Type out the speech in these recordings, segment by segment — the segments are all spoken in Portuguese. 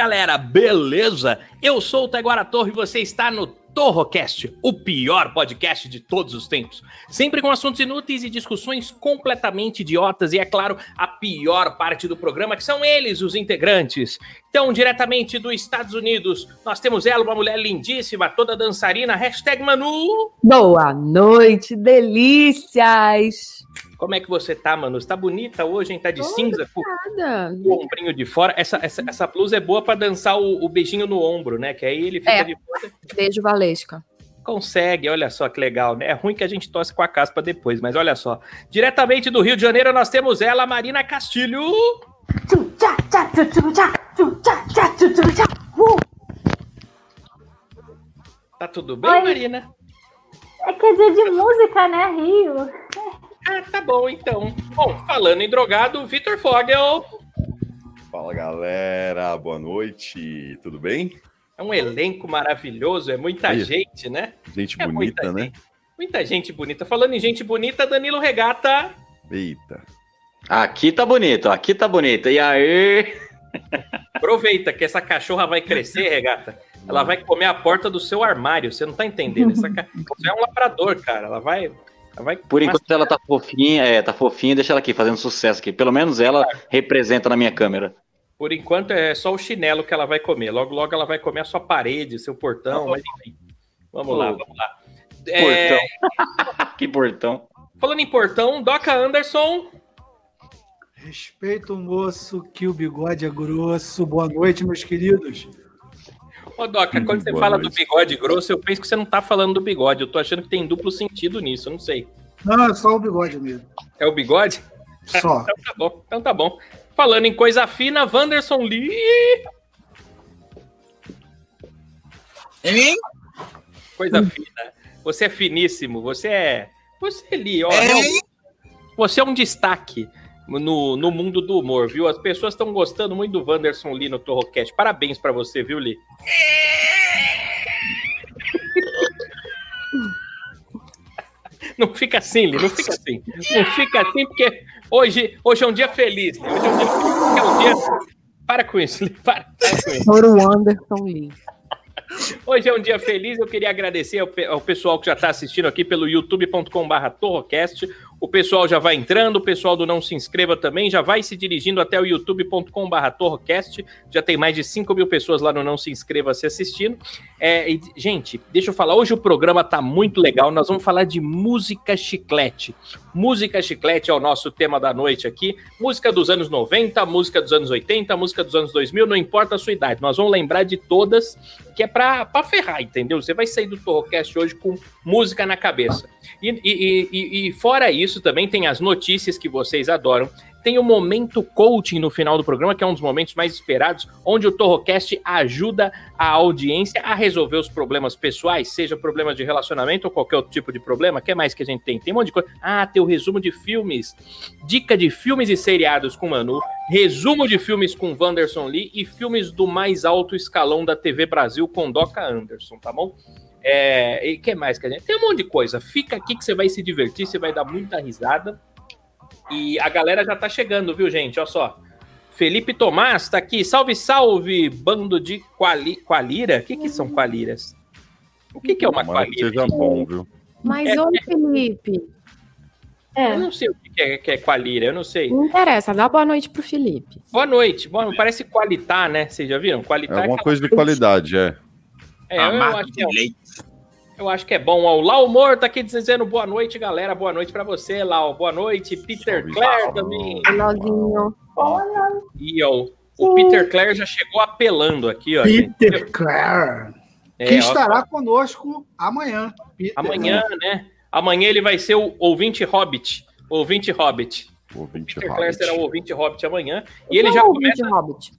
Galera, beleza? Eu sou o Taiguara Torre e você está no Torrocast, o pior podcast de todos os tempos. Sempre com assuntos inúteis e discussões completamente idiotas, e é claro, a pior parte do programa, que são eles, os integrantes. Então, diretamente dos Estados Unidos, nós temos ela, uma mulher lindíssima, toda dançarina, hashtag Manu. Boa noite, delícias! Como é que você tá, Manu? Você tá bonita hoje, hein? Tá de Tô cinza, com Nada. o ombrinho de fora. Essa, essa, essa blusa é boa pra dançar o, o beijinho no ombro, né? Que aí ele fica É. de fora. Beijo, Valesca. Consegue, olha só que legal, né? É ruim que a gente tosse com a caspa depois, mas olha só. Diretamente do Rio de Janeiro, nós temos ela, Marina Castilho. Tá tudo bem, Oi. Marina? É que é dia de música, né, Rio? Ah, tá bom, então. Bom, falando em drogado, Vitor Fogel. Fala galera, boa noite, tudo bem? É um elenco maravilhoso, é muita Aí. gente, né? Gente É bonita, muita né? gente. Muita gente bonita. Falando em gente bonita, Danilo Regata. Eita, Aqui tá bonito, aqui tá bonito. E aí? Aproveita que essa cachorra vai crescer, Regata. Ela vai comer a porta do seu armário. Você não tá entendendo. Essa ca... Você é um labrador, cara. Ela vai. Vai Por enquanto ela tá fofinha, é, tá fofinha, deixa ela aqui fazendo sucesso aqui. Pelo menos ela representa na minha câmera. Por enquanto é só o chinelo que ela vai comer. Logo, logo ela vai comer a sua parede, seu portão, mas enfim. Vamos lá, vamos lá. É, Portão. que portão. falando em portão, Doca Anderson. Respeita o moço, que o bigode é grosso. Boa noite, meus queridos. Ô, Doca, quando você Boa fala do noite. bigode grosso, eu penso que você não tá falando do bigode. Eu tô achando que tem duplo sentido nisso, eu não sei. Não, é só o bigode mesmo. É o bigode? Só. Então tá bom, então tá bom. Falando em coisa fina, Wanderson Lee. Hein? Coisa fina. Você é finíssimo, você é. Você é Lee, ó. Hein? realmente, Você é um destaque no, no mundo do humor, viu? As pessoas estão gostando muito do Wanderson Lee no Torrocast. Parabéns pra você, viu, Lee? Não fica assim, Lee, não fica assim. Não fica assim, porque hoje, hoje é um dia feliz. Lee. Hoje é um dia é um dia. Para com isso, Lee. Para, para com isso. Ouro Anderson Lee. Hoje é um dia feliz, eu queria agradecer ao, pe- ao pessoal que já está assistindo aqui pelo youtube.com.br Torrocast. O pessoal já vai entrando, o pessoal do Não Se Inscreva também já vai se dirigindo até o youtube.com.br Torrocast. Já tem mais de 5 mil pessoas lá no Não Se Inscreva se assistindo. É, e, gente, deixa eu falar, hoje o programa tá muito legal, nós vamos falar de música chiclete. Música chiclete é o nosso tema da noite aqui. Música dos anos 90, música dos anos 80, música dos anos 2000, não importa a sua idade. Nós vamos lembrar de todas, que é pra, pra ferrar, entendeu? Você vai sair do Torrocast hoje com música na cabeça. E, e- e- e fora isso, também tem as notícias que vocês adoram. Tem o momento coaching no final do programa, que é um dos momentos mais esperados, onde o Torrocast ajuda a audiência a resolver os problemas pessoais, seja problema de relacionamento ou qualquer outro tipo de problema. O que mais que a gente tem? Tem um monte de coisa. Ah, tem o resumo de filmes, dica de filmes e seriados com Manu, resumo de filmes com Wanderson Lee e filmes do mais alto escalão da TV Brasil com Doca Anderson, tá bom? É, e que mais que a gente tem um monte de coisa. Fica aqui que você vai se divertir, você vai dar muita risada. E a galera já tá chegando, viu, gente? Olha só. Felipe Tomás tá aqui. Salve, salve, bando de quali... qualira. O que que são qualiras? O que que é uma tomara que qualira? seja bom, viu? Mas, É, ô Felipe, É. Eu não sei o que que é, que é qualira, eu não sei. não interessa, dá boa noite pro Felipe. Boa noite. Boa, parece qualitar, né? Vocês já viram? É Qualitar alguma aquela- coisa de qualidade, é. É, eu, acho que de é, leite. Eu acho que é bom. Ó, o Lau Humor tá aqui dizendo boa noite, galera. Boa noite pra você, Lau. Boa noite. Peter Salve, Clare também. Lozinho. E ó, o Peter Clare já chegou apelando aqui, ó. gente. Peter Clare, É, que ó, estará conosco amanhã. Peter, amanhã, né? Amanhã ele vai ser o ouvinte Hobbit. Ouvinte Hobbit. Ouvinte Peter Hobbit. Clare será o ouvinte Hobbit amanhã. O E ele já o ouvinte começa. Hobbit?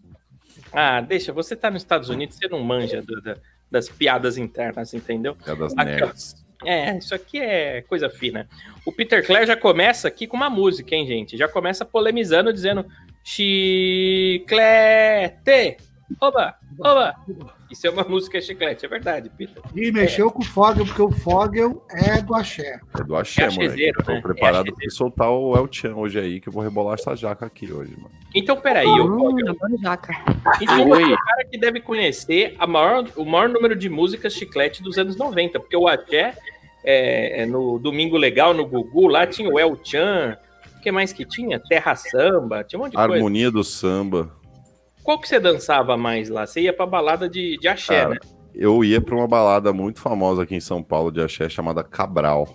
Ah, deixa, você tá nos Estados Unidos, você não manja do- da- das piadas internas, entendeu? É das Aqui, nerds. É, isso aqui é coisa fina. O Peter Clare já começa aqui com uma música, hein, gente? Já começa polemizando, dizendo chiclete. Oba, oba. Isso é uma música chiclete, é verdade, Peter. E mexeu com o Fogel, porque o Fogel é do axé. É do Axé, É moleque. achezeiro, Eu tô né? preparado É pra soltar o El Chan hoje aí, que eu vou rebolar essa jaca aqui hoje, mano. Então, peraí, ô Hum, Fogel. adoro jaca. Então, Oi. o cara que deve conhecer a maior, o maior número de músicas chiclete dos anos 90, porque o Axé, é, é, no Domingo Legal, no Gugu, lá tinha o El Chan, o que mais que tinha? Terra Samba, tinha um monte de coisa. Harmonia do samba. Qual que você dançava mais lá? Você ia pra balada de, de axé, Cara, né? Eu ia pra uma balada muito famosa aqui em São Paulo de axé chamada Cabral.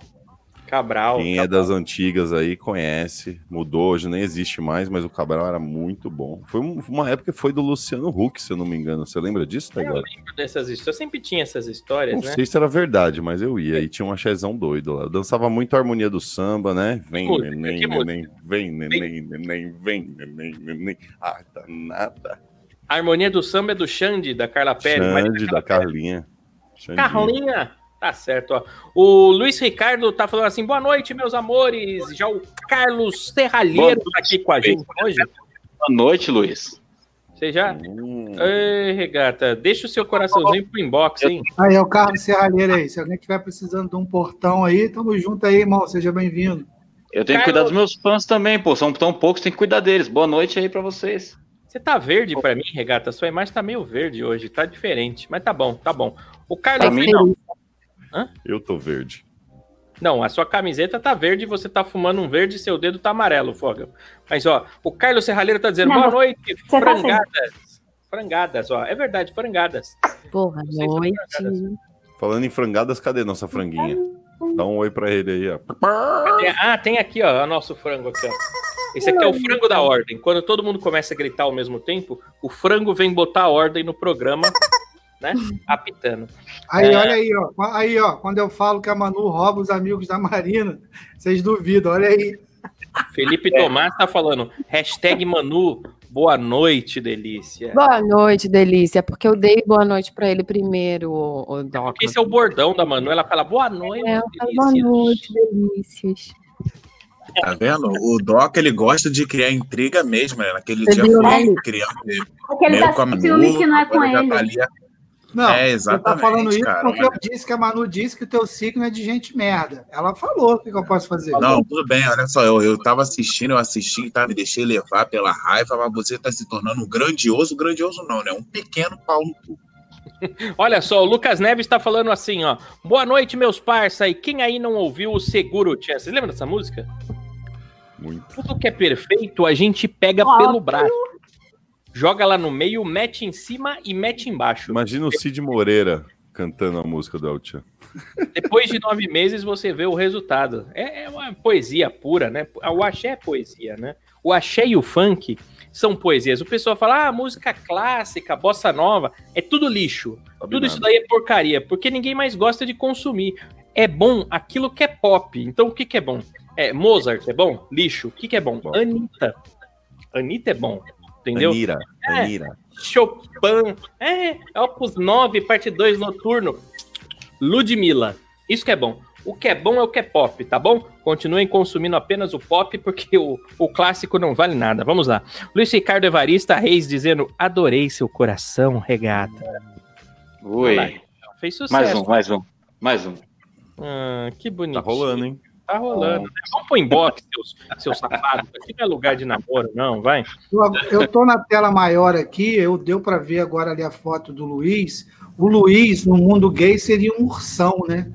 Cabral. Quem é das antigas aí conhece. Mudou, hoje nem existe mais, mas o Cabral era muito bom. Foi um- uma época que foi do Luciano Huck, se eu não me engano. Você lembra disso, Eu Taigara? lembro dessas histórias. Eu sempre tinha essas histórias, Não né? sei se era verdade, mas eu ia. E tinha um axézão doido lá. Eu dançava muito a harmonia do samba, né? Vem, Música, neném, neném, vem, neném, neném, vem, neném, neném. Ah, tá nada. A harmonia do samba é do Xande, da Carla Pérez. Xande, da Carlinha. Xandinho. Carlinha. Tá certo, ó. O Luiz Ricardo tá falando assim: boa noite, meus amores. Já o Carlos Serralheiro tá aqui com a gente hoje. Boa noite, Luiz. Você já. Hum, Ei, regata, deixa o seu coraçãozinho pro inbox, hein? Aí é o Carlos Serralheiro aí. Se alguém estiver precisando de um portão aí, tamo junto aí, irmão. Seja bem-vindo. Eu tenho que cuidar dos meus fãs também, pô. São tão poucos, tem que cuidar deles. Boa noite aí pra vocês. Você tá verde pra mim, regata? Sua imagem tá meio verde hoje, tá diferente. Mas tá bom, tá bom. O Carlos. Pra mim, não. Eu tô verde. Não, a sua camiseta tá verde e você tá fumando um verde e seu dedo tá amarelo, Foga. Mas, ó, o Carlos Serralheiro tá dizendo, Não, boa noite, tá frangadas. frangadas, ó. É verdade, frangadas. Boa noite. Falando em frangadas, cadê nossa franguinha? Dá um oi pra ele aí, ó. Ah, tem aqui, ó, o nosso frango aqui, ó. Esse aqui é o frango da ordem. Quando todo mundo começa a gritar ao mesmo tempo, o frango vem botar a ordem no programa, né? Apitando. Aí, É. olha aí, ó. Aí, ó. Quando eu falo que a Manu rouba os amigos da Marina, vocês duvidam. Olha aí. Felipe Tomás tá falando, hashtag Manu, boa noite, delícia. Boa noite, delícia. Porque eu dei boa noite pra ele primeiro, o, o Doc. Esse é o bordão da Manu, ela fala, boa noite, É, eu falo, boa noite, delícias. Tá vendo? O Doc, ele gosta de criar intriga mesmo, né? Naquele Você dia foi né? criando Porque ele tá com a Manu, que não é com ele. tá ali. Não, É, você tá exatamente, falando isso cara, porque mas- eu disse que a Manu disse que o teu signo é de gente merda. Ela falou. O que, que eu posso fazer? Não, tudo bem, olha só, eu, eu tava assistindo, eu assisti, tá, me deixei levar pela raiva, mas você tá se tornando um grandioso, grandioso não, né? Um pequeno pau no cu. Olha só, o Lucas Neves tá falando assim, ó. Boa noite, meus parça. E quem aí não ouviu o Seguro Tchan? Vocês lembram dessa música? Muito. Tudo que é perfeito, a gente pega Óbvio. pelo braço. Joga lá no meio, mete em cima e mete embaixo. Imagina o Cid Moreira cantando a música do El Chan. Depois de nove meses, você vê o resultado. É, é uma poesia pura, né? O axé é poesia, né? O axé e o funk são poesias. O pessoal fala, ah, música clássica, bossa nova, é tudo lixo. Tudo isso daí é porcaria, porque ninguém mais gosta de consumir. É bom aquilo que é pop. Então, o que, que é bom? É Mozart, é bom? Lixo. O que, que é bom? Bom. Anitta. Anitta é bom. Entendeu? Anira, É. Anira. Chopin. É, Opus 9, parte 2, noturno. Ludmilla. Isso que é bom. O que é bom é o que é pop, tá bom? Continuem consumindo apenas o pop, porque o, o clássico não vale nada. Vamos lá. Luiz Ricardo Evarista Reis dizendo: Adorei seu coração, regata. Oi. Fez sucesso. Mais um, mais um, mais um. Ah, que Tá bonitinho. rolando, hein? Tá rolando. né? Vamos pro inbox, seus, seus safados. Aqui não é lugar de namoro, não, vai. Eu, eu tô na tela maior aqui, eu deu para ver agora ali a foto do Luiz. O Luiz, no mundo gay, seria um ursão, né?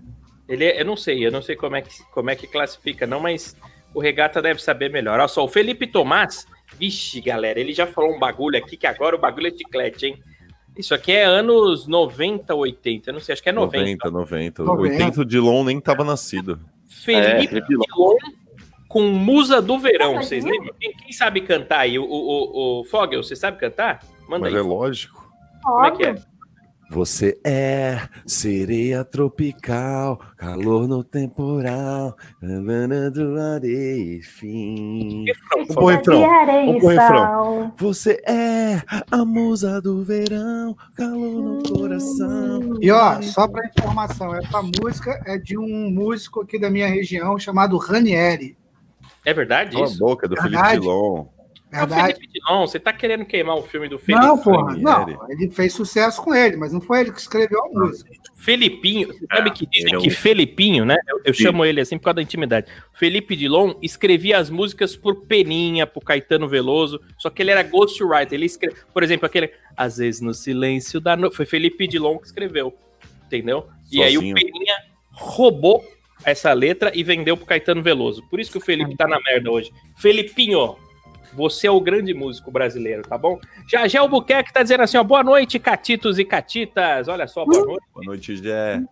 Ele, é- eu não sei, eu não sei como é, que, como é que classifica, não, mas o Regata deve saber melhor. Olha só, o Felipe Tomás, vixe, galera, ele já falou um bagulho aqui que agora o bagulho é chiclete, hein? Isso aqui é anos 90, 80, eu não sei, acho que é 90. 90, 90. 90. 80 o Dilon nem tava nascido. Felipe É, Dilon com Musa do Verão, Nossa, vocês lembram? Quem, quem sabe cantar aí? O, o, o, o Fogel, você sabe cantar? Manda Mas aí. é lógico. Como é que é? Você é sereia tropical, calor no temporal, do areia e fim. Pôr favor. refrão. E pôr refrão. Você é a musa do verão, calor no coração. E ó, só para informação, essa música é de um músico aqui da minha região chamado Ranieri. É verdade Cala a isso? boca do Felipe Verdade. Dilon. O Verdade? Felipe Dilon, você tá querendo queimar o filme do Felipe? Não, porra, não. Ele fez sucesso com ele, mas não foi ele que escreveu a música. Felipinho, você sabe É, que dizem é que Felipinho, né? Eu, eu chamo ele assim por causa da intimidade. Felipe Dilon escrevia as músicas por Peninha, por Caetano Veloso, só que ele era ghostwriter. Ele escreve, por exemplo, aquele Às vezes no silêncio da noite. Foi Felipe Dilon que escreveu, entendeu? E aí o Sozinho. Peninha roubou essa letra e vendeu pro Caetano Veloso. Por isso que o Felipe tá na merda hoje. Felipinho, você é o grande músico brasileiro, tá bom? Jagé Albuquerque tá dizendo assim, ó, boa noite, catitos e catitas. Olha só, boa noite. Boa noite, Jé.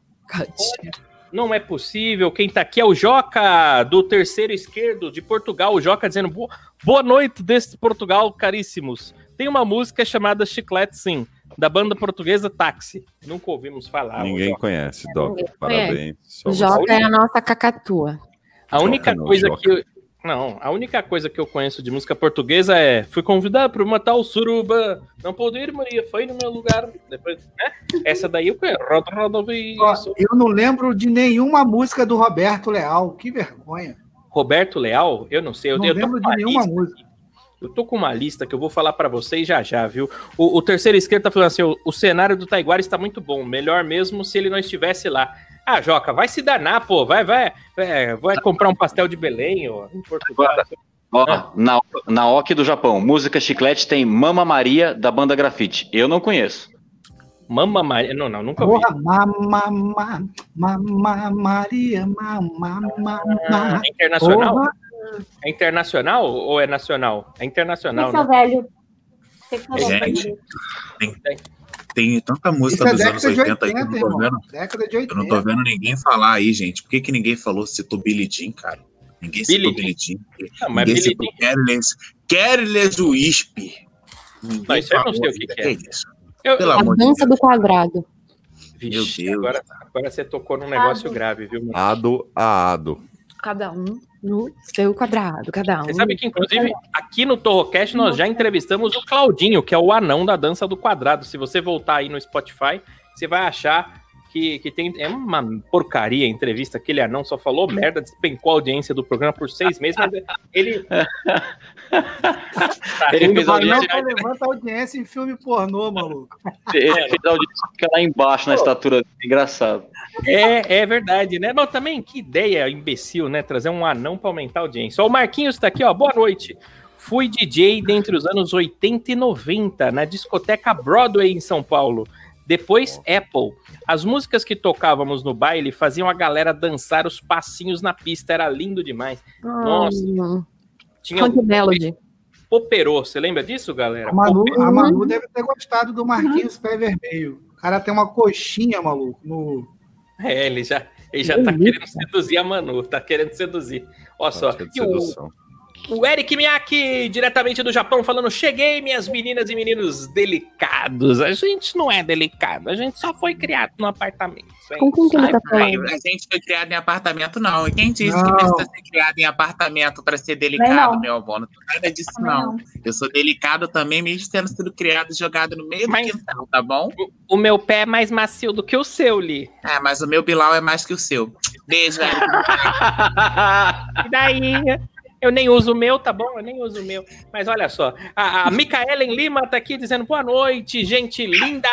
Não é possível. Quem tá aqui é o Joca, do terceiro esquerdo de Portugal. O Joca dizendo "Bo- boa noite desse Portugal, caríssimos. Tem uma música chamada Chiclete Sim, da banda portuguesa Táxi. Nunca ouvimos falar. Ninguém Joca. conhece, Doc. Parabéns. Jota é a nossa cacatua. A única não, coisa Joca. que eu... Não, a única coisa que eu conheço de música portuguesa é fui convidado para uma tal suruba, não pude ir, Maria, foi no meu lugar. Depois, né? Essa daí eu conheço. Eu não lembro de nenhuma música do Roberto Leal. Que vergonha. Roberto Leal, eu não sei, eu, Não eu lembro de uma nenhuma música. Eu tô com uma lista que eu vou falar pra vocês já já, viu? O, o terceiro esquerdo tá falando assim: o, o cenário do Taiguara está muito bom. Melhor mesmo se ele não estivesse lá. Ah, Joca, vai se danar, pô. Vai, vai. Vai, vai comprar um pastel de Belém, ó, em Portugal. Ó, Ah. na, na OK do Japão, música chiclete tem Mama Maria da banda Grafite. Eu não conheço. Mama Maria. Não, não, nunca ouvi. Porra, mamá, mamá, mamá, Maria, mamá, mamá. É internacional? Porra. É internacional ou é nacional? É internacional, Esse é né? velho. Esse é Gente, velho. Tem tanta Isso música é dos anos década de 80 aí que eu 80, não tô irmão. vendo. Década de Eu não tô 80. vendo ninguém falar aí, gente. Por que, que ninguém falou, citou Billy Jean, cara? Ninguém citou Billie Billy Jean. Não, mas Ninguém Billie citou Careless, Careless Whisper. Ninguém Não, isso eu não sei o que que é. isso? Eu, Pelo A amor de dança do quadrado. Vixe, Meu Deus. Agora, agora você tocou num negócio Ado. grave, viu? mano? Ado a ado. Cada um no seu quadrado, cada um. Você sabe que, inclusive, aqui no Torrocast nós já entrevistamos o Claudinho, que é o anão da dança do quadrado. Se você voltar aí no Spotify, você vai achar que, que tem. É uma porcaria a entrevista. Aquele anão só falou merda, despencou a audiência do programa por seis meses, mas ele. Ele mas audiência- não- levanta audiência em filme pornô, maluco. Ele fez a audiência fica lá embaixo na estatura. Engraçado. É, é verdade, né? Mas também, que ideia imbecil, né? Trazer um anão pra aumentar a audiência. Ó, o Marquinhos tá aqui, ó. Boa noite. Fui DJ dentre os anos 80 e 90 na discoteca Broadway em São Paulo. Depois Apple. As músicas que tocávamos no baile faziam a galera dançar os passinhos na pista. Era lindo demais. Nossa. Tinha um Funk Melody. Poperô. Você lembra disso, galera? A Manu, a Manu deve ter gostado do Marquinhos Pé Vermelho. O cara tem uma coxinha, maluco, no, É, ele já, ele já tá querendo seduzir a Manu. Tá querendo seduzir. Olha só. Tática de E o, sedução. O Eric Miyake, diretamente do Japão, falando: Cheguei, minhas meninas e meninos delicados. A gente não é delicado, a gente só foi criado no apartamento. hein? Com quem que ele tá falando? a gente foi criado em apartamento, não. E quem disse Não. que precisa ser criado em apartamento para ser delicado, não. meu avô? Não tem nada disso, Também não. Eu sou delicado também, mesmo tendo sido criado e jogado no meio Mas- do quintal, tá bom? O meu pé é mais macio do que o seu, Li. Ah, mas o meu Bilal é mais que o seu. Beijo, Eric. E daí? Eu nem uso o meu, tá bom? Eu nem uso o meu. Mas olha só, a, a Micaelen Lima tá aqui dizendo boa noite, gente linda!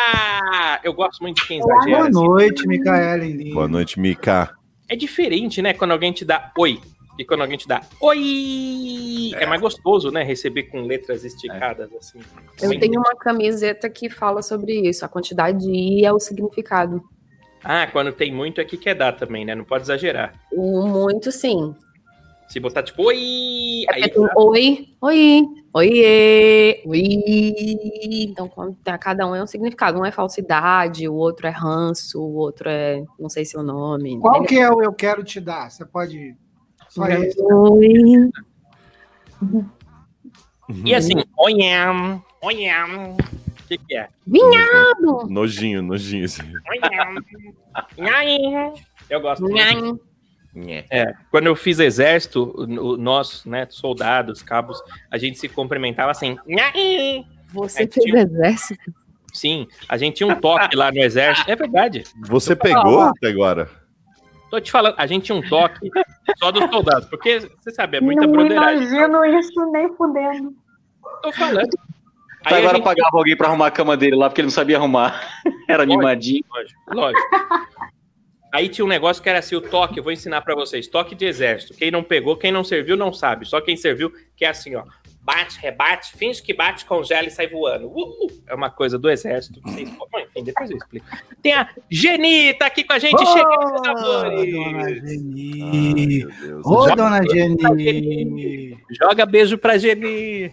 Eu gosto muito de quem exagera. Boa assim. noite, Micaela. linda. Boa noite, Mika. É diferente, né? Quando alguém te dá oi e quando alguém te dá oi. É, mais gostoso, né? Receber com letras esticadas, assim. Eu Sim. tenho uma camiseta que fala sobre isso, a quantidade de i é o significado. Ah, quando tem muito é que quer dar também, né? Não pode exagerar. O muito sim. Se botar tipo, oi! É Aí, oi, oi, oiê, oi. Então, tem- cada um é um significado. Um é falsidade, o outro é ranço, o outro é não sei seu nome. Qual que é o eu quero te dar? Você pode. Só esse. O que, que é? Vinhado! Nojinho, nojinho. Assim. Eu gosto. É, quando eu fiz exército, nós, né, soldados, cabos, a gente se cumprimentava assim. Você É, fez tinha- exército? Sim, a gente tinha um toque lá no exército. É verdade. Você pegou até agora? Tô te falando, a gente tinha um toque só dos soldados, porque você sabe, é muita não broderagem. imagino isso nem fudendo. Tô falando. Aí a Agora gente- pagava alguém pra arrumar a cama dele lá, porque ele não sabia arrumar. Era mimadinho. Lógico, lógico. Aí tinha um negócio que era assim, o toque, eu vou ensinar pra vocês, toque de exército. Quem não pegou, quem não serviu, não sabe. Só quem serviu, que é assim, ó. Bate, rebate, finge que bate, congela e sai voando. Uh, é uma coisa do exército. que vocês- Bom, enfim, depois eu explico. Tem a Geni, tá aqui com a gente, chega meus dona amores. Geni. Meu Deus. Ô, Já- dona Já- Geni. Joga beijo pra Geni.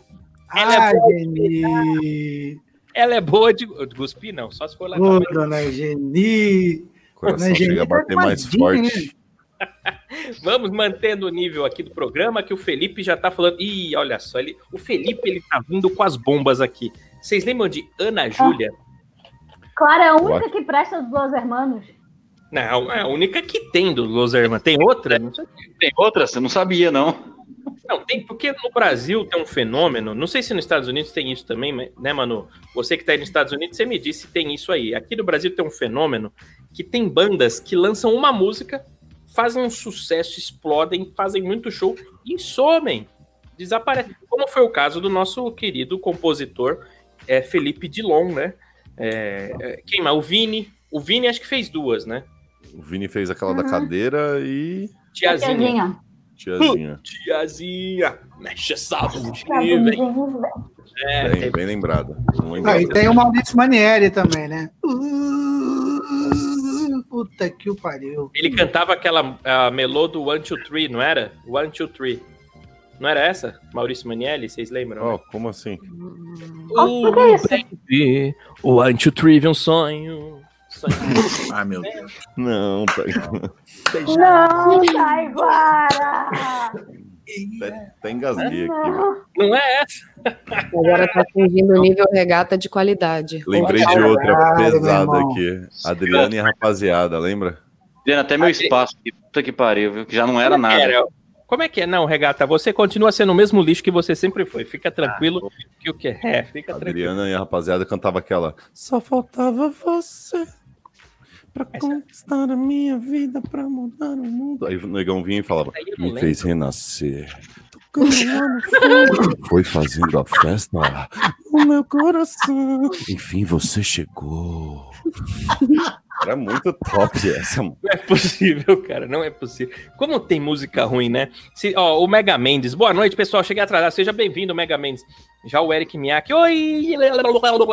Ela é Ai, Geni. ela é boa de, de cuspir, não, só se for lá. Ô, dona Geni. O coração Geni chega a tá bater mais tadinha, forte. Vamos mantendo o nível aqui do programa, que o Felipe já tá falando. Ih, olha só, ele, o Felipe ele tá vindo com as bombas aqui. Vocês lembram de Ana Júlia? Clara é a única que presta dos Los Hermanos. Não, é a única que tem do Los Hermanos. Tem outra? Tem outra? Você não sabia, não. Não, tem, porque no Brasil tem um fenômeno, não sei se nos Estados Unidos tem isso também, né, Manu? Você que tá aí nos Estados Unidos, você me disse se tem isso aí. Aqui no Brasil tem um fenômeno que tem bandas que lançam uma música, fazem um sucesso, explodem, fazem muito show e somem. Desaparecem. Como foi o caso do nosso querido compositor é, Felipe Dilon, né? É, é, quem mais? O Vini. O Vini acho que fez duas, né? O Vini fez aquela da Uhum. cadeira e Tiazinha. Tiazinha. tiazinha. Tiazinha. Mexe essa bundinha, velho. É, Bem, tem- bem lembrado. Ah, e tem o Maurício Manieri também, né? Puta que o pariu. Ele cantava aquela a melô do One, Two, Three, não era? One, Two, Three. Não era essa? Maurício Manielli, vocês lembram? Ó, como assim? Oh, o que é isso? baby, o One, Two, Three, um sonho. Sonho. Ah, meu Deus. Não, tá, Não, Taiguara! até, até engasguei aqui. velho. Não. Não é essa? Agora tá atingindo o nível regata de qualidade. Lembrei de outra pesada aqui. Adriana e a rapaziada, lembra? Dando até meu espaço. aqui. Puta que pariu, viu? Que já não era nada. Era. Como é que é? Não, Regata, você continua sendo o mesmo lixo que você sempre foi. Fica tranquilo que o que é? Fica A tranquilo. Adriana e a rapaziada cantava aquela. Só faltava você pra Essa- conquistar a minha vida, pra mudar o mundo. Aí o negão vinha e falava: Me lembro. fez renascer. Foi fazendo a festa no meu coração. Enfim, você chegou. Era muito top essa. Não é possível, cara, não é possível. Como tem música ruim, né? Se, ó, o Mega Mendes. Boa noite, pessoal. Cheguei atrasado. Seja bem-vindo, Mega Mendes. Já o Eric Miak. Oi!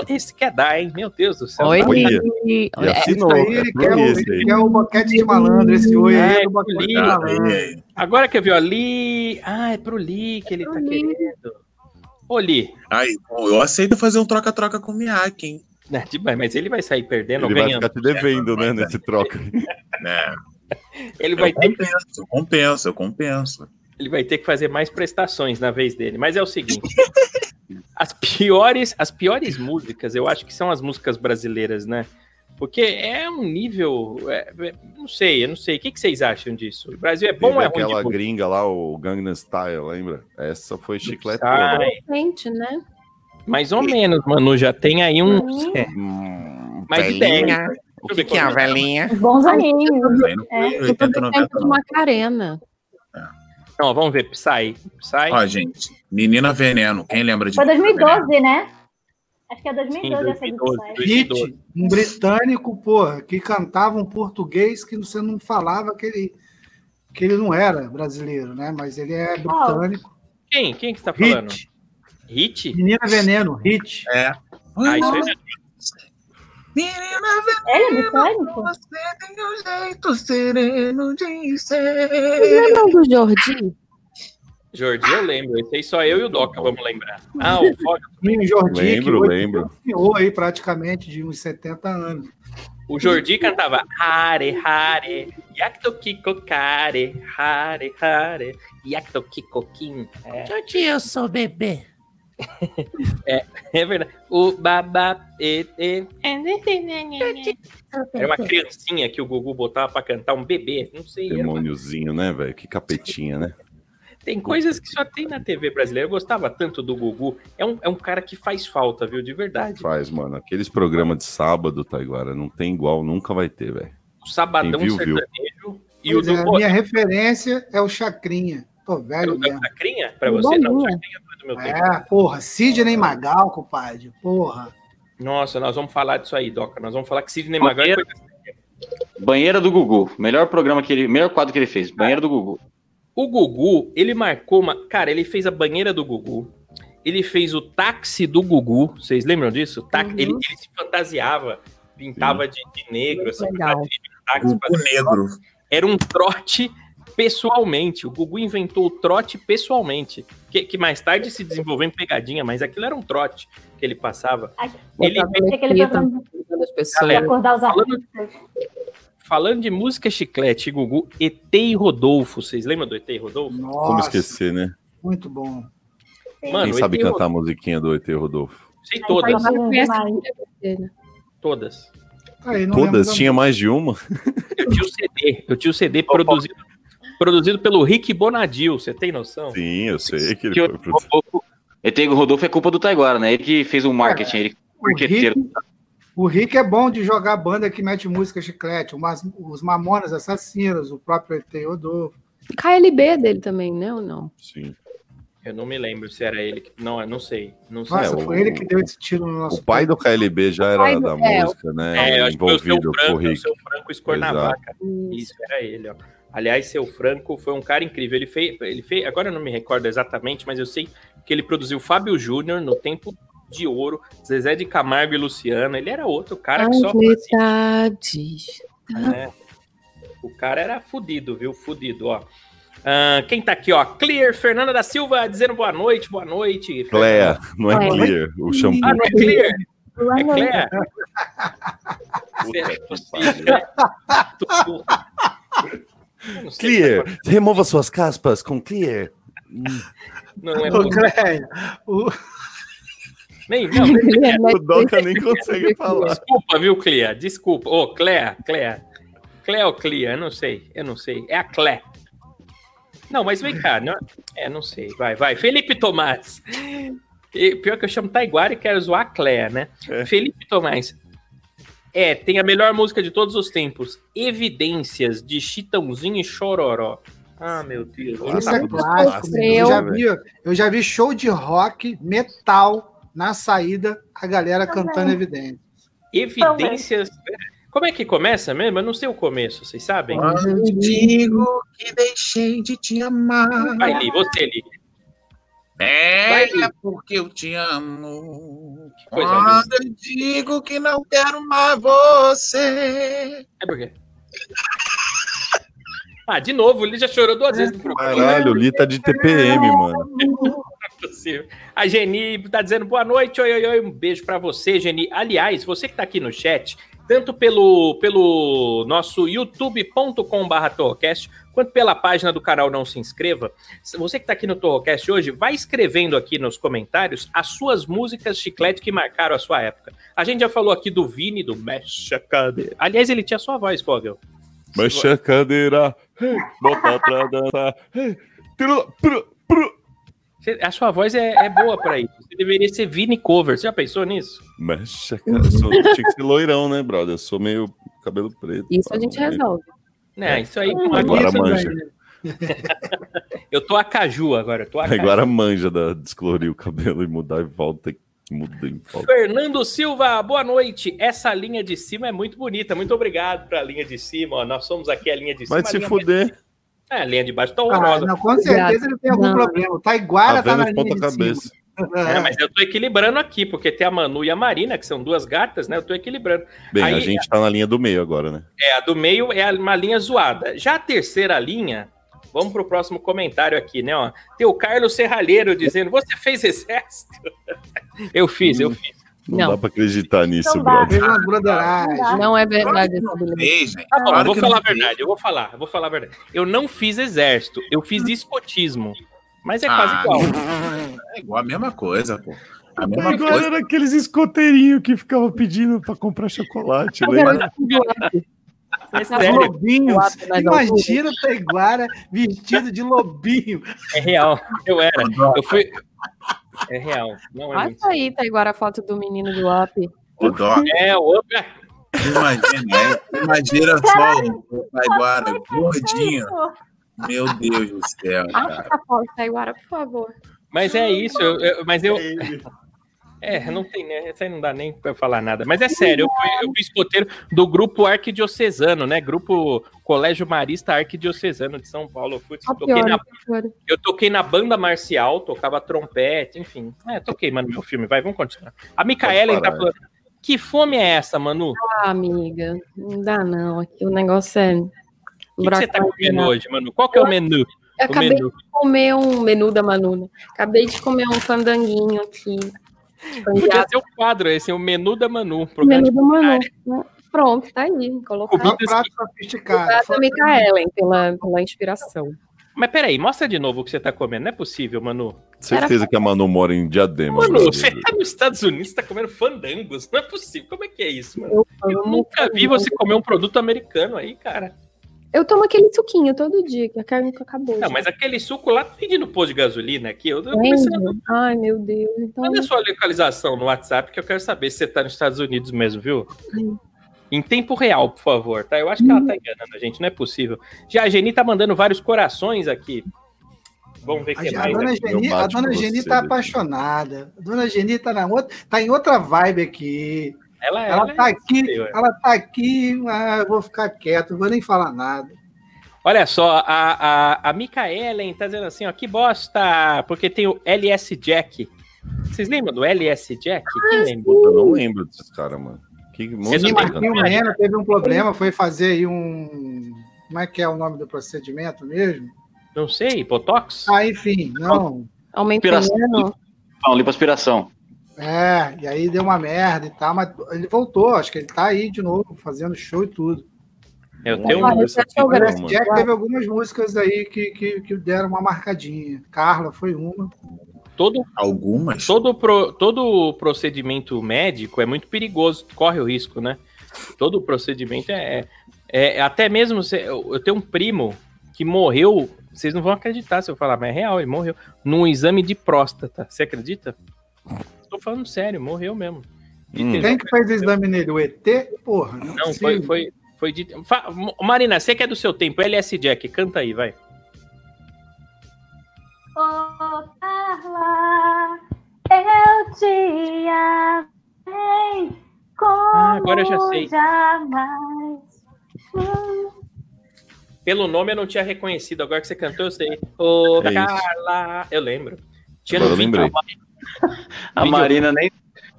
Esse quer dar, hein? Meu Deus do céu. Oi, Olha. Oi. E assinou, aí, é ele pro quer, o, esse ele aí. quer o boquete de malandro, esse oi aí É, é boquete de. Aí, Agora que eu vi, ó, Li. Ah, é pro Li que ele tá Li. querendo. Ô, Li. aí, bom, eu aceito fazer um troca-troca com o Miyake, hein? Né, demais, Mas ele vai sair perdendo Ele ou vai ganhando. ficar te devendo, né, nesse troca. Né? Ele Eu vai, ter, compenso, eu compenso, eu compenso. ele vai ter que fazer mais prestações na vez dele. Mas é o seguinte. As piores, as piores músicas, eu acho que são as músicas brasileiras, né? Porque é um nível. é- é- não sei, eu não sei. O que, que vocês acham disso? O Brasil é bom ou é ruim aquela gringa lá, o Gangnam Style, lembra? Essa foi chiclete. Ah, né? Mais ou menos, Manu. Já tem aí um. É, Hum, mais velhinha. ideia. O que, que é a velhinha? Bons aninhos. É. 80, Tudo 90, tempo de não. Macarena. Não, vamos ver. Psy. Psy. Ó, gente, Menina Veneno, quem lembra de Foi Menina Veneno? 2012, né? Acho que é 2012 essa 2012. edição. Hit, um britânico, porra, que cantava um português que você não falava que ele, que ele não era brasileiro, né? Mas ele é britânico. Quem? Quem que você tá falando? Hit, Hit? Menina Veneno, Hit. É. Ah, isso aí já Menina Ele é? Você tem um jeito sereno de ser. lembram do Jordi? Jordi, eu lembro. Esse aí só eu e o Doca vamos lembrar. Ah, o Foga. E o Jordi, Lembro, que lembro. é senhor aí praticamente de uns 70 anos. O Jordi cantava Hare Hare, Yakto Kiko Kare, Hare Hare, Yakto Kiko Kim. É. Jordi, eu sou bebê. É, é verdade. O babá. E, e. Era uma criancinha que o Gugu botava pra cantar, um bebê. Não sei. uma- Demôniozinho, né, velho? Que capetinha, né? Tem coisas que só tem na TV brasileira. Eu gostava tanto do Gugu. É um, é um cara que faz falta, viu? De verdade. Faz, mano. Aqueles programas de sábado, Taiguara, não tem igual, nunca vai ter, velho. O Sabadão viu, viu. Sertanejo. E o Pois do. é, a Pô, minha referência é o Chacrinha. Tô velho o mesmo. Chacrinha? Pra você? Não, Bolinha. Chacrinha é meu tempo. É, porra, Sidney Magal, compadre. Porra. Nossa, nós vamos falar disso aí, Doca. Nós vamos falar que Sidney Magal é Banheira, Banheira do Gugu. Melhor programa que ele. Melhor quadro que ele fez. Banheira do Gugu. O Gugu, ele marcou uma. Cara, ele fez a banheira do Gugu. Ele fez o táxi do Gugu. Vocês lembram disso? Tá- Uhum. Ele, ele se fantasiava, pintava de, de negro, assim, Legal. táxi. Gugu negro. Era um trote pessoalmente. O Gugu inventou o trote pessoalmente. Que, que mais tarde se desenvolveu em pegadinha, mas aquilo era um trote que ele passava. Ele de pessoas. acordar os Falando-. Falando de música chiclete, Gugu, ET e Rodolfo. Vocês lembram do ET e Rodolfo? Como Nossa, esquecer, né? muito bom. Mano, Quem sabe cantar a musiquinha do ET Rodolfo? Sei todas, né? todas. Aí, Todas? da- Tinha mais de uma? Eu tinha o CD, eu tinha o CD produzido, produzido pelo Rick Bonadil, você tem noção? Sim, eu sei que ele Que foi o pro... Rodolfo, é culpa do Taiguara, né? Ele que fez o marketing. Ele O marqueteiro. Rick, o Rick é bom de jogar banda que mete música chiclete. Umas- os Mamonas Assassinos, o próprio ET Rodolfo. KLB dele também, né? Ou não? Sim. Eu não me lembro se era ele. que- Não, eu não sei. Não sei. Nossa, É, foi o- ele que deu esse tiro no nosso O pai do KLB já era do- da é, música, né? É, eu acho que foi o seu envolvido com o Franco, o Rick. seu Franco Escornavaca. Isso, era ele, ó. Aliás, seu Franco foi um cara incrível. Ele fez, ele fez, agora eu não me recordo exatamente, mas eu sei que ele produziu Fábio Júnior no tempo de ouro, Zezé de Camargo e Luciano. Ele era outro cara que só metades. né? O cara era fudido, viu? Fudido, ó. Ah, quem tá aqui, ó? Clear, Fernanda da Silva dizendo boa noite, boa noite. Clea, não é Clea. Clear, o shampoo. Ah, não é Clear? É. Clear? Puta Será que possível? Clear, remova suas caspas com Clear. Não é o- Nem, não, nem- é O Doca nem consegue falar. Desculpa, viu, Clea? Desculpa. Ô, Clea, Clea. Clea ou Clea? Eu não sei, eu não sei. É a Clé. Não, mas vem cá. Não... É, não sei. Vai, vai. Felipe Tomás. E pior que eu chamo Taiguara e quero zoar a Clea, né? É. Felipe Tomás. É, tem a melhor música de todos os tempos. Evidências de Chitãozinho e Chororó. Ah, meu Deus. Isso é Tudo clássico. Eu já, vi, eu já vi show de rock, metal, na saída, a galera cantando evidência. Evidências. Como é que começa mesmo? Eu não sei o começo, vocês sabem? Quando digo que deixei de te amar. Vai, Li, você, Li. É Vai. porque eu te amo. Que coisa Quando eu digo que não quero mais você. É por quê? Ah, de novo, ele já chorou duas vezes no programa. Caralho, o Li tá de TPM, mano. Não é possível. A Geni tá dizendo boa noite, oi, oi, oi, um beijo pra você, Geni. Aliás, você que tá aqui no chat, tanto pelo, pelo nosso youtube.com.br Torrocast, quanto pela página do canal Não Se Inscreva, você que tá aqui no Torrocast hoje, vai escrevendo aqui nos comentários as suas músicas chiclete que marcaram a sua época. A gente já falou aqui do Vini, do Mexa Cadeira. Aliás, ele tinha sua voz, Fogel. Baixa a cadeira, bota pra dançar. A sua voz é, é boa pra isso. Você deveria ser Vini Cover. Você já pensou nisso? Mexa, cara. Eu sou, tinha que ser loirão, né, brother? Eu sou meio cabelo preto. Isso a gente resolve. Né, isso aí não Agora isso, manja. Eu tô a caju agora, eu tô a caju. Agora manja da descolorir o cabelo e mudar e volta. e Muda e volta. Fernando Silva, boa noite. Essa linha de cima é muito bonita. Muito obrigado pra linha de cima. ó. Nós somos aqui a linha de cima. Vai se fuder. É, a linha de baixo tá Ah, horrorosa. não, com certeza ele tem algum Não. problema. O Taiguara Tá tá, na vendo de linha de cima. cabeça. É, mas eu tô equilibrando aqui, porque tem a Manu e a Marina, que são duas gatas, né? Eu tô equilibrando. Bem, Aí- a gente tá na linha do meio agora, né? É, a do meio é uma linha zoada. Já a terceira linha, vamos pro próximo comentário aqui, né? Ó. Tem o Carlos Serralheiro dizendo: Você fez exército? eu fiz, eu fiz. Não, Não. dá pra acreditar nisso, Não dá. brother. Broderagem. Não é verdade essa. Tá bom, Claro eu vou falar a não verdade, eu vou falar, eu vou falar a verdade. Eu não fiz exército, eu fiz escotismo. Mas é Ah. quase igual. É igual a mesma coisa, pô. A mesma Agora coisa. era aqueles escoteirinhos que ficavam pedindo pra comprar chocolate, Eu lembra? É sério, lobinhos. Imagina o Taiguara vestido de lobinho. é real. Eu era. Eu fui. É real. Não é Olha mentira. aí, tá igual a foto do menino do up. O Doc, É, o up. é. imagina, é, imagina só o Taiguara gordinho. Meu Deus do céu, Acha cara. essa foto, Taiguara, por favor. Mas é isso, eu- eu- mas eu. É, não tem, né? Essa aí não dá nem pra falar nada. Mas é sério, eu fui, eu fui escoteiro do grupo arquidiocesano, né? Grupo Colégio Marista Arquidiocesano de São Paulo. Eu, fui, toquei na, eu toquei na banda marcial, tocava trompete, enfim. É, toquei, mano, meu filme. Vai, vamos continuar. A Micaela tá falando. Que fome é essa, Manu? O Ah, amiga, não dá não. Aqui o negócio é. que, que você tá comendo hoje, Manu? Qual que é o menu? Eu O acabei menu. de comer um menu da Manu, né? Acabei de comer um fandanguinho aqui. Podia ser o quadro esse, o menu da Manu. um Menu da Manu. né? Pronto, tá aí. Colocado. É um Comidas prato sofisticado. Obrigada, Micaelen, pela, pela inspiração. Mas peraí, mostra de novo o que você tá comendo. Não é possível, Manu. Certeza que a Manu mora em Diadema. Manu, você tá nos Estados Unidos, você tá comendo fandangos. Não é possível. Como é que é isso, mano? Eu, Eu nunca vi você comer um produto americano aí, cara. Eu tomo aquele suquinho todo dia, que a carne nunca acabou. Não, já. mas aquele suco lá vende no posto de gasolina aqui. Eu tô. Entende? Ai, meu Deus. Então, Manda sua localização no WhatsApp que eu quero saber se você tá nos Estados Unidos mesmo, viu? Hum. Em tempo real, por favor, tá? Eu acho que ela tá enganando a gente, não é possível. Já a Geni tá mandando vários corações aqui. Vamos ver o A, que a mais. dona aqui. Geni, a dona Geni tá apaixonada. A dona Geni tá, na outra, tá em outra vibe aqui. Ela, Ela ela tá é- aqui, ué. ela tá aqui, ah, eu vou ficar quieto, não vou nem falar nada. Olha só, a, a, a Micaelen tá dizendo assim, ó, que bosta, porque tem o LS Jack. Vocês lembram do LS Jack? Quem lembra? Eu não lembro desses caras, mano. Que Vocês música não Sim, tem- cantando? Marquinho Mena teve um problema, foi fazer aí um. Como é que é o nome do procedimento mesmo? Não sei, Botox? Ah, enfim, não. aumenta Inspiração. É, e aí deu uma merda e tal, mas ele voltou, acho que ele tá aí de novo, fazendo show e tudo. Eu tenho um... aqui, Parece mano. que Jack teve algumas músicas aí que, que, que deram uma marcadinha. Carla foi uma. Todo, Algumas. todo, pro, todo procedimento médico é muito perigoso, corre o risco, né? Todo procedimento é... é até mesmo, se- eu eu tenho um primo que morreu, vocês não vão acreditar se eu falar, mas é real, ele morreu num exame de próstata. Você acredita? Tô falando sério, morreu mesmo. Hum. Quem que fez o exame nele? O ET? Porra, não, é Não, foi, foi, foi de. Fa- Marina, você que é do seu tempo, LS Jack, canta aí, vai. Ô, Carla, eu te amei como Ah, agora eu já sei. jamais. Hum, Pelo nome eu não tinha reconhecido, agora que você cantou, eu sei. Ô, É isso. Carla. Eu lembro. Tinha Agora no eu lembrei. A Vídeo- Marina nem,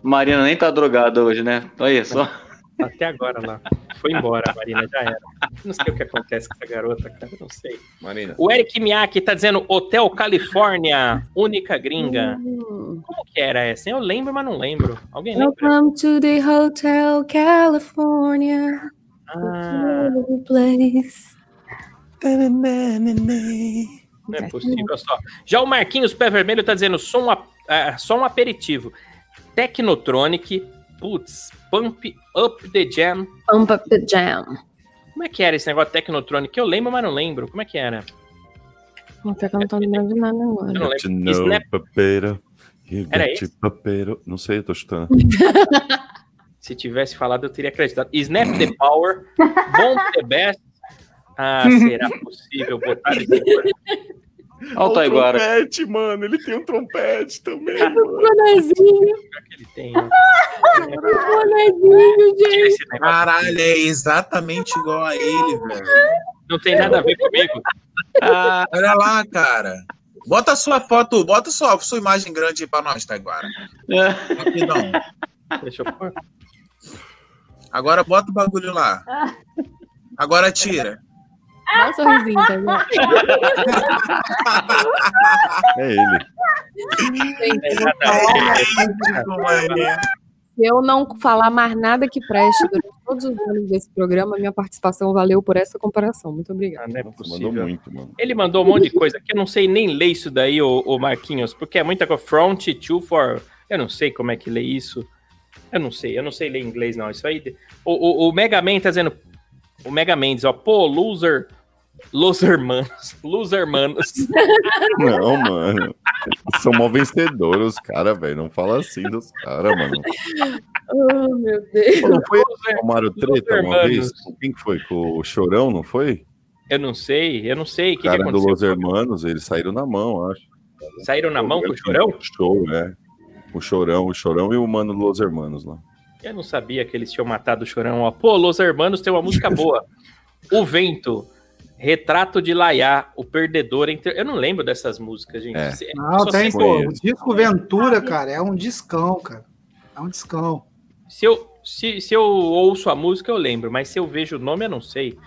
Marina nem tá drogada hoje, né? Olha só. Até agora lá. Foi embora, a Marina, já era. Não sei o que acontece com essa garota, cara, não sei. Marina. O Eric Miyake tá dizendo Hotel Califórnia, única gringa. Hum. Como que era essa? Eu lembro, mas não lembro. Alguém lembra? Welcome to the Hotel California. Ah, Place. não é possível. Só. Já o Marquinhos Pé Vermelho tá dizendo só um, ap- ah, só um aperitivo. Technotronic, putz, Pump Up the Jam. Pump up the jam. Como é que era esse negócio Technotronic? Eu lembro, mas não lembro. Como é que era? Não tô não tô lembrando de nada Eu agora. não Got to lembro. know, Snap, papero. You Era papero. Não sei, eu tô chutando. se tivesse falado, eu teria acreditado. Snap the Power, Bomb the Best. Ah, será possível botar coisa? Olha o Taiguara. trompete, mano. Ele tem um trompete também, mano. Bonezinho, que ele tem? ó? bonezinho, gente. Caralho, é exatamente igual a ele, velho. Não tem nada a ver comigo. Ah, Olha lá, cara. Bota a sua foto, bota a sua, sua imagem grande aí pra nós, Taiguara. Rapidão. Deixa eu pôr. Agora bota o bagulho lá. Agora tira. Dá um sorrisinho, tá? É ele. Se eu não falar mais nada que preste durante todos os anos desse programa, minha participação valeu por essa comparação. Muito obrigada. Ah, não é Mandou muito, mano. Ele mandou um monte de coisa que eu não sei nem ler isso daí, o, Marquinhos, porque é muita coisa. Front to for. Eu não sei como é que lê isso. Eu não sei, eu não sei ler inglês, não. Isso aí. O, o, o Mega Man tá dizendo. O Mega Man diz, ó, pô, loser. Loser manos. Loser manos. Não, mano. São mó vencedores, os caras, velho. Não fala assim dos caras, mano. Oh, meu Deus. Não foi o Mário Treta Loser uma Manos. vez? Quem que foi? Com o Chorão, não foi? Eu não sei, eu não sei. O que, que cara do Los aconteceu? Hermanos, eles saíram na mão, acho. Saíram na mão com o chorão? Show, né? O Chorão, o Chorão e o mano do Los Hermanos lá. Eu não sabia que eles tinham matado o chorão. Ó. Pô, Los Hermanos tem uma música boa. o Vento. Retrato de Laiá, o perdedor entre. Eu não lembro dessas músicas, gente. É. Se- Não, tem, pô. O disco Ventura, cara, é um discão, cara. É um discão. Se eu, se, se eu ouço a música, eu lembro, mas se eu vejo o nome, eu não sei.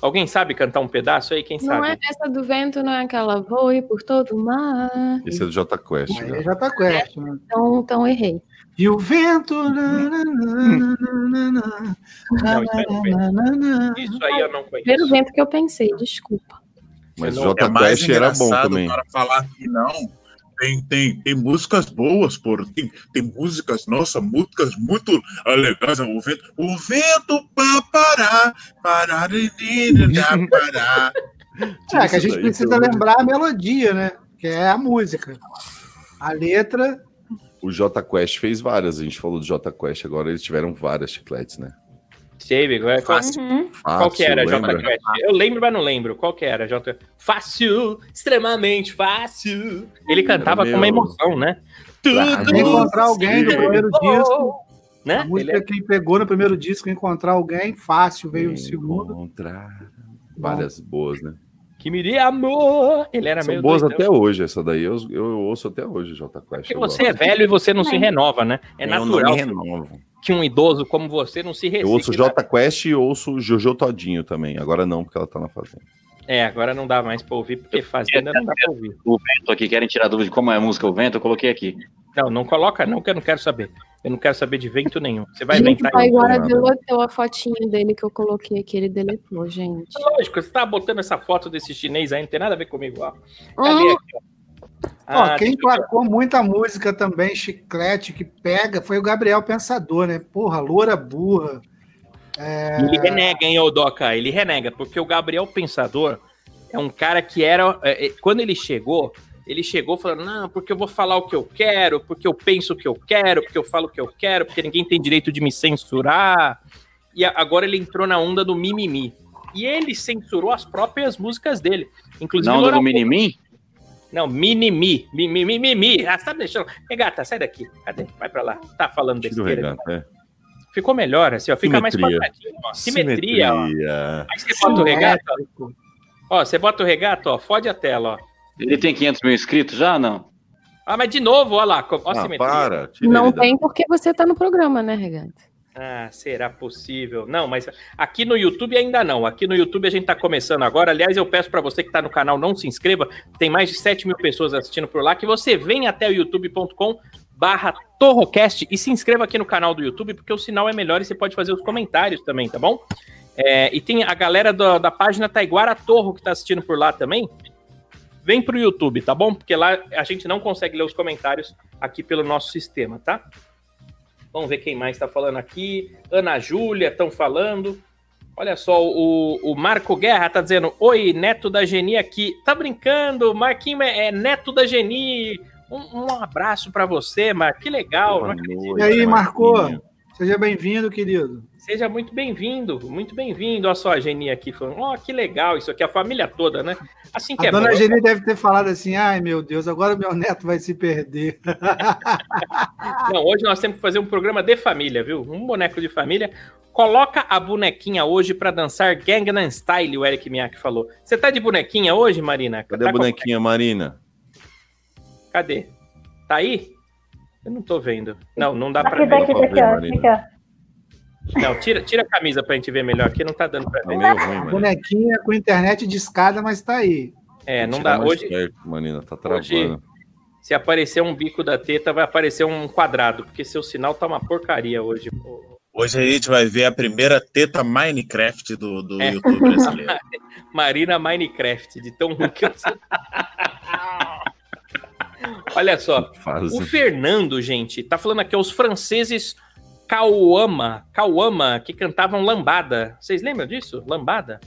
Alguém sabe cantar um pedaço aí? Quem Não sabe? é essa do vento, não é aquela voe por todo o mar. Esse é do J Quest, Aí né? já tá quest, né? Então, então errei. E o vento. na, na, na, na, na, Não, isso aí eu não conheço. na, na, na. Isso aí eu não conheço. Primeiro vento que eu pensei, desculpa. Mas o não- J É Quest era bom também. o cara falar que não. Tem, tem, tem músicas boas, pô. Tem, tem músicas, nossa, músicas muito legais. O vento, o vento pra parar, parar, parar, parar. É, que a gente precisa lembrar a melodia, né? Que é a música. A letra. O J Quest fez várias, a gente falou do J Quest, agora eles tiveram várias chicletes, né? Sei, qual, qual, Uhum. qual que era, J? Quest? Eu lembro, mas não lembro. Qual que era, J Fácil, extremamente fácil. Ele cantava Meu. com uma emoção, né? Claro. Encontrar alguém Sim. primeiro disco. Né? A música é- que pegou no primeiro disco, encontrar alguém, fácil, veio o segundo. Encontrar várias boas, né? Que me dê amor. Ele era São meio boas doidão. até hoje, essa daí eu, eu ouço até hoje, J Quest. Porque eu você gosto. é velho e você não se renova, né? É Eu não natural me renovo. que um idoso como você não se Eu recicla. ouço J Quest e ouço Jojo Todinho também. Agora não, porque ela tá na fazenda. É, agora não dá mais pra ouvir, porque fazenda não dá pra ouvir. O vento aqui, querem tirar dúvida de como é a música O Vento, eu coloquei aqui. Não, não coloca não, que eu não quero saber. Eu não quero saber de vento nenhum. Você vai gente, inventar o Taiguara nada. deletou a fotinho dele que eu coloquei aqui, ele deletou, gente. Lógico, você tá botando essa foto desse chinês aí, não tem nada a ver comigo, ó. Cadê Hum, aqui, ó? Ó, Ah, quem placou muita música também, chiclete, que pega, foi o Gabriel Pensador, né? Porra, loura burra. Ele renega, hein, ô Doca? Ele renega, porque o Gabriel Pensador é um cara que era. é, é, quando ele chegou, ele chegou falando: não, porque eu vou falar o que eu quero, porque eu penso o que eu quero, porque eu falo o que eu quero, porque ninguém tem direito de me censurar. E a- agora ele entrou na onda do mimimi. E ele censurou as próprias músicas dele. Inclusive, Não, Loura do Minimi? Não, minimi. Mimimi. Mimimi. Ah, você tá deixando. Regata, sai daqui. Cadê? Vai pra lá. Tá falando besteira. regata, é. Ficou melhor, assim, ó. Fica mais Simetria. quadradinho, ó. Simetria, ó. Simetria. Aí você bota o regata, ó. Ó, você bota o regata, ó. Fode a tela, ó. Ele tem 500 mil inscritos já, não? Ah, mas de novo, ó lá. Ó a Ah, simetria. para. Não tem porque você tá no programa, né, Regata? Ah, será possível? Não, mas aqui no YouTube ainda não. Aqui no YouTube a gente tá começando agora. Aliás, eu peço pra você que tá no canal não se inscreva. Tem mais de 7 mil pessoas assistindo por lá. Que você venha até o youtube.com barra Torrocast e se inscreva aqui no canal do YouTube, porque o sinal é melhor e você pode fazer os comentários também, tá bom? É, e tem a galera da, da página Taiguara Torro que tá assistindo por lá também. Vem pro YouTube, tá bom? Porque lá a gente não consegue ler os comentários aqui pelo nosso sistema, tá? Vamos ver quem mais está falando aqui. Ana Júlia estão falando. Olha só, o, o Marco Guerra tá dizendo: Oi, neto da Geni aqui. Tá brincando? Marquinho é, é neto da Geni. Um, um abraço para você, Marco. Que legal. Boa noite, E aí? Marquinho. Seja bem-vindo, querido. Seja muito bem-vindo, muito bem-vindo. Olha só a Geni aqui falando: Ó, que legal isso aqui, a família toda, né? Assim que A é dona bom. Geni deve ter falado assim: ai meu Deus, agora o meu neto vai se perder. Não, hoje nós temos que fazer um programa de família, viu? Um boneco de família. Coloca a bonequinha hoje pra dançar Gangnam Style, o Eric Miak falou. Você tá de bonequinha hoje, Marina? Cadê Tá a com bonequinha, Marina? Cadê? Tá aí? Eu não tô vendo. Não, não dá pra Aqui, ver. daqui, pra ver, daqui, ó. Marina. Aqui, ó. Não, tira, tira a camisa pra gente ver melhor aqui, não tá dando pra Tá ver. meio ruim. Bonequinha com internet de escada, mas tá aí. É, não dá. Hoje, perto, Marina, tá Hoje-. Se aparecer um bico da teta, vai aparecer um quadrado, porque seu sinal tá uma porcaria hoje. Hoje a gente vai ver a primeira teta Minecraft do, do É. YouTube brasileiro. Marina Minecraft, de tão ruim que eu sou. Olha só, o Fernando, gente, tá falando aqui, os franceses Kauama, Kauama, que cantavam lambada. Vocês lembram disso? Lambada?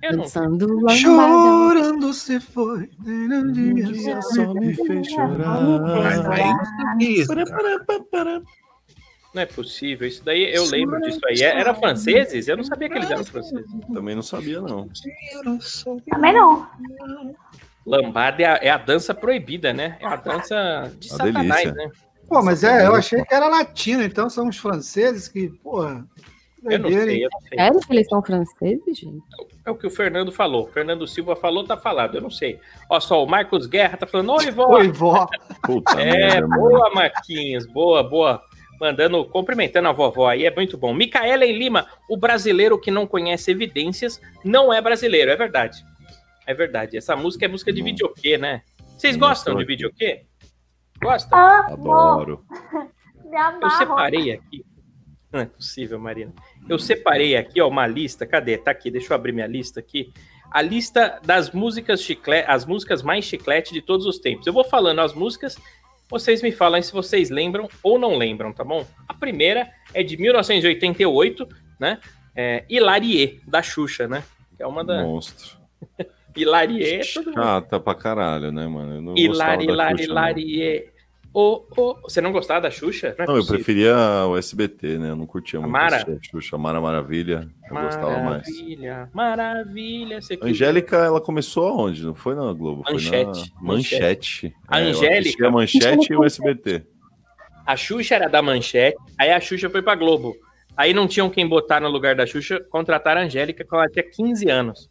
É? Eu não Dançando lambada. Chorando se foi. só me fez chorar. Não é possível. Isso daí eu lembro disso aí. Era franceses? Eu não sabia que eles eram franceses. Também não sabia, não. Também não. Lambada é a, é a dança proibida, né? É a dança de Uma Satanás, delícia. né? Pô, mas é, eu achei que era latino, então são os franceses que, porra. Eu não sei, hein? eu não sei. Sério que eles são franceses, gente? É o que o Fernando falou. O Fernando Silva falou, tá falado. Eu não sei. Ó, só o Marcos Guerra tá falando, oi, vó. Oi, vó. Puta É, merda, mano. boa, Marquinhos. Boa, boa. Mandando, cumprimentando a vovó aí, é muito bom. Micaela em Lima, o brasileiro que não conhece evidências não é brasileiro, é verdade. É verdade. Essa música é música de videokê, né? Vocês Não gostam de videokê? Gostam? Adoro. Eu separei aqui. Não é possível, Marina. Eu separei aqui, ó, uma lista. Cadê? Tá aqui, deixa eu abrir minha lista aqui. A lista das músicas chiclete, as músicas mais chiclete de todos os tempos. Eu vou falando as músicas, vocês me falam se vocês lembram ou não lembram, tá bom? A primeira é de 1988, né? É Hilarie, da Xuxa, né? Que é uma da. Monstro. Mundo. Chata pra caralho, né, mano? Eu não Hilari, Hilari, Xuxa, não. Hilarie. Ô, ô, Você não gostava da Xuxa? é Não, eu preferia o SBT, né? Eu não curtia muito Mara? a Xuxa, Mara Maravilha. Eu gostava mais. Maravilha, maravilha. Você que- Angélica, ela começou aonde? Não foi na Globo, foi Manchete. na Manchete. A É, Angélica- a Manchete e o SBT. A Xuxa era da Manchete, aí a Xuxa foi pra Globo. Aí não tinham quem botar no lugar da Xuxa, contrataram a Angélica quando ela tinha 15 anos.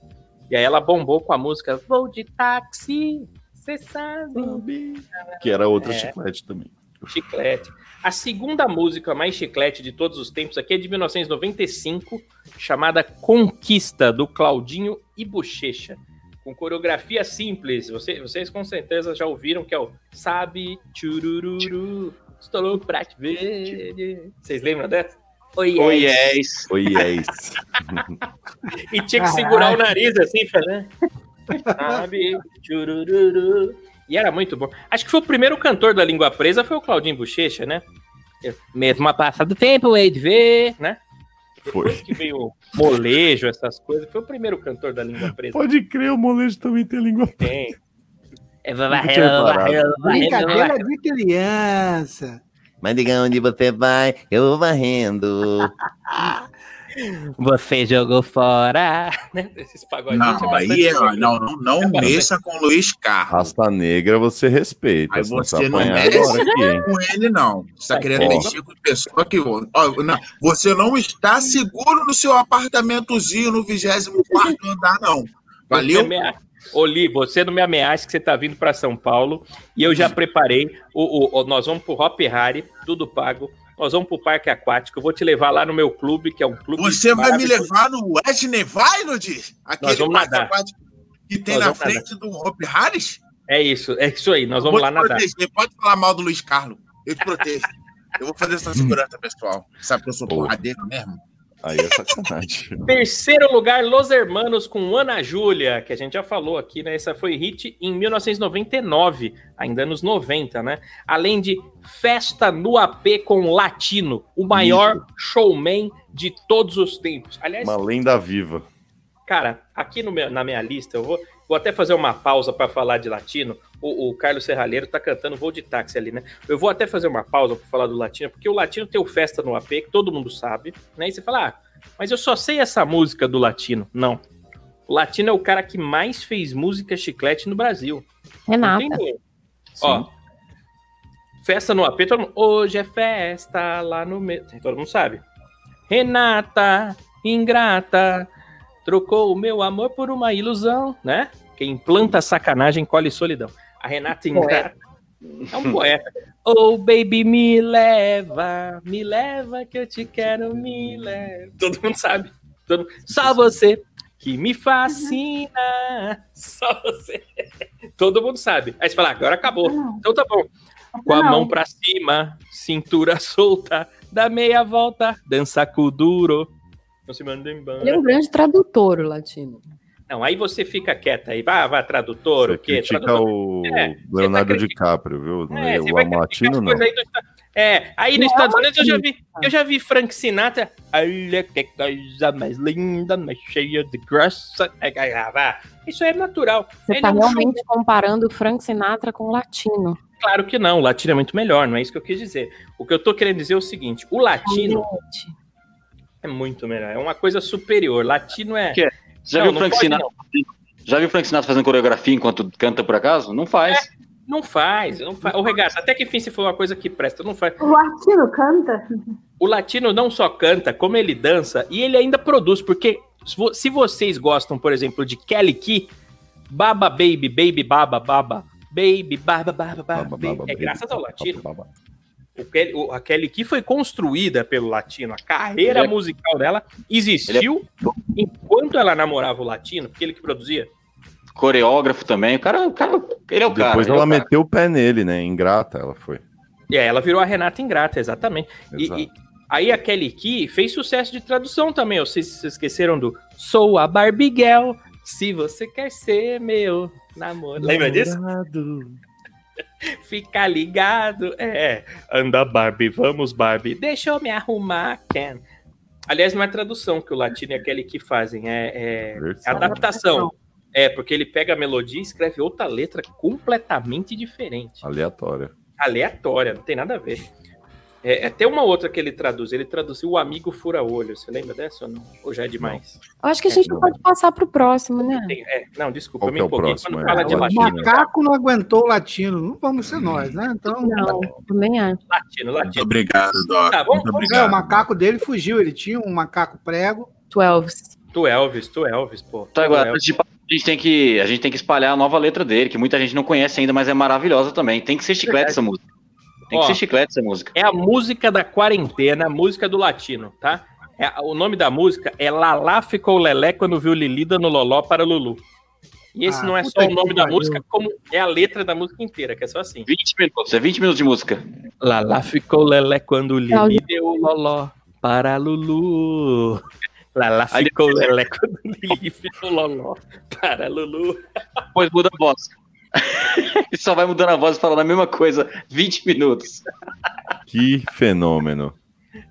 E aí ela bombou com a música Vou de táxi, cê sabe. Que era outra É. chiclete também. Chiclete. A segunda música mais chiclete de todos os tempos aqui é de 1995, chamada Conquista, do Claudinho e Bochecha. Com coreografia simples. Você- vocês com certeza já ouviram que é o Sabe, Churururu, estou louco pra te ver. Vocês lembram dessa? Oi, Oi, yes. yes. Oi, yes. E tinha que segurar o nariz assim, fazendo. Sabe, churururu. E era muito bom. Acho que foi o primeiro cantor da língua presa, foi o Claudinho Bochecha, né? Mesmo a passar do tempo, hei de ver, né? Foi. Que veio molejo, essas coisas. Foi o primeiro cantor da língua presa. Pode crer, o molejo também tem língua Tem. É, reparado. Brincadeira de criança. Mas diga onde você vai, eu vou varrendo. Você jogou fora. Né? Esses pagodinhos Não, aí é, não, não, não É mexa com o Luiz Carlos. Raça negra você respeita. Aí você não mexe com ele, não. Você tá Vai, querendo mexer com pessoa que. ó, não, você não está seguro no seu apartamentozinho no 24 andar, não. Valeu? Você amea- Oli, você não me ameaça que você tá vindo para São Paulo e eu já preparei. O, o- o- nós vamos pro Hop Harry, tudo pago. Nós vamos pro Parque Aquático. Eu vou te levar lá no meu clube, que é um clube. Você vai me levar no Wesley Vinod? Aquele vamos parque nadar. aquático que tem Nós na vamos nadar. frente do Hope Harris? É isso, é isso aí. Nós vamos lá te nadar. proteger. Pode falar mal do Luiz Carlos. Eu te protejo. eu vou fazer essa segurança, pessoal. Sabe que eu sou porradeiro mesmo? Aí é sacanagem. Terceiro lugar, Los Hermanos com Ana Júlia, que a gente já falou aqui, né? Essa foi hit em 1999, ainda anos 90, né? Além de Festa no AP com Latino, o maior showman de todos os tempos. Aliás, Uma lenda viva. Cara, aqui no meu- na minha lista, eu vou, vou até fazer uma pausa para falar de latino. O, o Carlos Serralheiro tá cantando voo de táxi ali, né? Eu vou até fazer uma pausa para falar do latino, porque o latino tem o Festa no AP, que todo mundo sabe, né? E você fala, ah, mas eu só sei essa música do latino. Não. O latino é o cara que mais fez música chiclete no Brasil. Renata. Ó, festa no AP, todo mundo. Hoje é festa lá no meio. Todo mundo sabe. Renata, ingrata, trocou o meu amor por uma ilusão, né? Quem planta sacanagem colhe solidão. A Renata ingrata é um poeta. Oh, baby, me leva, me leva que eu te quero, me leva. Todo mundo sabe. Todo mundo- Só você que me fascina. Só você. Todo mundo sabe. Aí você fala, agora acabou. Então tá bom. Com a mão pra cima, cintura solta, dá meia volta, dança com duro. Ele é um grande tradutor, o latino. Não, aí você fica quieta aí. Vai, vai, tradutor, Você o quê? critica Tradutor. o É, Leonardo tá DiCaprio, viu? Não É, é, o latino, não. aí do É, aí nos Não, Estados Unidos eu já vi, eu já vi Frank Sinatra. Olha que coisa mais linda, mais cheia de graça. É, é, é, vá. Isso é natural. Você tá é um realmente comparando o Frank Sinatra com o latino. Claro que não, o latino é muito melhor, não é isso que eu quis dizer. O que eu tô querendo dizer é o seguinte: o latino Gente, é muito melhor, é uma coisa superior. Latino é. Que Já Não, viu o não Frank Sinatra? Já viu o Frank Sinatra fazendo coreografia enquanto canta por acaso? Não faz. Não faz, não faz. Ô, Regata, até que fim se for uma coisa que presta, não faz. O latino canta? O latino não só canta, como ele dança e ele ainda produz, porque se vo- se vocês gostam, por exemplo, de Kelly Key, Baba Baby, Baby Baba Baba, Baby Baba Baba Baba, Baba, Baby, baba, é baby, graças ao latino. O Kelly, o- a Kelly Key foi construída pelo latino, a carreira é- musical dela existiu enquanto ela namorava o latino, porque ele que produzia. Coreógrafo também. O cara, o cara ele é o cara. Depois é ela o meteu o pé nele, né? Ingrata ela foi. E aí ela virou a Renata Ingrata, exatamente. E, e aí a Kelly Key fez sucesso de tradução também. Vocês se esqueceram do Sou a Barbie Girl, se você quer ser meu namoro. Lembra disso? Fica ligado. É, anda Barbie, vamos Barbie. Deixa eu me arrumar, Ken. Aliás, não é tradução que o latino e a Kelly Key fazem, é, é adaptação. É, porque ele pega a melodia e escreve outra letra completamente diferente Aleatória. aleatória, não tem nada a ver. É, é, tem uma outra que ele traduz, ele traduziu o amigo fura-olho, você lembra dessa ou não? Ou já é demais? eu acho que a gente não pode passar pro próximo, né? Tem- é, não, desculpa, Qual eu me que é o empolguei próximo, é? fala de O O latino. macaco não aguentou o latino. Não vamos ser nós, né? Então, Não, também acho. Latino, Muito latino. obrigado, Doc. Tá, vamos- Muito vamos- é, o macaco dele fugiu. Ele tinha um macaco prego. 12. Tu Elvis, tu Elvis, pô. Tá, Tu agora, Elvis. antes de parar, a gente, tem que, a gente tem que espalhar a nova letra dele, que muita gente não conhece ainda, mas é maravilhosa também. Tem que ser chiclete essa música. Tem que Ó. ser chiclete essa música. É a música da quarentena, a música do latino, tá? É, o nome da música é Lalá ficou Lelé quando viu Lili dando loló para Lulu. E esse Ah, não é só o que nome da pariu. música, como é a letra da música inteira, que é só assim. 20 minutos, é 20 minutos de música. Lala ficou lelé quando Lili deu o loló para Lulu. Lala Aí ficou lelé quando Lili deu o loló para Lulu. Depois muda a voz. Ele só vai mudando a voz e falando a mesma coisa 20 minutos. Que fenômeno.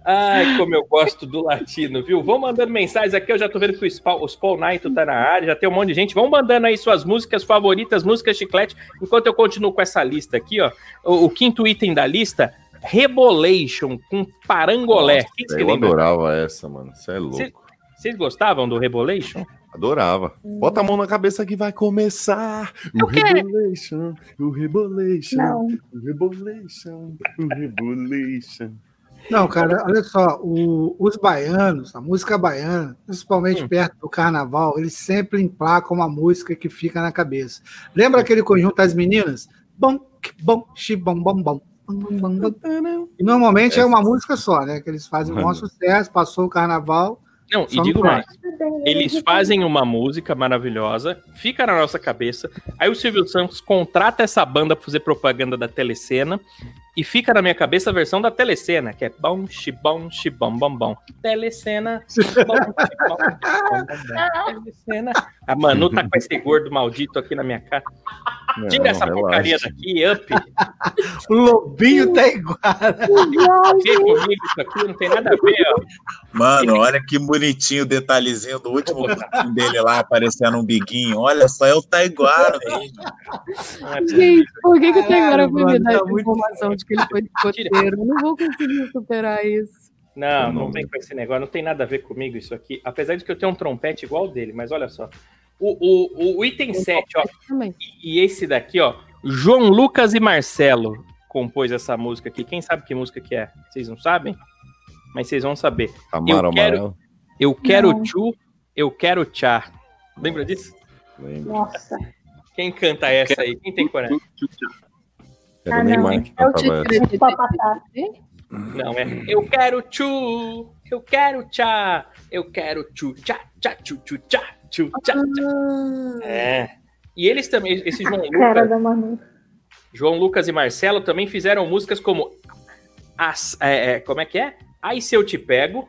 Ai, como eu gosto do latino, viu? Vão mandando mensagens aqui, eu já tô vendo que o Spawn, o Spawn Knight tá na área, já tem um monte de gente. Vão mandando aí suas músicas favoritas, músicas chiclete, enquanto eu continuo com essa lista aqui, ó. O, o quinto item da lista, Rebolation com Parangolé. Quem se Eu lembra? adorava essa, mano. Você é louco. Cê- Vocês gostavam do Rebolation? Adorava. Bota a mão na cabeça que vai começar. O quê? Rebolation, o Rebolation, Não. o Rebolation, o Rebolation. Não, cara, olha só, o- os baianos, a música baiana, principalmente Hum. perto do carnaval, eles sempre emplacam uma música que fica na cabeça. Lembra aquele conjunto das meninas? Bom, que bom, xibom, bom, bom. bom, bom, bom, bom. E normalmente é uma música só, né? Que eles fazem um maior sucesso, passou o carnaval. Não, e digo mais. Eles fazem uma música maravilhosa, fica na nossa cabeça. Aí o Silvio Santos contrata essa banda pra fazer propaganda da telecena. E fica na minha cabeça a versão da telecena, que é bom, xibom, xibom, bom, bom. Telecena, bom, xibom. Telecena. A Manu tá com esse gordo maldito aqui na minha cara. Tira Não, essa relaxa. porcaria daqui, up. O lobinho tá igual. Comigo isso aqui, não tem nada a ver, ó. Mano, olha que bonitinho o detalhezinho do último dele lá, aparecendo um biguinho. Olha só, é o Taiguara mesmo. Gente, por que, que o Taiguara foi me dar tá essa informação de que ele foi escoteiro? Eu não vou conseguir superar isso. Não, não vem com esse negócio, não tem nada a ver comigo isso aqui. Apesar de que eu tenho um trompete igual dele, mas olha só. O, o, o item 7, ó, Também. e esse daqui, ó, João Lucas e Marcelo compôs essa música aqui. Quem sabe que música que é? Vocês não sabem? Mas vocês vão saber. Amaro Eu quero- Amarelo. Eu quero Não. tchu, eu quero tchá. Lembra disso? Lembro. Nossa. Quem canta essa aí? Quem tem coragem? Era Ah. Neymar que É cantava essa. de Papatá. Não, é eu quero tchu, eu quero tchá, eu quero tchu, tchá, tchá, tchu, tchu, tchá, tchu, tchá, tchá. É. E eles também, esse João Cara Lucas, da Manu. João Lucas e Marcelo também fizeram músicas como As- é, é, como é que é? Ai se eu te pego,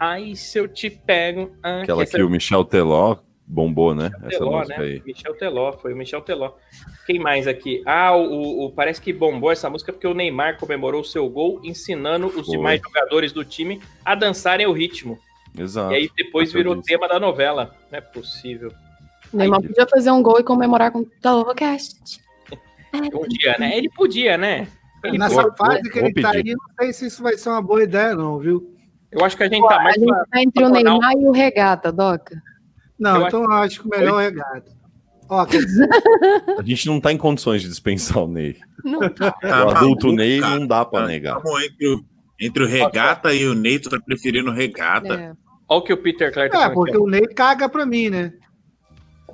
ai se eu te pego. Ah, Aquela essa que o Michel Teló bombou, né? Essa Teló, música né? aí. Michel Teló, foi o Michel Teló. Quem mais aqui? Ah, o, o- o- parece que bombou essa música porque o Neymar comemorou seu gol ensinando os Foi. demais jogadores do time a dançarem o ritmo. Exato. E aí depois o eu virou disse. tema da novela. Não é possível. Neymar podia fazer um gol e comemorar com o Torrocast. Um dia, né? Ele podia, né? Ele Nessa pode. fase que ele tá aí, não sei se isso vai ser uma boa ideia, não, viu? Eu acho que a gente Pô, tá a mais gente pra- tá entre o Neymar e o Regata, Doca. Não, Eu então eu acho que o melhor é regata. Ó, dizer, A gente não tá em condições de dispensar o Ney. Não Tá o adulto maluco, Ney cara. não dá pra Tá, negar. Entre o, entre o regata e o Ney, tu tá preferindo o regata. É. Olha o que o Peter Clare tá é, porque aqui, o Ney caga pra mim, né?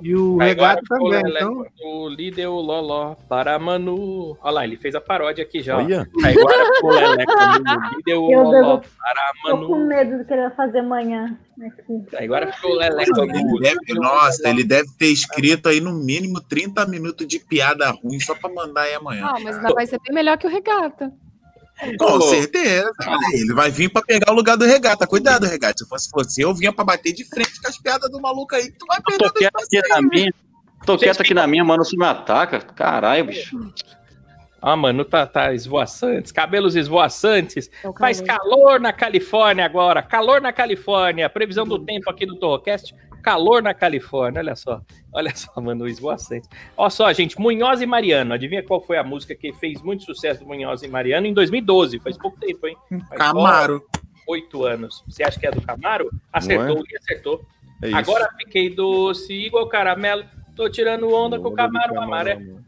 E o Aí agora regata ficou o também, Lelé então... O líder, o Loló, para Manu. Olha lá, ele fez a paródia aqui já. Olha, Aí agora ficou o Lelé, o líder, o Loló, Deus, para Tô com Manu. medo do que ele vai fazer amanhã. Aqui. Aí agora ficou o Lelé, Ele deve- nossa, ele deve ter escrito aí no mínimo 30 minutos de piada ruim só pra mandar aí amanhã. Ah, mas ainda vai ser bem melhor que o Regata. Com certeza. Ele vai vir pra pegar o lugar do regata. Cuidado, regata. Se fosse você, eu vinha pra bater de frente com as piadas do maluco aí, que tu vai perder tô quieto aqui na minha. Tô quieto aqui na minha, mano. Você me ataca. Caralho, bicho. Ah, mano, tá, tá esvoaçantes, cabelos esvoaçantes. É Faz calor. calor na Califórnia agora, calor na Califórnia. Previsão do tempo aqui do Torrocast, calor na Califórnia. Olha só, olha só, mano, esvoaçante. Olha só, gente, Munhoz e Mariano. Adivinha qual foi a música que fez muito sucesso do Munhoz e Mariano em 2012? Faz pouco tempo, hein? Faz Camaro. Oito anos. Você acha que é do Camaro? Acertou, e acertou. é. Agora fiquei doce, igual caramelo. Tô tirando onda com o Camaro amarelo.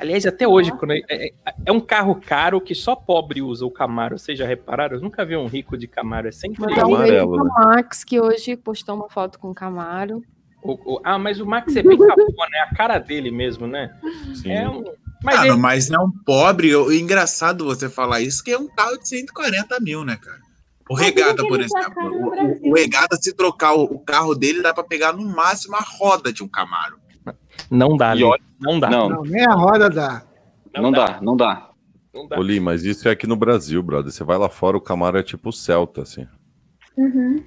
Aliás, até hoje, quando é, é- é um carro caro que só pobre usa o Camaro. Vocês já repararam? Eu nunca vi um rico de Camaro. É sempre. Mandar um beijo amarelo, pro né? Max, que hoje postou uma foto com o Camaro. O- o- ah, mas o Max é bem cafona, é a cara dele mesmo, né? Sim. É um. Mas Mas, ele, mas é um pobre. o- Engraçado você falar isso, que é um carro de 140 mil, né, cara? O regata, por exemplo. O, o- o regata, se trocar o, o carro dele, dá pra pegar no máximo a roda de um Camaro. Não dá, E olha- Não dá. Não, Não, nem a roda dá. não dá, não dá. Não dá. Ô, Li, mas isso é aqui no Brasil, brother. Você vai lá fora, o Camaro é tipo Celta, assim. Uhum.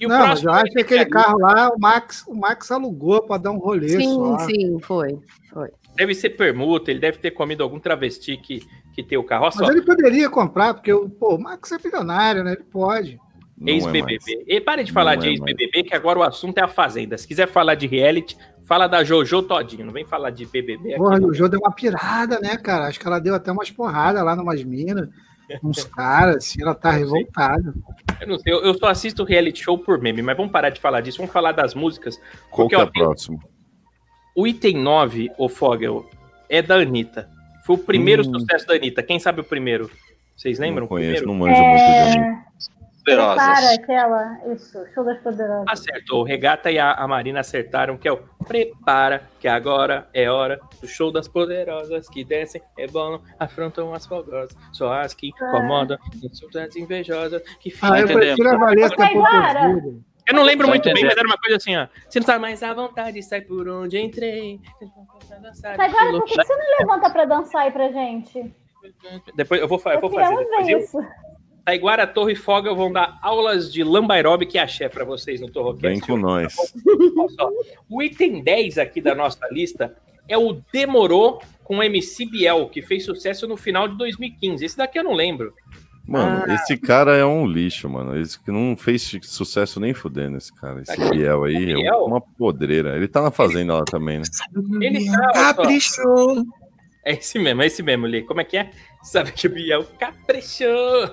E o não, mas eu acho que aquele carro lá, o Max, o Max alugou pra dar um rolê Sim, só. sim, foi. foi. deve ser permuta, ele deve ter comido algum travesti que, que tem o carro. Olha só, Mas ele poderia comprar, porque o, pô, o Max é bilionário, né? Ele pode. Não é ex-BBB. mais. e pare de falar Não de é ex-BBB, que agora o assunto é a Fazenda. Se quiser falar de reality, fala da Jojo Todinho. Não vem falar de BBB aqui. Porra, não. o Jô deu uma pirada, né, cara? Acho que ela deu até umas porradas lá numas minas, uns caras, assim, ela tá revoltada. Eu não sei, eu, eu só assisto reality show por meme, mas vamos parar de falar disso. Vamos falar das músicas. Qual que é o próximo? O item 9, o Fogel, é da Anitta. Foi o primeiro Hum. sucesso da Anitta. Quem sabe o primeiro? Vocês lembram? Não o conheço, primeiro? não manjo muito de mim. É, prepara Poderosas. aquela. Isso, show das poderosas. Acertou. O Regata e a, a Marina acertaram, que é o Prepara, que agora é hora do show das poderosas que descem, rebolam, afrontam as fogosas. Só as que incomodam, insultam as invejosas, que ficam. Ah, eu entendemos. prefiro a Valesca. Eu não lembro Vai muito bem, entender. mas era uma coisa assim, ó. Se não tá mais à vontade, sai por onde entrei. Mas agora, por que você não levanta pra dançar aí pra gente? Depois eu vou, eu Eu vou queria fazer. ver Depois eu, isso. Taiguara, Torre e Foga vão dar aulas de lamba aeróbica e axé pra vocês no Torrocast. Vem com nós. Só. O item 10 aqui da nossa lista é o Demorou com MC Biel, que fez sucesso no final de 2015. Esse daqui eu não lembro. Mano, Ah. esse cara é um lixo, mano. Esse que não fez sucesso nem fudendo, esse cara. Esse Aqui. Biel aí Biel? é uma podreira. Ele tá na fazenda lá também, né? Ele tá. Caprichou. É esse mesmo, é esse mesmo, Lê. Como é que é? Sabe que o Biel caprichou.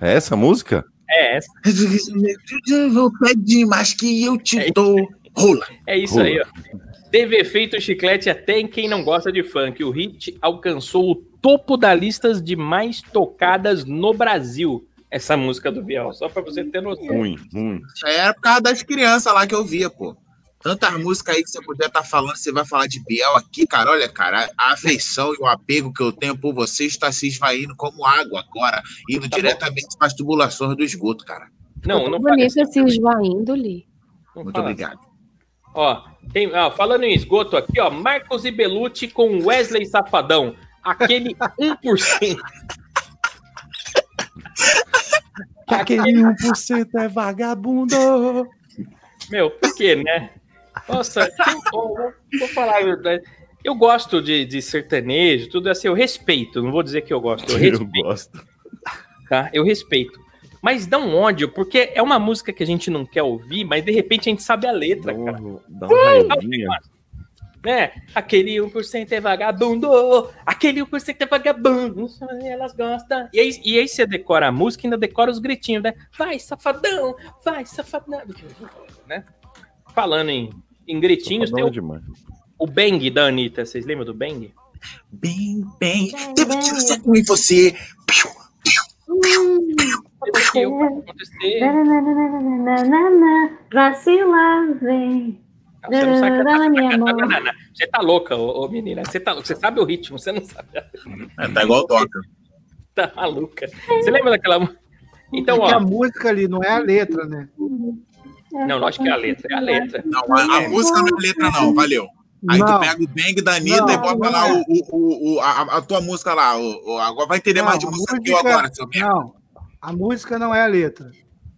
É essa a música? É, essa. Vou pedir mais que eu te dou. Rola. É isso Rola. aí, ó. Teve efeito chiclete até em quem não gosta de funk. O hit alcançou o topo das listas de mais tocadas no Brasil. Essa música do Biel, só pra você ter noção. Ruim, ruim. Isso aí era por causa das crianças lá que eu via, pô. Tantas músicas aí que você podia estar falando, você vai falar de Biel aqui, cara. Olha, cara, a afeição e o apego que eu tenho por você está se esvaindo como água agora, indo Tá diretamente para as tubulações do esgoto, cara. Não, não Bonito parece. se esvaindo ali. Não Muito obrigado. Ó, tem, ó, falando em esgoto aqui, ó, Marcos e Belucci com Wesley Safadão. Aquele 1%. Que aquele 1% é vagabundo. Meu, por quê, né? Nossa, eu, vou, vou falar a verdade. Eu gosto de, de sertanejo, tudo assim, eu respeito. Não vou dizer que eu gosto, eu Eu respeito. gosto. tá? Eu respeito. Mas dá um ódio, porque é uma música que a gente não quer ouvir, mas de repente a gente sabe a letra, cara. Dá uma raivinha. Né? Aquele 1% é vagabundo, aquele 1% é vagabundo, elas gostam. E aí, e aí você decora a música e ainda decora os gritinhos, né? Vai, safadão, vai, safadão. Né? Falando em, em gritinhos, tem é o, demais. o Bang da Anitta. Vocês lembram do Bang? Bem, bem. Devo tirar certo em você. Piu. Depois que eu vou acontecer. Nananana, Vacilar, vem. Não, você não sabe cantar, Nananana, você, minha vai cantar, mão. nanana. Você tá louca, ô, ô menina. Você, tá, você sabe o ritmo, você não sabe. É, tá igual toca. Tá maluca. Você lembra daquela. Então, Porque a ó. música ali não é a letra, né? Não, lógico que é a letra, é a letra. Não, a, a música não é letra, não. Valeu. Aí tu Não. pega o bang da Anitta Não, e bota não lá é. o, o, o, a, a tua música lá. O, o- agora vai entender Não, mais de a música que eu música- agora, seu merda. Não, a música não é a letra.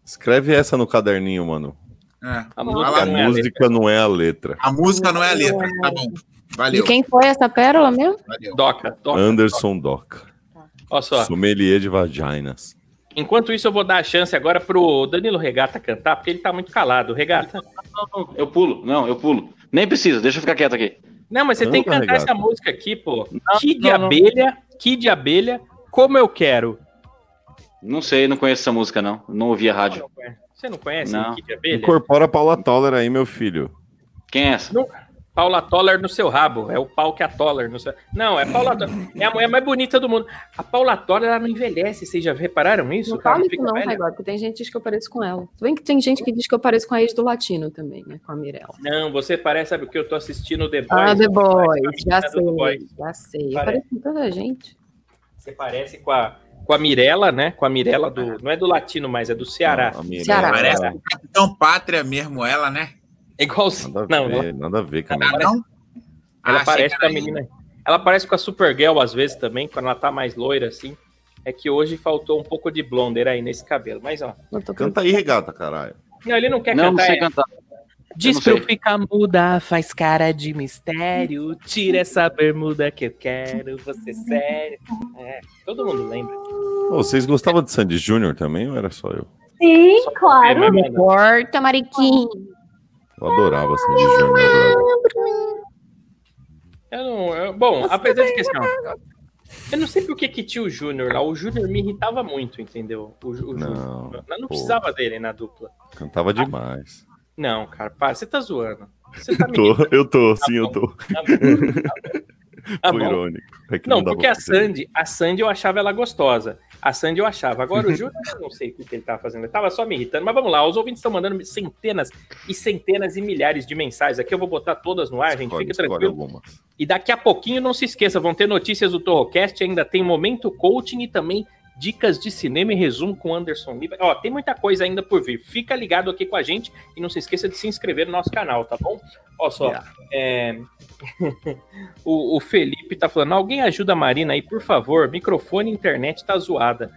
Escreve essa no caderninho, mano. É. A música. A não é a música não é a letra. A música não é a letra. Tá bom. De Valeu. quem foi essa pérola mesmo? valeu. Doca, toca. Anderson Doca. Olha só. Sommelier de vaginas. Enquanto isso, eu vou dar a chance agora pro Danilo Regata cantar, porque ele tá muito calado. Regata. Eu pulo, não, eu pulo. Nem precisa, deixa eu ficar quieto aqui. Não, mas você Não, tem que cantar Regata. essa música aqui, pô. Kid não, não. Abelha, Kid Abelha, Como Eu Quero. Não sei, não conheço essa música, não. Não ouvi a rádio. Você não conhece Não. Kid Abelha? Incorpora a Paula Toller aí, meu filho. Quem é essa? Paula Toller no seu rabo. É o pau que a Toller no seu. Não, é Paula Toller. É a mulher mais bonita do mundo. A Paula Toller, ela não envelhece. Vocês já repararam isso? Não Que ela fala isso não, velha? Raigor, porque tem gente que diz que eu pareço com ela. Se bem que tem gente que diz que eu pareço com a ex do Latino também, né? Com a Mirella. Não, você parece, sabe o que? Eu tô assistindo The Boys. Ah, The Boys, a já The Boys. sei, já sei. Eu Parece. com tanta gente. Você parece com a, com a Mirella, né? Com a Mirella do. Não é do latino, mas é do Ceará. A Mirella- Ceará. Parece o Capitão Pátria mesmo, ela, né? É igualzinho. Nada a Não, não. ver, nada a ver, Ah, cara. não? Ela Ah, parece com a menina. Ela parece com a Supergirl às vezes também, quando ela tá mais loira assim. É que hoje faltou um pouco de blonder aí nesse cabelo. Mas, ó. Canta aí, regata, caralho. Não, ele não quer Não, não cantar. sei é- cantar. Diz Eu pra não eu ficar muda, faz cara de mistério. Tira essa bermuda que eu quero, você sério. É, todo mundo lembra. Ô, vocês gostavam de Sandy Júnior também ou era só eu? Sim, É, claro. mas, mano, Corta, Mariquinho. Eu adorava Sandy Júnior. adorava. eu não, eu- bom, apesar de que assim, eu não sei por que que tinha o Júnior lá. O Júnior me irritava muito, entendeu? O, o Não, Júnior. Eu não pô. precisava dele na dupla. Cantava demais. Não, cara, para, você tá zoando. Você tá me Tô, irritando. eu tô, Tá sim, eu bom. tô. Tá bom, tá bom. Tá Foi bom. irônico. É que Não, dá porque a. Sandy, a Sandy eu achava ela gostosa. A Sandy eu achava. Agora o Júnior eu não sei o que ele tava fazendo. Ele tava só me irritando. Mas vamos lá, os ouvintes estão mandando centenas e centenas e milhares de mensagens. Aqui eu vou botar todas no ar, gente. Fica tranquilo. algumas. E daqui a pouquinho, não se esqueça, vão ter notícias do Torrocast, ainda tem Momento Coaching e também dicas de cinema e resumo com Anderson Lima. Ó, tem muita coisa ainda por vir. Fica ligado aqui com a gente e não se esqueça de se inscrever no nosso canal, tá bom? Ó só, é, o, o Felipe tá falando, alguém ajuda a Marina aí, por favor, microfone e internet tá zoada.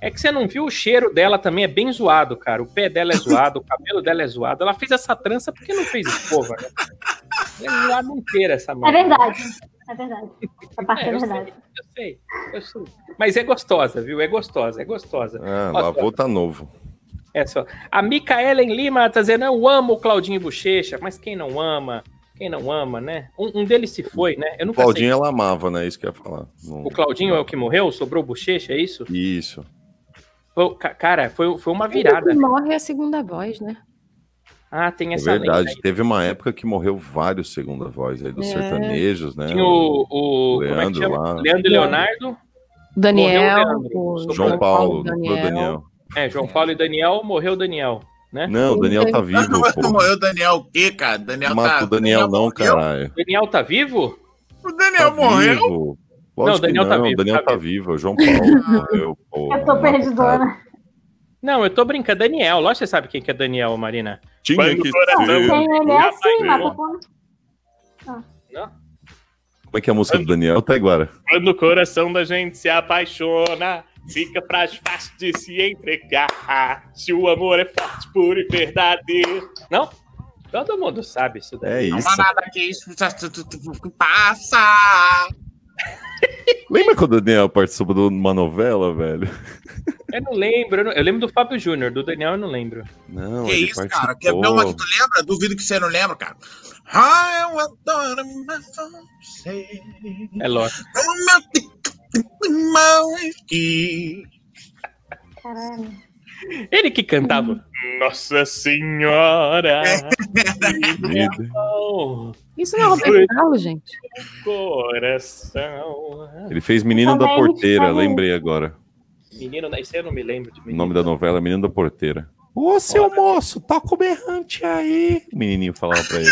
É que você não viu o cheiro dela também, é bem zoado, cara. O pé dela é zoado, o cabelo dela é zoado. Ela fez essa trança porque não fez escova, né? Ela é zoada inteira essa É mão. verdade. É verdade. A parte É, é, eu sei, verdade. eu sei, eu sei. Mas é gostosa, viu? É gostosa, é gostosa. Ah, Ó, lavou tá novo. É só. A Micaelen Lima tá dizendo: Eu amo o Claudinho Bochecha, mas quem não ama? Quem não ama, né? Um, um deles se foi, né? Eu nunca Claudinho sei. ela amava, né? Isso que eu ia falar. Não- O Claudinho é o que morreu? Sobrou o Bochecha, é isso? Isso. Cara, foi, foi uma virada. Quem morre é a segunda voz, né? Ah, tem É essa lenda verdade. aí. Teve uma época que morreu vários segunda voz aí dos É. sertanejos, né? Tinha o, o, como é que Leandro chama? lá. Leandro e Leonardo. Daniel, o Leandro. o João Paulo, Daniel. Daniel. Daniel. É, João Paulo e Daniel, morreu o Daniel, né? Não, o Daniel tá vivo, Não pô. morreu o Daniel o quê, cara? Daniel Não tá. mata o Daniel não, morreu? caralho. O Daniel tá vivo? O Daniel Tá morreu? vivo. Lógico Não, o Daniel tá não, vivo, o Daniel tá tá vivo. O João Paulo morreu, pô. Eu tô mata o perdidona. Não, eu tô brincando. Daniel, lógico que você sabe quem que é Daniel, Marina. Tinha Quando que o coração- ser. Tem ele Já assim, mas tô falando- Como é que é a música do Daniel? Tá agora. Quando o coração da gente se apaixona, fica frágil, fácil de se entregar. Se o amor é forte, puro e verdadeiro. Não? Todo mundo sabe isso daí. É Não isso. há nada que isso passa. Lembra quando o Daniel participou de uma novela, velho? Eu não lembro. Eu, não- eu lembro do Fábio Júnior, do Daniel eu não lembro. Não, Que ele isso, cara? participou. Quer ver uma que tu lembra? Duvido que você não lembra, cara. Ah, eu adoro você. É lógico. Ele que cantava. Nossa Senhora! Oh, Isso não é Roberto Carlos, gente. coração. Ele fez Menino da Porteira, lembrei agora. Menino, isso eu não me lembro de O menino. nome da novela é Menino da Porteira. Ô, seu moço, toca o berrante aí. O menininho falava pra ele.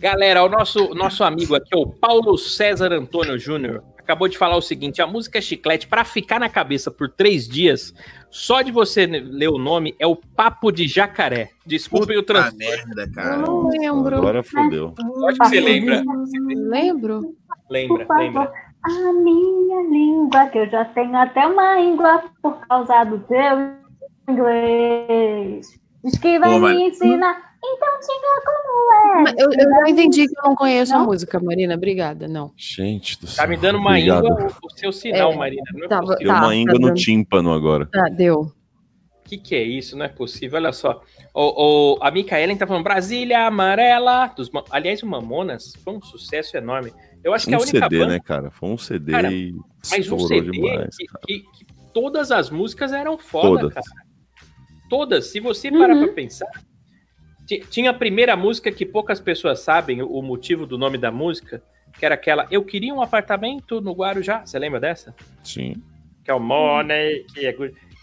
Galera, o nosso, nosso amigo aqui, o Paulo César Antônio Júnior, acabou de falar o seguinte: a música Chiclete, pra ficar na cabeça por três dias, só de você ler o nome é o Papo de Jacaré. Desculpem o Puta trans. merda, Eu cara. não lembro. Agora fodeu. Lógico que você lembra. Lembro. Lembra, lembra. a minha língua, que eu já tenho até uma língua por causa do teu inglês. Diz que vai Pô, me mas- ensinar, então diga como é. Eu, eu já entendi que eu não conheço a Não? música, Marina. Obrigada, não. Gente do céu. Tá me dando uma Obrigado. íngua o, seu sinal, É, Marina. Não é possível. Tá, uma íngua tá no dando. tímpano agora. Tá, deu. O que, que é isso? Não é possível. Olha só. O, o- a Micaelen tá falando Brasília Amarela. Dos, aliás, o Mamonas foi um sucesso enorme. Eu acho que Um a única CD, banda. né, cara? Foi um CD Cara, e Mas um CD demais. que, que- que todas as músicas eram foda, Todas. cara. Todas. Se você parar Uhum. pra pensar. Ti- Tinha a primeira música que poucas pessoas sabem o, motivo do nome da música, que era aquela Eu queria um apartamento no Guarujá. Você lembra dessa? Sim. Que é o Money, que é.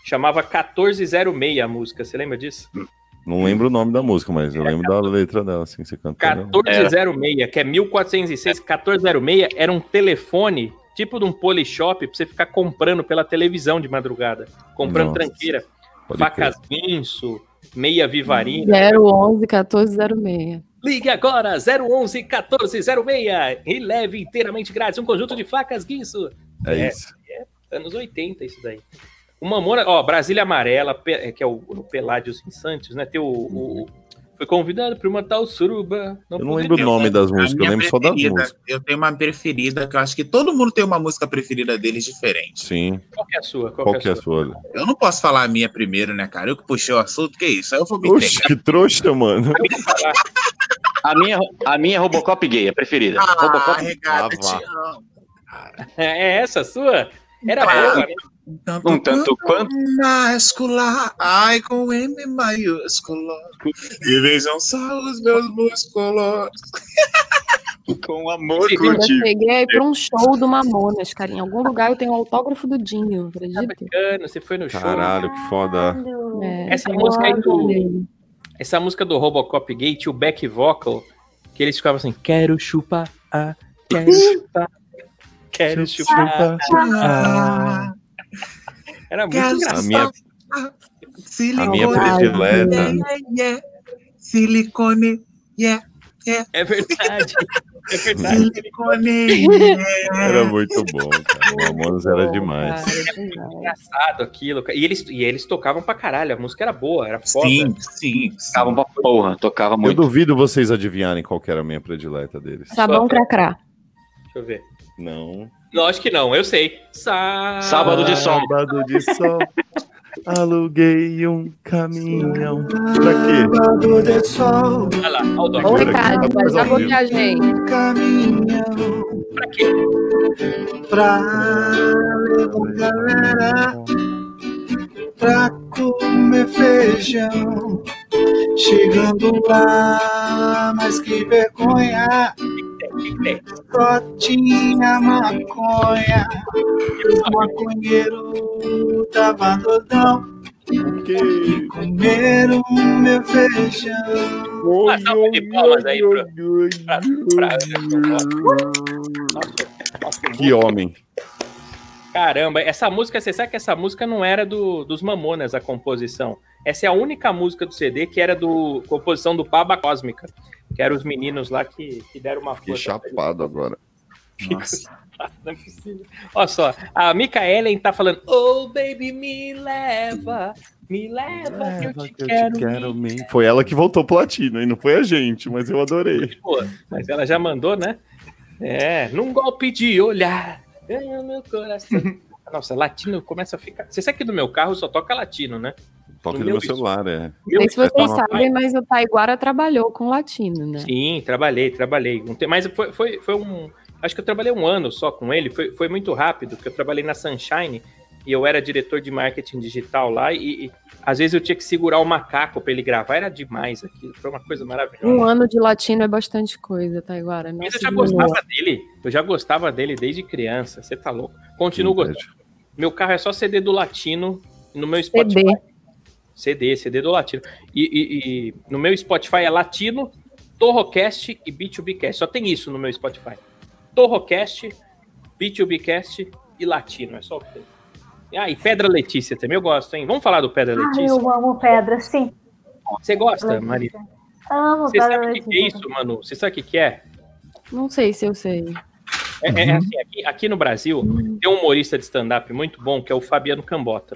Chamava 1406 a música. Você lembra disso? Não lembro o nome da música, mas eu lembro da letra dela, assim, que você cantando. 1406, que é 1406. 1406 era um telefone, tipo de um polishop, pra você ficar comprando pela televisão de madrugada. Comprando Nossa, tranqueira. pode Facas guinso, meia vivarina. 011 1406. Ligue agora, 011 1406 e leve inteiramente grátis um conjunto de facas guinso. É, É. isso. Anos 80, isso daí. O Mamona, ó, Brasília Amarela, pe- que é o, o Peládios Santos, né? Tem o. o- foi convidado para uma tal suruba. Eu não lembro o nome das músicas, eu lembro só das músicas. Eu tenho uma preferida, que eu acho que todo mundo tem uma música preferida deles diferente. Sim. Qual que é a sua? Qual, Qual que é a sua? sua? Eu não posso falar a minha primeiro, né, cara? Eu que puxei o assunto, que isso? Aí eu vou me Oxe, entregar. que trouxa, mano. A minha, a minha é Robocop gay, a preferida. Ah, Robocop regata, Ah, amo. É essa a sua? Era Ah. boa, né? Tanto, Um tanto quanto. Mascular, ai com M maiúsculo. E vejam só os meus músculos. com amor Sim, Eu já cheguei pra um show do Mamonas, cara. Em algum lugar eu tenho o autógrafo do Dinho, Tá acredita? bacana, você foi no show. Caralho, que foda. É, Essa eu música aí do- dele. Essa música do Robocop Gate, o back vocal, que eles ficavam assim, quero chupar, ah, quero chupar, quero chupar. Ah, Era muito Quero engraçado. A minha, silicone. a minha predileta. Yeah, yeah. Silicone. Yeah, É verdade. É verdade. silicone. Era Yeah. muito bom, cara. O Mamonas era demais. cara, demais. engraçado aquilo. E eles, e eles tocavam pra caralho. A música era boa, era foda. Sim, sim. Tocavam pra porra, tocava Eu muito. duvido vocês adivinharem qual que era a minha predileta deles. Sabão cracrá. Deixa eu ver. Não. Não, acho que não, eu sei. Sá... Sábado de sol. Sábado de sol. Aluguei um caminhão. Pra quê? Lado de sol, Olha lá, olha o. Ô, Ricardo, vai a gente. caminhão Pra quê? pra levar galera pra comer feijão. Chegando lá, mas que vergonha, O só tinha maconha. E os maconheiros tava doidão, O quê? comeram meu feijão. Uma salva de palmas aí pra- pra- pra- Que homem. Caramba, essa música, você sabe que essa música não era do, dos Mamonas, a composição. Essa é a única música do CD que era do composição do Baba Cósmica, que eram os meninos lá que, que deram uma Fiquei chapado agora. Não é possível. Olha só, a Mika Ellen tá falando: Oh, baby, me leva, me leva, que eu te quero. me- Foi ela que voltou platino, e não foi a gente, mas eu adorei. Pô, mas ela já mandou, né? É, num golpe de olhar, ganha meu coração. Nossa, latino começa a ficar. Você sabe que no meu carro só toca latino, né? Toca No meu meu celular, é. Não sei se vocês sabem, mas o Taiguara trabalhou com latino, né? Sim, trabalhei, trabalhei. Mas foi, foi, foi um. Acho que eu trabalhei um ano só com ele, foi, foi muito rápido, porque eu trabalhei na Sunshine e eu era diretor de marketing digital lá e, e às vezes eu tinha que segurar o macaco para ele gravar, era demais aquilo, foi uma coisa maravilhosa. Um ano de latino é bastante coisa, Taiguara. Mas eu já gostava dele, eu já gostava dele desde criança, você tá louco. Continuo gostando. Meu carro é só CD do Latino no meu Spotify. CD. CD, CD do Latino. E, e- e no meu Spotify é Latino, Torrocast e B2Bcast. Só tem isso no meu Spotify. Torrocast, B2Bcast e Latino. É só o que tem. Ah, e Pedra Letícia também eu gosto, hein? Vamos falar do Pedra Ai, Letícia? eu amo pedra, sim. Você gosta, Maria? Amo Você pedra sabe o que, que é isso, Manu? Você sabe o que, que é? Não sei se eu sei. É, é assim, aqui, aqui no Brasil tem um humorista de stand-up muito bom que é o Fabiano Cambota.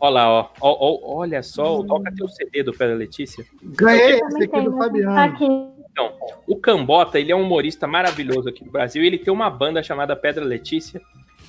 Olha lá, ó. Ó, ó, olha só, toca teu CD do Pedra Letícia. Ganhei esse aqui do? Fabiano. Aqui. Então, o Cambota, ele é um humorista maravilhoso aqui no Brasil e ele tem uma banda chamada Pedra Letícia.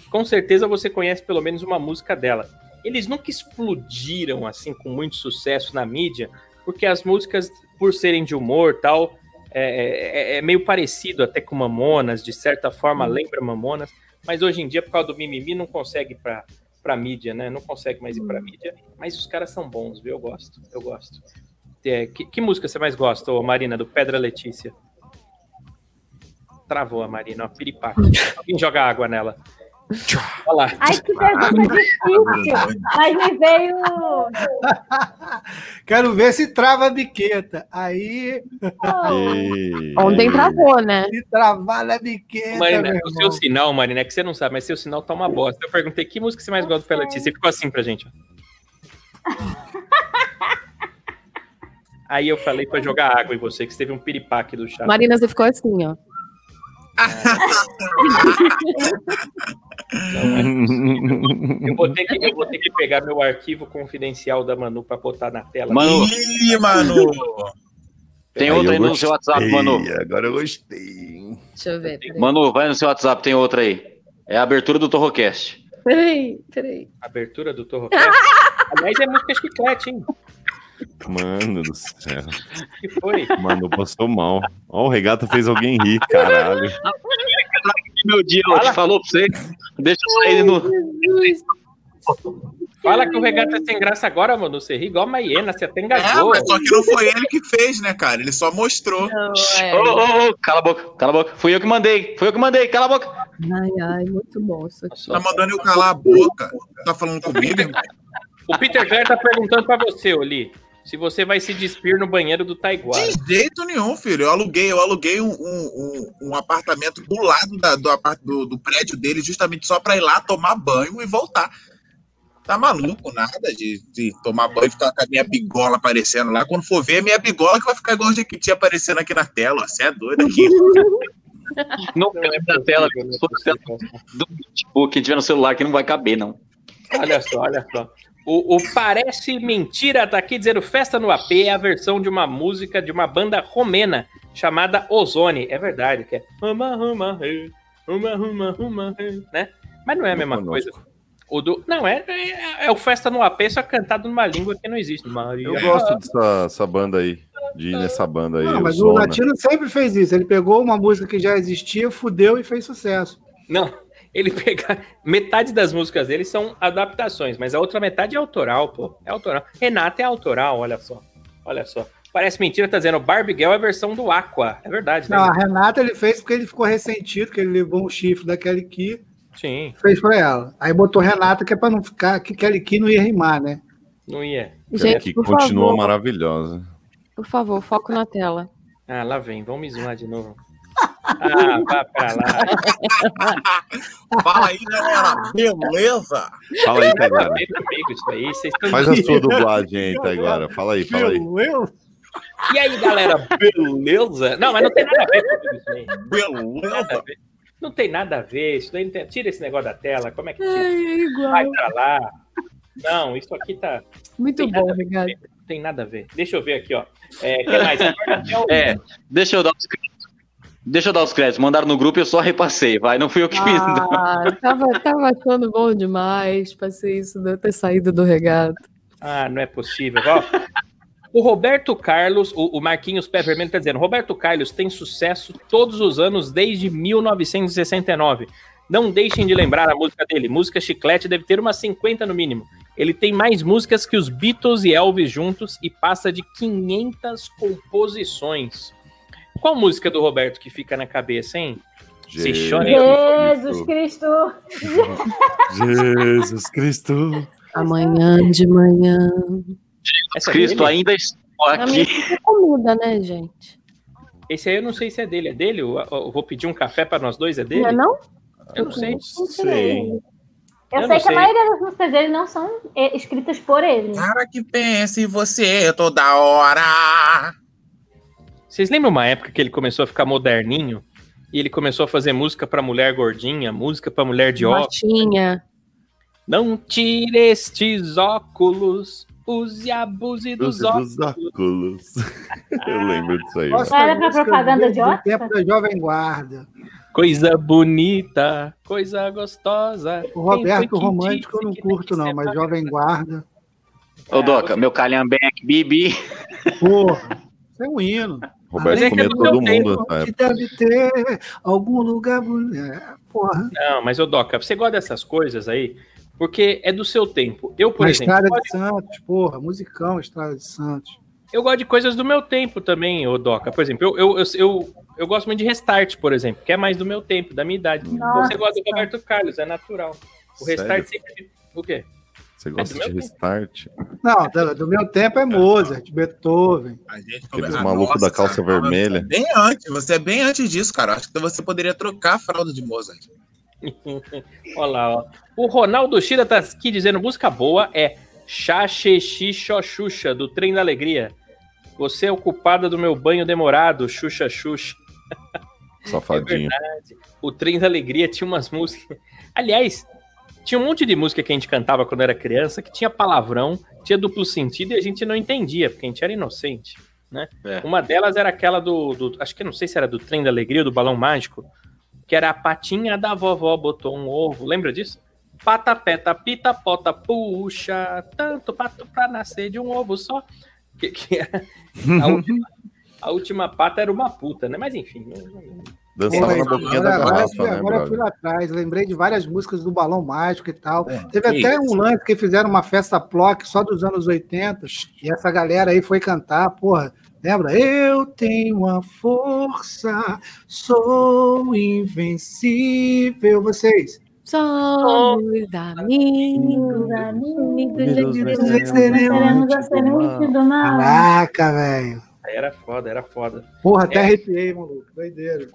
Com certeza você conhece pelo menos uma música dela. Eles nunca explodiram assim com muito sucesso na mídia, porque as músicas, por serem de humor tal, é, é- é meio parecido até com Mamonas, de certa forma lembra Mamonas, mas hoje em dia, por causa do mimimi, não consegue ir pra, pra mídia, né? Não consegue mais ir pra mídia, mas os caras são bons, viu? Eu gosto, eu gosto. É, que, que música você mais gosta, ô, Marina, do Pedra Letícia? Travou a Marina, ó, piripaque. Alguém joga água nela. Olha lá. Ai, que pergunta difícil. Mas me veio. Quero ver se trava a biqueta. Aí, Ei, Ontem travou, né? se travar na biqueta, Marina, meu o seu sinal, Marina, é que você não sabe, mas seu sinal tá uma bosta. Eu perguntei que música você mais gosta do Letícia. Você ficou assim pra gente. ó. Aí eu falei pra jogar água em você, que você teve um piripaque do chá. Marina, você ficou assim, ó. Eu vou, ter que, eu vou ter que pegar meu arquivo confidencial da Manu pra botar na tela. Manu, Ih, mano! tem Aí outra eu aí no seu WhatsApp, Manu. Agora eu gostei. Deixa eu ver. Peraí, Manu, vai no seu WhatsApp, tem outra aí. É a abertura do Torrocast. peraí. peraí. Abertura do Torrocast. Aliás, é música chiclete, hein? Mano do céu. que foi? Mano, passou mal. Ó, o regata fez alguém rir, caralho. Meu dia, te falou pra você. Deixa eu sair no. Fala que o regata é sem graça agora, mano. Você ri igual a Maiena, você até É, engasgou. mas só que não foi ele que fez, né, cara? Ele só mostrou. Não, Ô, é. ô, ô, cala a boca, cala a boca. Fui eu que mandei, fui eu que mandei, cala a boca. Ai, ai, muito bom isso aqui. Tá mandando eu calar a boca. Tá falando comigo, irmão? O Peter Clare tá perguntando pra você, Oli, se você vai se despir no banheiro do Taiguara. De jeito nenhum, filho. Eu aluguei, eu aluguei um, um, um- um apartamento do lado da- do, do, do prédio dele, justamente só pra ir lá tomar banho e voltar. Tá maluco, nada de, de tomar banho e ficar com a minha bigola aparecendo lá. Quando for ver, é minha bigola que vai ficar igual a Jequiti aparecendo aqui na tela. Você é doido aqui. Não lembro da tela, do tipo, quem tiver no celular que não vai caber, não. Olha só, olha só. O, o Parece Mentira tá aqui dizendo Festa no AP é a versão de uma música de uma banda romena chamada Ozone. É verdade, que é né? Mas não é a mesma Não coisa. O do... Não, é, é, é o Festa no AP, só cantado numa língua que não existe. Maria. Eu gosto dessa essa banda aí. De ir nessa banda aí. Não, mas o. Latino sempre fez isso. Ele pegou uma música que já existia, fudeu e fez sucesso. Não, ele pega. Metade das músicas dele são adaptações, mas a outra metade é autoral, pô. É autoral. Renata é autoral, olha só. Olha só. Parece mentira, tá dizendo Barbie Girl é a versão do Aqua. É verdade, né? Não, a Renata ele fez porque ele ficou ressentido, que ele levou um chifre da Kelly Key, Sim, fez pra ela. Aí botou Renata, que é pra não ficar, que Kelly Key não ia rimar, né? não ia. Gente, Que por continua favor, maravilhosa. por favor, foco na tela. Ah, lá vem, vamos me zoar de novo. Ah, vá pra lá. Fala aí, galera. Beleza? Fala aí, Nada a Taigara. ver comigo isso aí. Vocês estão Faz a sua dublagem aí, Taigara. Fala aí, fala aí. Beleza? E aí, galera, beleza? Não, mas não tem nada a ver com isso aí. Beleza? Não tem nada a ver. Isso daí não tem... Tira esse negócio da tela. Como é que É, tira? é igual. Vai pra lá. Não, isso aqui tá. Muito tem bom, obrigado. Não tem nada a ver. Deixa eu ver aqui, ó. É, que mais? O- É, deixa eu dar créditos. Deixa eu dar os créditos. Mandaram no grupo e eu só repassei, vai. Não fui eu que fiz, não. Ah, tava, tava achando bom demais. Passei isso de eu ter saído do regado. Ah, não é possível. Ó, o Roberto Carlos, o, o Marquinhos Pé Vermelho tá dizendo, Roberto Carlos tem sucesso todos os anos desde 1969. Não deixem de lembrar a música dele. Música Chiclete deve ter umas 50 no mínimo. Ele tem mais músicas que os Beatles e Elvis juntos e passa de 500 composições. Qual música do Roberto que fica na cabeça, hein? Se chora, Jesus Cristo. Jesus Cristo. Amanhã de manhã. Essa é Cristo dele? ainda estou A aqui. é comida, né, gente? Esse aí eu não sei se é dele. É dele? Eu, eu vou pedir um café para nós dois. É dele? Não é não? Eu não sei. Não Sei. Eu, Eu sei que a sei. maioria das músicas dele não são eh, escritas por ele. Cara que pensa em você toda hora. Vocês lembram uma época que ele começou a ficar moderninho? E ele começou a fazer música pra mulher gordinha, música pra mulher de óculos. Matinha. Não tire estes óculos, use e abuse dos Dos, óculos. óculos. Eu lembro disso aí. Velho. Era pra propaganda de Oscar? tempo da Jovem Guarda. Coisa bonita, coisa gostosa. O Roberto Romântico eu não curto, não, mas bacana? Jovem Guarda. Ô, Doca, meu calhambeque, Bibi. Porra, isso é um hino. Roberto é que é comia do todo meu mundo deve ter algum lugar bonito. É, Porra, Não, mas ô Doca, você gosta dessas coisas aí? Porque é do seu tempo. Eu, por na exemplo, Estrada de Santos, porra, musicão Estrada de Santos. Eu gosto de coisas do meu tempo também, ô Doca. Por exemplo, eu, eu, eu, eu, eu gosto muito de Restart, por exemplo, que é mais do meu tempo, da minha idade. Nossa. Você gosta do Roberto Carlos, é natural. O Restart Sério? sempre. O quê? Você gosta É de restart? Não, do, do meu tempo é Mozart, Beethoven. A gente Aqueles malucos da calça cara, vermelha. Você é bem antes, você é bem antes disso, cara. Acho que você poderia trocar a fralda de Mozart. Olha lá, ó. O Ronaldo Shira tá aqui dizendo: música boa é Xaxexi Xoxuxa, do Trem da Alegria. Você é o culpado do meu banho demorado, Xuxa Xuxa. Safadinho. O Trem da Alegria tinha umas músicas. Aliás, tinha um monte de música que a gente cantava quando era criança que tinha palavrão, tinha duplo sentido e a gente não entendia, porque a gente era inocente. Né? É. Uma delas era aquela do, do- Acho que não sei se era do Trem da Alegria ou do Balão Mágico, que era a patinha da vovó botou um ovo. Lembra disso? Pata, peta, pita, pota, puxa, tanto pato pra nascer de um ovo só. Que, que a, última, a última pata era uma puta, né? Mas enfim. não- não- Dançava Porra, na boquinha agora, da agora, garrafa, né, agora eu fui lá atrás, lembrei de várias músicas do Balão Mágico e tal. É, Teve até isso. um lance que fizeram uma festa plock só dos anos 80, e essa galera aí foi cantar, porra, lembra? Eu tenho a força, sou invencível. Vocês? Somos amigos. Amigos, Esperamos a semente do mal. Caraca, velho. Era foda, era foda. Porra, até É. arrepiei, maluco. Doideira.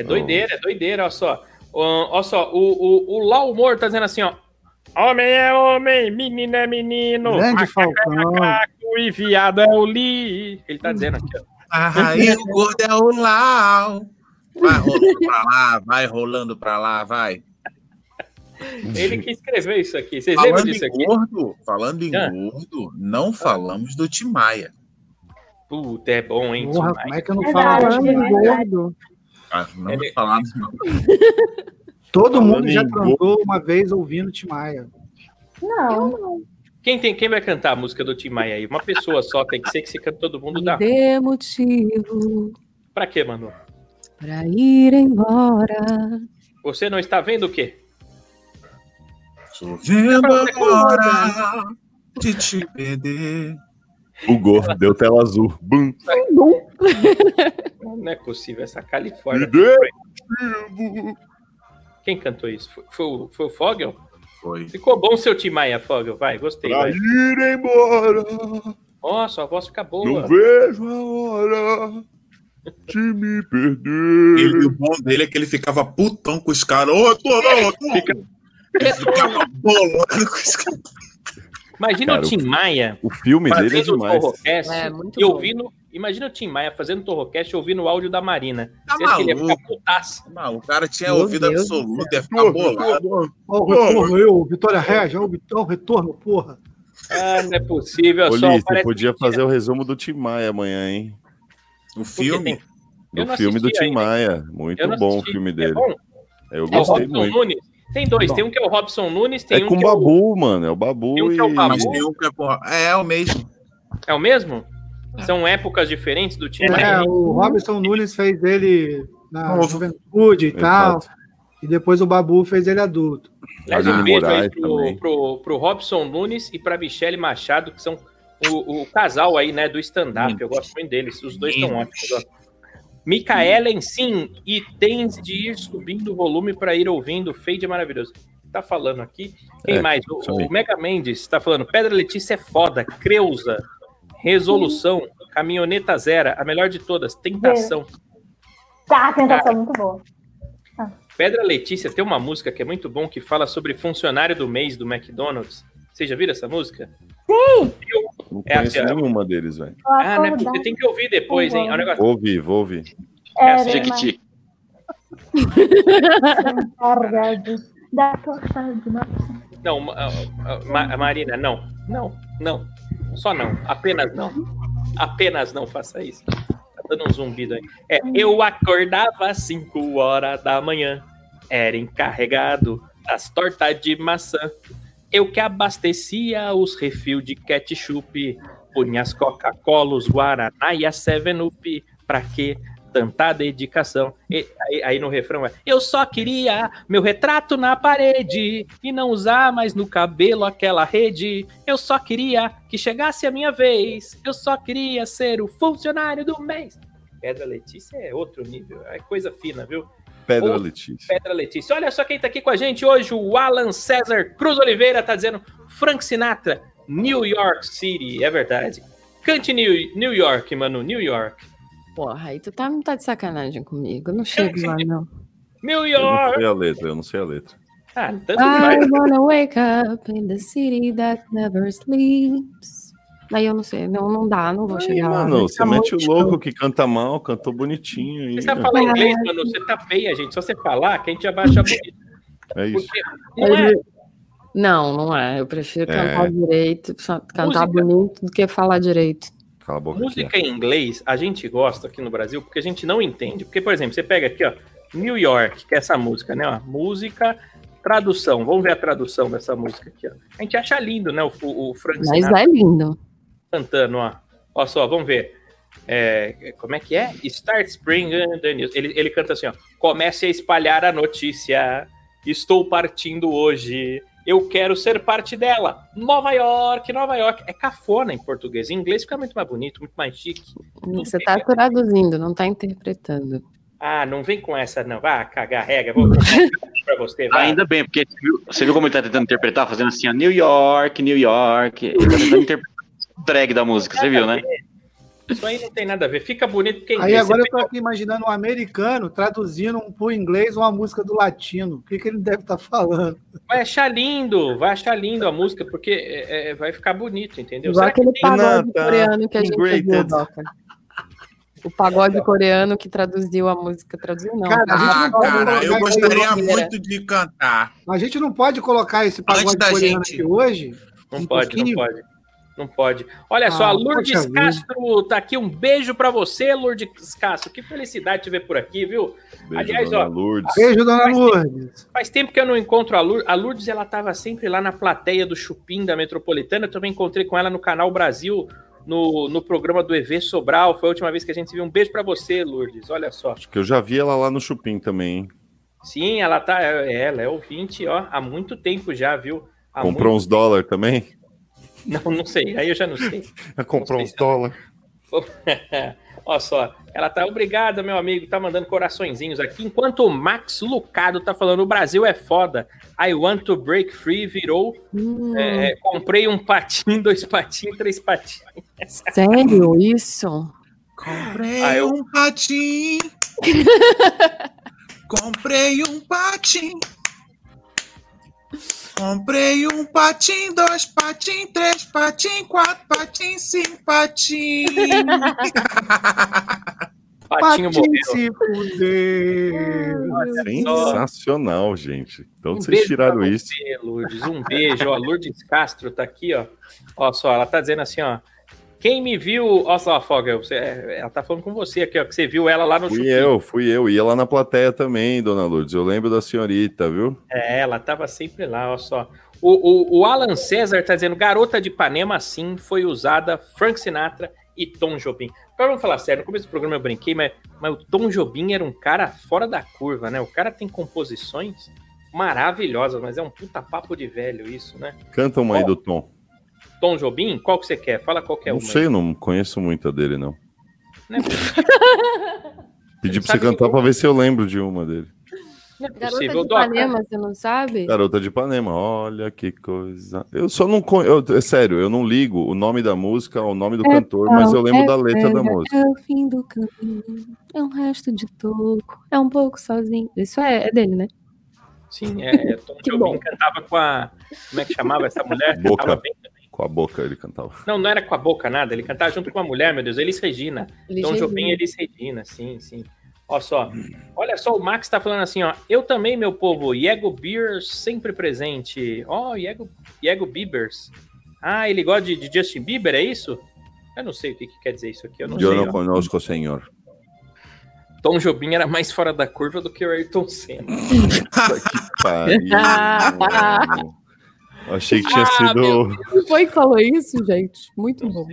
É doideira, é doideira, olha só. Olha só, o, o, o tá dizendo assim, ó. Homem é homem, menino é menino. Grande é Falcão. macaco e viado é o li. Ele tá dizendo aqui, ó. Aí o gordo é o Lau. Vai rolando pra lá, vai rolando pra lá, vai. Ele que escreveu isso aqui. Vocês lembram Falando disso em aqui? gordo, falando em Ah. gordo, não falamos do Timaya. Puta, é bom, hein? Porra, como é que eu não Verdade, falo de verdade. Ah, não Ele- falamos não. Todo Falando mundo já cantou uma vez ouvindo Timaya. Não. Quem, tem, quem vai cantar a música do Tim Maia aí? Uma pessoa só, tem que ser que se canta todo mundo dá. Dê motivo Pra quê, mano? pra ir embora. Você não está vendo o quê? Tô vendo agora de te perder. Bugou, deu tela azul. Bum. Não é possível, essa Me Califórnia. dê. Quem cantou isso? Foi, foi, o- foi o Fogel? Foi. Ficou bom seu Tim Maia, Fogel. Vai, gostei. Pra Vai. ir embora. Nossa, a voz fica boa. Não vejo a hora. Se me perder. E o bom dele é que ele ficava putão com os caras. Ô, retorno, retorno. Ele ficava bolando com os caras. Imagina Cara, o Tim Maia O filme dele é fazendo o demais. Torrocast É, muito e ouvindo. Imagina o Tim Maia fazendo o Torrocast e ouvindo o áudio da Marina. Tá Você que ele ia maluco. ficar putaço? Mano, o cara tinha Meu ouvido Deus do absoluto, ia ficar bolado. Ó, o retorno, eu, Vitória Regia, o Vitão, retorno, porra. Ah, não é possível. Ô, só Li, você podia mentira. fazer o resumo do Tim Maia amanhã, hein? O filme. tem- não filme do Tim ainda. Maia. Muito bom o filme É dele. bom? Eu É o gostei Robson muito. Nunes. Tem dois. Bom. Tem um que é o Robson Nunes, tem É um com o que é o... Babu, mano. É o Babu Tem um que é o. Babu. Mas tem um que é porra. É, é o mesmo. É o mesmo? São épocas diferentes do Tim É, o Robson Nunes fez ele na Novo. juventude e tal. Exato. E depois o Babu fez ele adulto. Aliás, um beijo aí pro, pro, pro Robson Nunes e pra Michele Machado, que são o, o casal aí, né, do stand-up. Eu gosto muito deles. Os dois estão ótimos. Micaelen, sim, e tens de ir subindo o volume para ir ouvindo. Fade é maravilhoso. Tá falando aqui. Quem É, mais? O, o Mega Mendes tá falando. Pedra Letícia é foda. Creuza. Resolução. Caminhoneta Zero. A melhor de todas. Tentação. Tá, a tentação muito boa. Pedra Letícia tem uma música que é muito bom que fala sobre funcionário do mês do McDonald's. Vocês já viram essa música? Não É conheço aquela- nenhuma deles, velho. Ah, né? Você tem que ouvir depois, hein? É um negócio. Vou ouvir, vou ouvir. É assim, Era Jequiti. Não, ah, Ma- Marina, não. Não, não. Só não. Apenas não. Apenas não faça isso. Tá dando um zumbido aí. É, eu acordava às 5 horas da manhã. Era encarregado das tortas de maçã. Eu que abastecia os refil de ketchup. Punha as Coca-Cola, os Guaraná e a 7-Up. Pra quê? Tanta dedicação. E- aí, aí no refrão é: Eu só queria meu retrato na parede e não usar mais no cabelo aquela rede. Eu só queria que chegasse a minha vez. Eu só queria ser o funcionário do mês. Pedra Letícia é outro nível. É coisa fina, viu? Pedra Ô, Letícia. Pedra Letícia. Olha só quem tá aqui com a gente hoje, o Alan César Cruz Oliveira tá dizendo Frank Sinatra, New York City, é verdade. Cante New, New York, mano, New York. Porra, aí tu tá, tá de sacanagem comigo. Eu não chego lá, não. New Eu não York! sei a letra, eu não sei a letra. Ah, tanto I faz. wanna wake up in the city that never sleeps. Daí eu não sei, não, não dá, não vou Aí, chegar lá. mano, vai você ficar mete o louco show. que canta mal, cantou bonitinho. Aí, Você sabe falar inglês, mano, você tá feia, gente. Só você falar que a gente já vai achar bonito. É isso. Porque não é, Não, não é. Eu prefiro É. cantar direito, cantar Música. bonito do que falar direito. Cala a boca música aqui. em inglês, a gente gosta aqui no Brasil porque a gente não entende. Porque, por exemplo, você pega aqui, ó, New York, que é essa música, né? Ó, música, tradução. Vamos ver a tradução dessa música aqui, ó. A gente acha lindo, né? O, o, o Frank Mas Sinatra é lindo. Cantando, ó. Ó só, vamos ver. É, como é que é? Start Spring the News. Ele, ele canta assim, ó. Comece a espalhar a notícia. Estou partindo hoje. Eu quero ser parte dela. Nova York, Nova York. É cafona em português. Em inglês fica muito mais bonito, muito mais chique. Você tá traduzindo, não tá interpretando. Ah, não vem com essa, não. Vá cagar regra. Vou pra você. Vai. Ainda bem, porque você viu, você viu como ele tá tentando interpretar, fazendo assim, ó, New York, New York. Ele tá tentando interpretar drag da música, você viu, né? Isso aí não tem nada a ver. Fica bonito porque em Aí agora eu tô aqui imaginando um americano traduzindo pro inglês uma música do latino. O que, que ele deve estar falando? vai achar lindo. Vai achar lindo a música porque é, é, vai ficar bonito, entendeu? Igual Será que aquele tem- pagode coreano que a gente viu, Doca. O pagode coreano que traduziu a música. Traduziu, não. Cara, a gente Ah, não cara, eu gostaria muito de cantar. A gente não pode colocar esse pagode coreano gente- aqui hoje. Não Um pode, pouquinho. não pode. Não pode. Olha só, Ah, a Lourdes. Castro tá aqui. Um beijo pra você, Lourdes Castro. Que felicidade te ver por aqui, viu? Beijo, Aliás, dona ó, Lourdes. Beijo, dona tem- Lourdes. Faz tempo que eu não encontro a Lourdes. A Lourdes, ela tava sempre lá na plateia do Chupim da Metropolitana. Eu também encontrei com ela no Canal Brasil, no, no programa do EV Sobral. Foi a última vez que a gente se viu. Um beijo pra você, Lourdes. Olha só. Acho que eu já vi ela lá no Chupim também, hein? Sim, ela tá. é, Ela é ouvinte, ó, há muito tempo já, viu? Há Comprou uns dólares também? Não, não sei. Aí eu já não sei. Comprou Não uns dólares. Olha só, ela tá obrigada, meu amigo, tá mandando coraçõezinhos aqui, enquanto o Max Lucado tá falando, o Brasil é foda. I want to break free virou, Hum, é, comprei um patinho, dois patinhos, três patinhos. Sério, isso? Comprei Ah, eu- um patim. Comprei um patim. Comprei um patim, dois patim, três patim, quatro patim, cinco patim. Patinho Patinho morreu. Sensacional, gente. Então Um vocês tiraram isso. você, Lourdes. Um beijo, ó. Lourdes Castro tá aqui, ó. Ó só, ela tá dizendo assim, ó. Quem me viu. Ó só, Foga, você, ela tá falando com você aqui, ó. Que você viu ela lá no Fui eu, fui eu. Ia lá na plateia também, dona Lourdes. Eu lembro da senhorita, viu? É, ela tava sempre lá, ó só. O, o, o Alan César tá dizendo: Garota de Ipanema, sim, foi usada Frank Sinatra e Tom Jobim. Agora vamos falar sério, no começo do programa eu brinquei, mas, mas o Tom Jobim era um cara fora da curva, né? O cara tem composições maravilhosas, mas é um puta papo de velho isso, né? Canta uma aí do Tom. Tom Jobim, qual que você quer? Fala qualquer Não uma. aí. sei, não conheço muita dele, não. Não é Pedi pra você cantar pra ver se eu lembro de uma dele. Não é Garota possível. de. Ipanema, você não sabe? Garota de Ipanema, olha que coisa. Eu só não conheço. É sério, eu não ligo o nome da música ao nome do cantor, mas eu lembro da letra da música. É o fim do caminho, é um resto de toco, é um pouco sozinho. Isso é, é dele, né? Sim, é. Tom Jobim cantava com a. Como é que chamava essa mulher? Boca. Cantava bem. Com a boca ele cantava. Não, não era com a boca nada, ele cantava junto com a mulher, meu Deus, Elis Regina. Elis Tom Regina. Jobim e Elis Regina, sim, sim. Ó só, olha só, o Max tá falando assim, ó. Eu também, meu povo, Diego Beers sempre presente. Ó, Diego, Diego Biebers. Ah, ele gosta de, de Justin Bieber, é isso? Eu não sei o que, que quer dizer isso aqui, eu não Eu sei. não ó. conosco, senhor. Tom Jobim era mais fora da curva do que o Ayrton Senna. que pariu. Achei que tinha Ah, sido. Foi que falou isso, gente? Muito bom.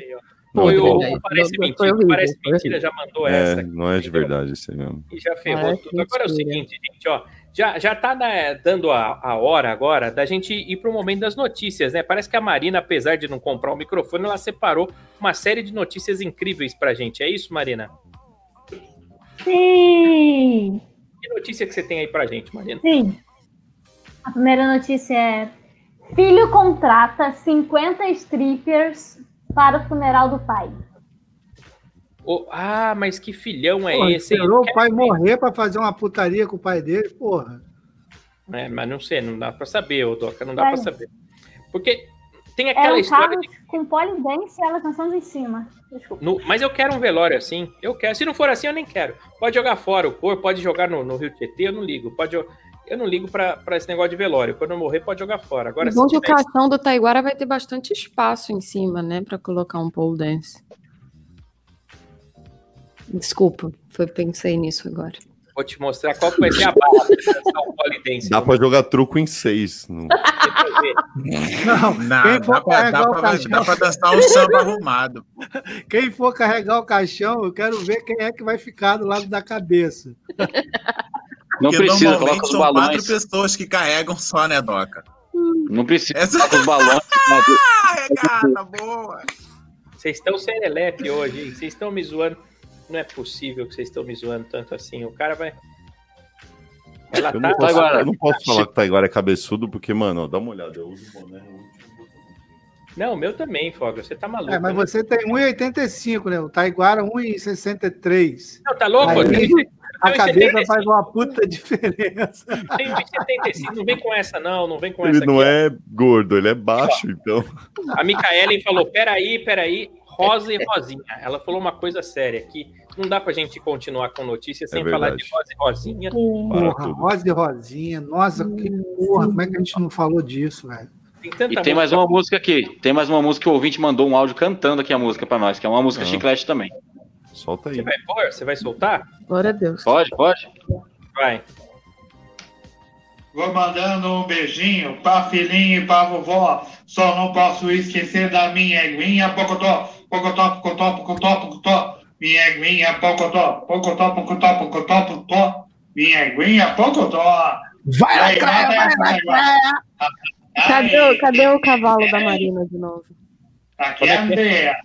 Não, Foi bom. o Parece Não, Mentira, o horrível, Parece Mentira já mandou É, essa. não é de verdade isso aí mesmo. E já ferrou Parece tudo. Agora é o seguinte, gente, ó. Já, já tá né, dando a, a hora agora da gente ir pro momento das notícias, né? Parece que a Marina, apesar de não comprar o microfone, ela separou uma série de notícias incríveis pra gente. É isso, Marina? Sim! Que notícia que você tem aí pra gente, Marina? Sim. A primeira notícia é: Filho contrata 50 strippers para o funeral do pai. Ô, ah, mas que filhão é Pô, esse? hein? esperou o pai morrer pra fazer uma putaria com o pai dele, porra. É, mas não sei, não dá pra saber, ô Doca, não dá pra É. saber. Porque tem É aquela um história carro de com polidense e ela dançando em cima. Desculpa. No- mas eu quero um velório assim. Eu quero. Se não for assim, eu nem quero. Pode jogar fora o corpo, pode jogar no, no Rio Tietê, eu não ligo. Pode, jo- eu não ligo pra, pra esse negócio de velório. Quando eu morrer, pode jogar fora. Agora, o bom que o caixão do Taiguara vai ter bastante espaço em cima, né? Pra colocar um pole dance. Desculpa, foi, pensei nisso agora. vou te mostrar qual que vai ser a barra o. Dá pra jogar truco em seis. Não- Não, Não, dá o caixão, pra dançar um samba arrumado. quem for carregar o caixão, eu quero ver quem é que vai ficar do lado da cabeça. Não Porque precisa, normalmente coloca os são balões. quatro pessoas que carregam só, né, Doca? Não precisa, Essa- coloca os balões. Ah, regata, boa! Vocês estão serelepe hoje, hein? Vocês estão me zoando. Não é possível que vocês estão me zoando tanto assim. O cara vai. Ela Eu tá. não, posso, Taiguara. eu não posso falar que o Taiguara é cabeçudo, porque, mano, ó, dá uma olhada. Eu uso boné. Não, o meu também, Foga. Você tá maluco. É, mas né? você tem 1,85, né? O Taiguara 1,63. Não, tá louco? Aí, A cabeça 1,75. faz uma puta diferença. Tem 1,75. Não vem com essa, não. Não vem com Ele essa não aqui. é gordo, ele é baixo, então. A Micaelen falou: peraí, peraí, rosa e rosinha. Ela falou uma coisa séria aqui. Não dá pra gente continuar com notícias sem É falar de rosa e rosinha. Para Porra. Rosa e Rosinha. Nossa, que porra. Como é que a gente não falou disso, velho? Tem E tem mais uma música aqui. Tem mais uma música que o ouvinte mandou um áudio cantando aqui a música pra nós, que é uma música Ah. chiclete também. Solta aí. Você vai pôr? Você vai soltar? Glória a Deus. Pode, pode? Vai. Vou mandando um beijinho pra filhinha e pra vovó. Só não posso esquecer da minha eguinha, pocotó, pocotó, pocotó, pocotó, pocotó. Minha eguinha, pocotó, pocotó, pocotó, pocotó, pocotó. Minha eguinha, pocotó. Vai, lacraia, vai, vai, vai, lacraia! Cadê, cadê o cavalo da Marina de novo? Aqui é a Andrea.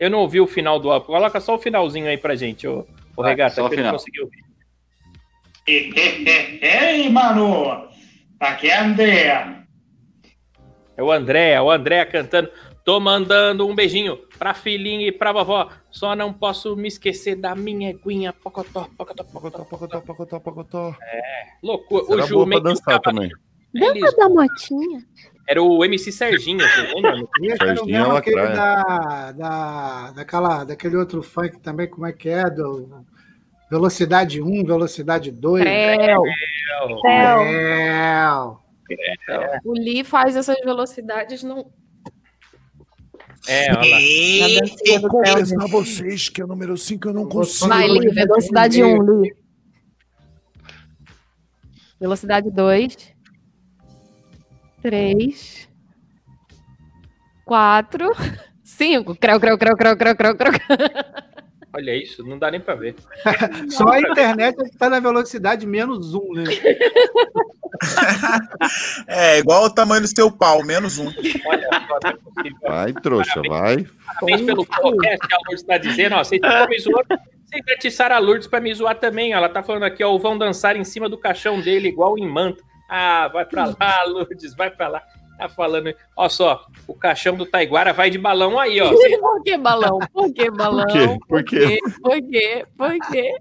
Eu não ouvi o final do álbum. Coloca só o finalzinho aí pra gente, ô, ô Vai, Regata, só o que eu não final. consegui ouvir. Ei, Manu. Aqui é a Andrea. É o André, o André cantando. Tô mandando um beijinho pra filhinha e pra vovó. Só não posso me esquecer da minha eguinha. Pocotó, pocotó, pocotó, pocotó, pocotó, pocotó. É, loucura. Era O Ju boa pra meio dançar também. Lembra da motinha? Era o MC Serginho, você lembra? Era Serginho mesmo é aquele da, da, daquela, daquele outro funk também, como é que é? Do Velocidade 1, Velocidade 2. Creu. Creu. O Lee faz essas velocidades no, É, olha lá. na dancinha do Theo. vocês que é o número 5 eu não consigo. Vai, Lee, velocidade 1, Lee. Velocidade 2. 3. 4. 5. Creu, creu, creu, creu, creu, creu, creu. Olha isso, não dá nem pra ver. Só a internet é que tá na velocidade menos um, né? É, igual o tamanho do seu pau, menos um. Olha só, não é possível. Vai, trouxa, vai. Parabéns pelo podcast que a Lourdes está dizendo, ó. Vocês estão me zoando. Vocês atiçaram a Lourdes pra me zoar também. ó. Ela tá falando aqui, ó. Vão dançar em cima do caixão dele, igual em manta. Ah, vai pra lá, Lourdes, vai pra lá. Tá falando. Ó só, o caixão do Taiguara vai de balão aí, ó. Por que balão? Por que balão? Por quê? Por quê? Por quê? Por quê?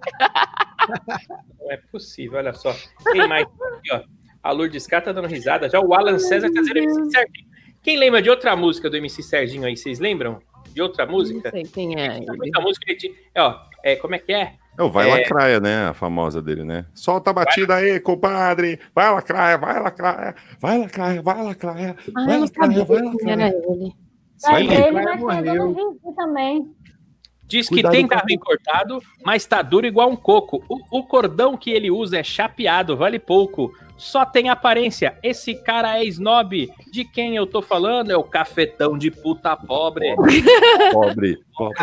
Não é possível, olha só. Quem mais? Aqui, ó. A Lourdes K tá dando risada. Já o Alan César tá dizendo MC Serginho. Quem lembra de outra música do MC Serginho aí? Vocês lembram? De outra música? Não sei quem é ele. Muita música ele tinha. É, ó, é, como é que é? É o Vai É. Lacraia, né? A famosa dele, né? Solta a batida aí, compadre. Vai Lacraia, vai Lacraia. Vai Lacraia, vai Lacraia. Ah, Vai Lacraia, vai quem era Lacraia. ele. Vai, Mas ele, vai mas tem no também. Diz que Cuidado tem com a- carro cortado, mas tá duro igual um coco. O, o cordão que ele usa é chapeado, vale pouco. Só tem aparência. Esse cara é snob. De quem eu tô falando é o cafetão de puta pobre. Pobre, pobre,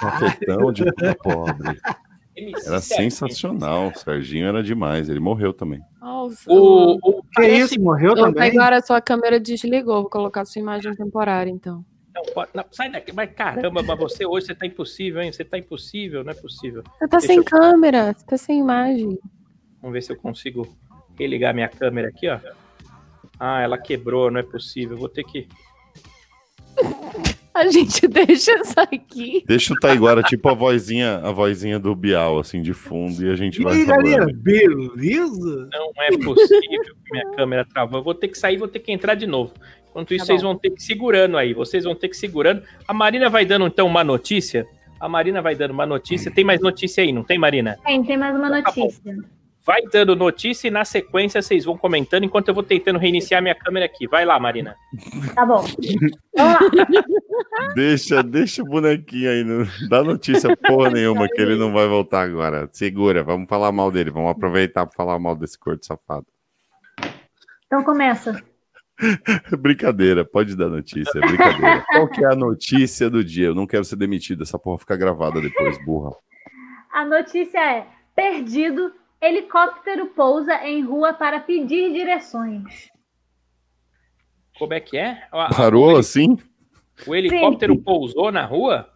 cafetão de puta pobre. Era sensacional. O Serginho era demais. Ele morreu também. Nossa. O, o, Que parece- isso, morreu Ô, também? Agora sua câmera desligou. Vou colocar sua imagem temporária, então. Não, pode- não, sai daqui. Mas caramba, mas você hoje você tá impossível, hein? Você tá impossível, não é possível. Você tá Deixa sem eu- câmera, você tá sem imagem. Vamos ver se eu consigo religar minha câmera aqui, ó. Ah, ela quebrou, não é possível. Vou ter que. A gente deixa isso aqui. Deixa o Taiguara, tipo a vozinha, a vozinha do Bial, assim, de fundo, e a gente vai Ih, galera, falando. beleza? Não é possível que minha câmera travou. Eu vou ter que sair, vou ter que entrar de novo. Enquanto isso, Tá vocês vão ter que ir segurando aí. Vocês vão ter que ir segurando. A Marina vai dando, então, uma notícia. A Marina vai dando uma notícia. Tem mais notícia aí, não tem, Marina? Tem, tem mais uma notícia. Vai dando notícia e na sequência vocês vão comentando enquanto eu vou tentando reiniciar minha câmera aqui. Vai lá, Marina. Tá bom. Deixa, deixa o bonequinho aí, não dá notícia porra nenhuma que ele não vai voltar agora. Segura, vamos falar mal dele, vamos aproveitar para falar mal desse corpo safado. Então começa. Brincadeira, pode dar notícia, é brincadeira. Qual que é a notícia do dia? Eu não quero ser demitido, essa porra fica gravada depois, burra. A notícia é: perdido, helicóptero pousa em rua para pedir direções. Como é que é? A- Parou assim? O helicóptero pousou na rua?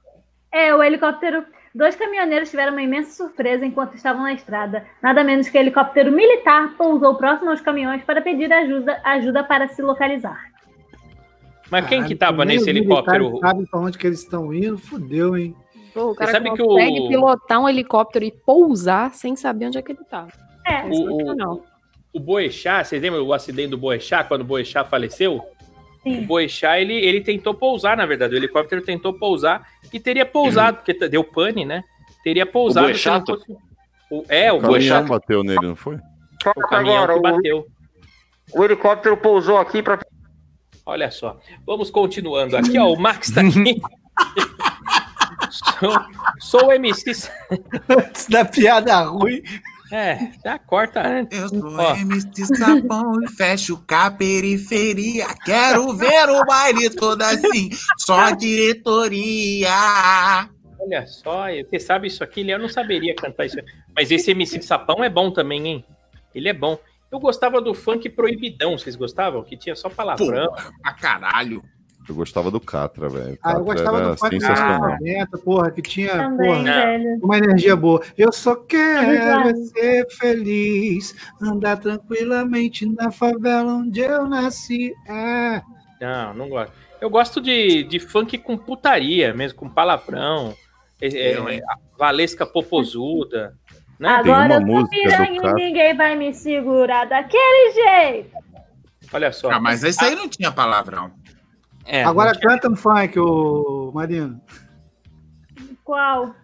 É, o helicóptero. Dois caminhoneiros tiveram uma imensa surpresa enquanto estavam na estrada. Nada menos que o helicóptero militar pousou próximo aos caminhões para pedir ajuda, ajuda para se localizar. Mas quem que Caralho, tava nesse helicóptero? Sabem pra onde que eles estão indo? Fudeu, hein? Pô, o cara sabe que consegue o- pilotar um helicóptero e pousar sem saber onde é que ele tá. É, O, Sensacional. o, o Boechat, vocês lembram o acidente do Boechat, quando o Boechat faleceu? O sim. Boechat, ele, ele tentou pousar, na verdade. O helicóptero tentou pousar e teria pousado, porque t- deu pane, né? Teria pousado. Boechato? fosse- O, é, o O Boechat, bateu nele, não foi? o caminhão que bateu. o helicóptero pousou aqui para Olha só. Vamos continuando. Aqui, ó, o Max tá aqui. sou, sou o MC. Antes da piada ruim. É, já corta antes. Eu sou Ó. MC Sapão e fecho com a periferia. Quero ver o baile todo assim, só diretoria. Olha só, você sabe isso aqui, eu não saberia cantar isso. Mas esse MC Sapão é bom também, hein? Ele é bom. Eu gostava do funk proibidão, vocês gostavam? Que tinha só palavrão. Pra caralho. Eu gostava do Catra, velho. Ah, eu gostava era do anos 90, porra, que tinha Também, porra, velho. uma energia boa. Eu só quero Obrigada. ser feliz, andar tranquilamente na favela onde eu nasci. É. Não, não gosto. Eu gosto de, de funk com putaria mesmo, com palavrão. É, é, Valesca Popozuda. Né? Agora eu uma tô música do piranha e ninguém vai me segurar daquele jeito. Olha só. Ah, mas esse aí não tinha palavrão. É, Agora tinha- canta um funk, o Marino. Qual?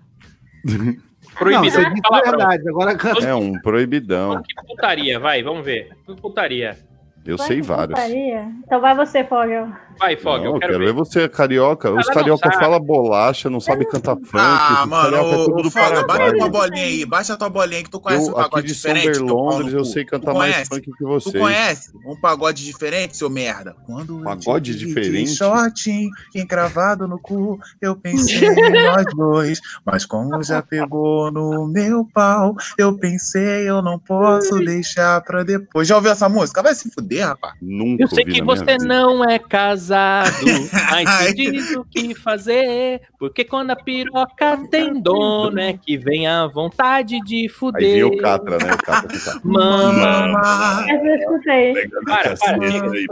proibido Não, você palavrão. verdade. Agora canta. É um proibidão. Funk putaria, vai, vamos ver. Putaria. Eu sei vários. Putaria? Então vai você, Fogel. Vai, Fog, Não, eu eu quero, quero ver. ver você, carioca. Os carioca falam bolacha, não sabe cantar funk. Ah, mano, é do ô Foga, baixa tua bolinha aí, baixa tua bolinha que tu conhece Eu, um aqui pagode de São diferente. no Berlondres, eu sei Tu cantar mais funk que Tu vocês. conhece um pagode diferente, seu merda? Quando Pagode diferente? Shortinho, encravado no cu, eu pensei em nós dois. Mas como já pegou no meu pau, eu pensei, eu não posso deixar pra depois. Já ouviu essa música? Vai se fuder, rapaz. Nunca Eu sei que você vida. não é casado, mas me diz o que fazer. Porque quando a piroca tem dono, é que vem a vontade de Aí fuder. vinha o Catra, né? O Catra tá. Mama. Essa eu escutei. Para, para, aí.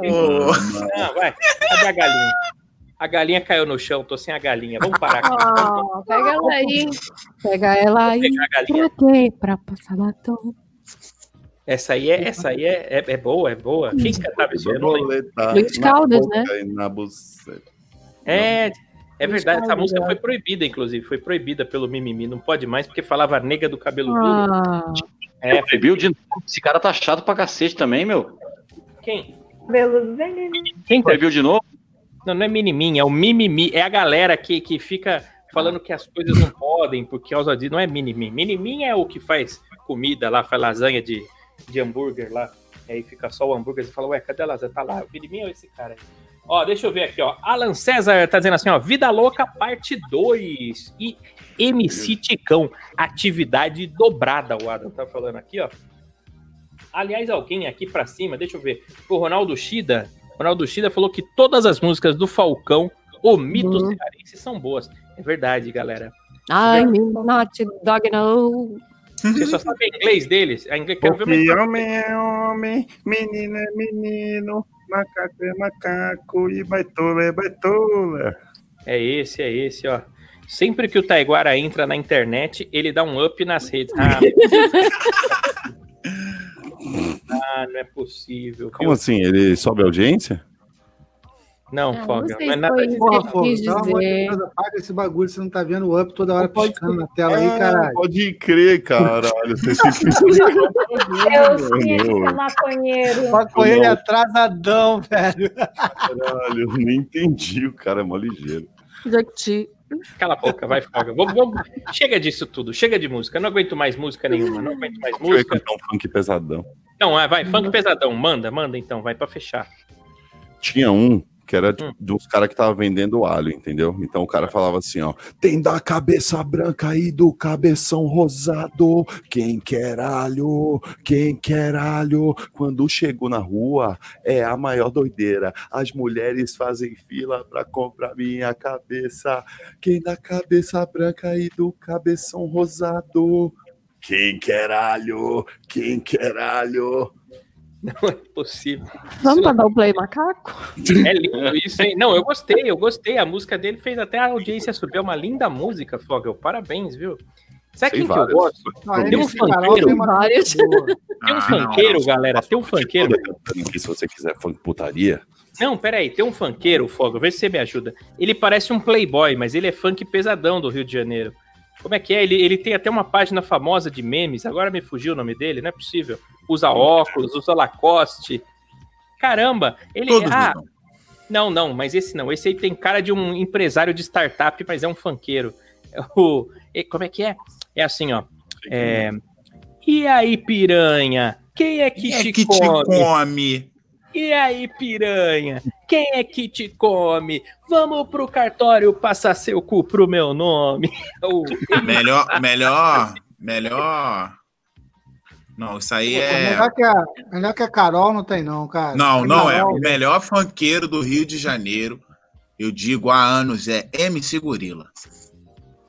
Não, vai. Cadê a galinha? A galinha caiu no chão, tô sem a galinha. Vamos parar aqui. Ah, pega ela aí. Pega ela aí. Pra quê? Pra passar batom. Essa aí é, essa aí é, é, é boa, é boa. Quem cantava isso? Luiz Caldas, né? É, é verdade. Essa música foi proibida, inclusive. Foi proibida pelo Mimimi. Não pode mais porque falava nega do cabelo duro. Ah, É, Proibiu de novo. Esse cara tá chato pra cacete também, meu. quem? Veneno. Quem tá? Proibiu de novo? Não, não é mimimi, é o mimimi. É a galera que, que fica falando que as coisas não podem por causa disso. Não é mimimi. Mimimi é o que faz comida lá, faz lasanha de, de hambúrguer lá. E aí fica só o hambúrguer. Você fala, ué, cadê a lasanha? Tá lá. O mimimi é esse cara. Ó, deixa eu ver aqui, ó. Alan César tá dizendo assim, ó. Vida Louca, parte 2. E MC Ticão, atividade dobrada, o Adam tá falando aqui, ó. Aliás, alguém aqui pra cima, deixa eu ver. O Ronaldo Shida. Ronaldo Shida falou que todas as músicas do Falcão, o mito Uhum. cearense, são boas. É verdade, galera. I'm not dog no. Você só sabe inglês deles? A inglês, quero ver homem é homem, menino é menino, macaco é macaco e baitola é baitola. É esse, é esse, ó. Sempre que o Taiguara entra na internet, ele dá um up nas redes. Ah, ah não é possível. Como viu? assim? Ele sobe a audiência? Não, Ah, Foga, não sei não é se nada foi disso. isso. Porra, quis pelo amor de dizer. Deus, apaga esse bagulho, você não tá vendo o up toda hora piscando na tela aí, Ah, caralho. Pode crer, caralho. Você se Eu que ser maconheiro. Maconheiro é atrasadão, velho. Caralho, eu nem entendi. O cara é mó ligeiro. Jequiti. Cala a boca, vai, Foga. Vamos, vamos- Chega disso tudo, chega de música. Não aguento mais música nenhuma, não aguento mais Deixa eu música. cantar um funk pesadão. Não, ah, vai, funk pesadão. Manda, manda então, vai pra fechar. Tinha um que era Hum. dos caras que tava vendendo alho, entendeu? Então o cara falava assim, ó, tem da cabeça branca e do cabeção rosado, quem quer alho, quem quer alho. Quando chegou na rua, é a maior doideira. As mulheres fazem fila pra comprar minha cabeça. Quem da cabeça branca e do cabeção rosado, quem quer alho, quem quer alho. Não é possível. Vamos mandar o play macaco? É lindo isso, hein? Não, eu gostei, eu gostei. A música dele fez até a audiência subir. É uma linda música, Fogel. Parabéns, viu? Sabe Sei quem que eu gosto? Ah, Tem um funkeiro. tem um Ah, funkeiro, não. galera. Tem um funkeiro. Aqui, se você quiser funk putaria, Não, peraí. Tem um funkeiro, Fogel. Vê se você me ajuda. Ele parece um playboy, mas ele é funk pesadão do Rio de Janeiro. Como é que é? Ele, ele tem até uma página famosa de memes. Agora me fugiu o nome dele, não é possível. Usa óculos, usa Lacoste. Caramba, ele. Todos ah. Não, não, mas esse não. Esse aí tem cara de um empresário de startup, mas é um funkeiro. É O, e- como é que é? É assim, ó. É, e aí, piranha? Quem é que, Quem é te, que te come? E aí, piranha? Quem é que te come? Vamos pro cartório passar seu cu pro meu nome. O- Melhor, melhor, melhor. Não, isso aí é. Melhor, que a, melhor que a Carol não tem, não, cara. Não, A não é. Carol- O melhor funkeiro do Rio de Janeiro, eu digo há anos, é MC Gorila.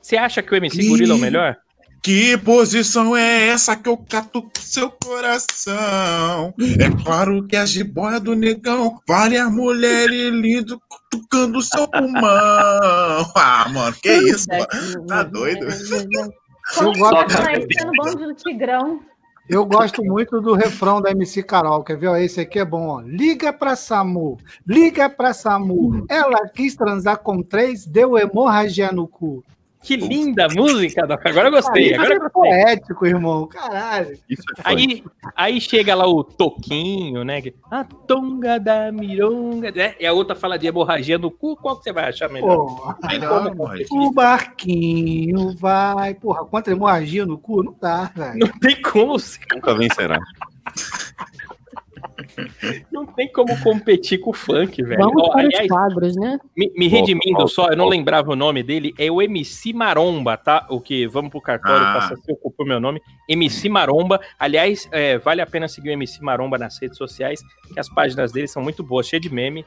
Você acha que o MC Gorila é o melhor? Que posição é essa que eu cato seu coração? É claro que a jiboia do negão, várias mulheres lindas cutucando seu pulmão. Ah, mano, que isso, mano? Tá doido? Eu gosto, do Tigrão. eu gosto muito do refrão da MC Carol. Quer ver? Ó, Esse aqui é bom. Ó. Liga pra Samu, liga pra Samu. Ela quis transar com três, deu hemorragia no cu. Que linda música, Doc. Agora eu gostei. Agora eu é poético, irmão. Caralho. Isso é Aí, aí chega lá o Toquinho, né? A tonga da mironga. Né? E a outra fala de hemorragia no cu. Qual que você vai achar melhor? Não, como o barquinho vai. Porra, contra hemorragia no cu? Não dá, velho. Não tem como, você- Nunca vencerá. Não tem como competir com o funk, velho. Vamos Ó, para aliás, os quadros, né? me, me redimindo volta, só, eu não volta. lembrava o nome dele, é o MC Maromba, tá? O que vamos pro cartório, Ah. passa se ocupou meu nome. MC Maromba. Aliás, é, vale a pena seguir o MC Maromba nas redes sociais, que as páginas dele são muito boas, cheio de meme.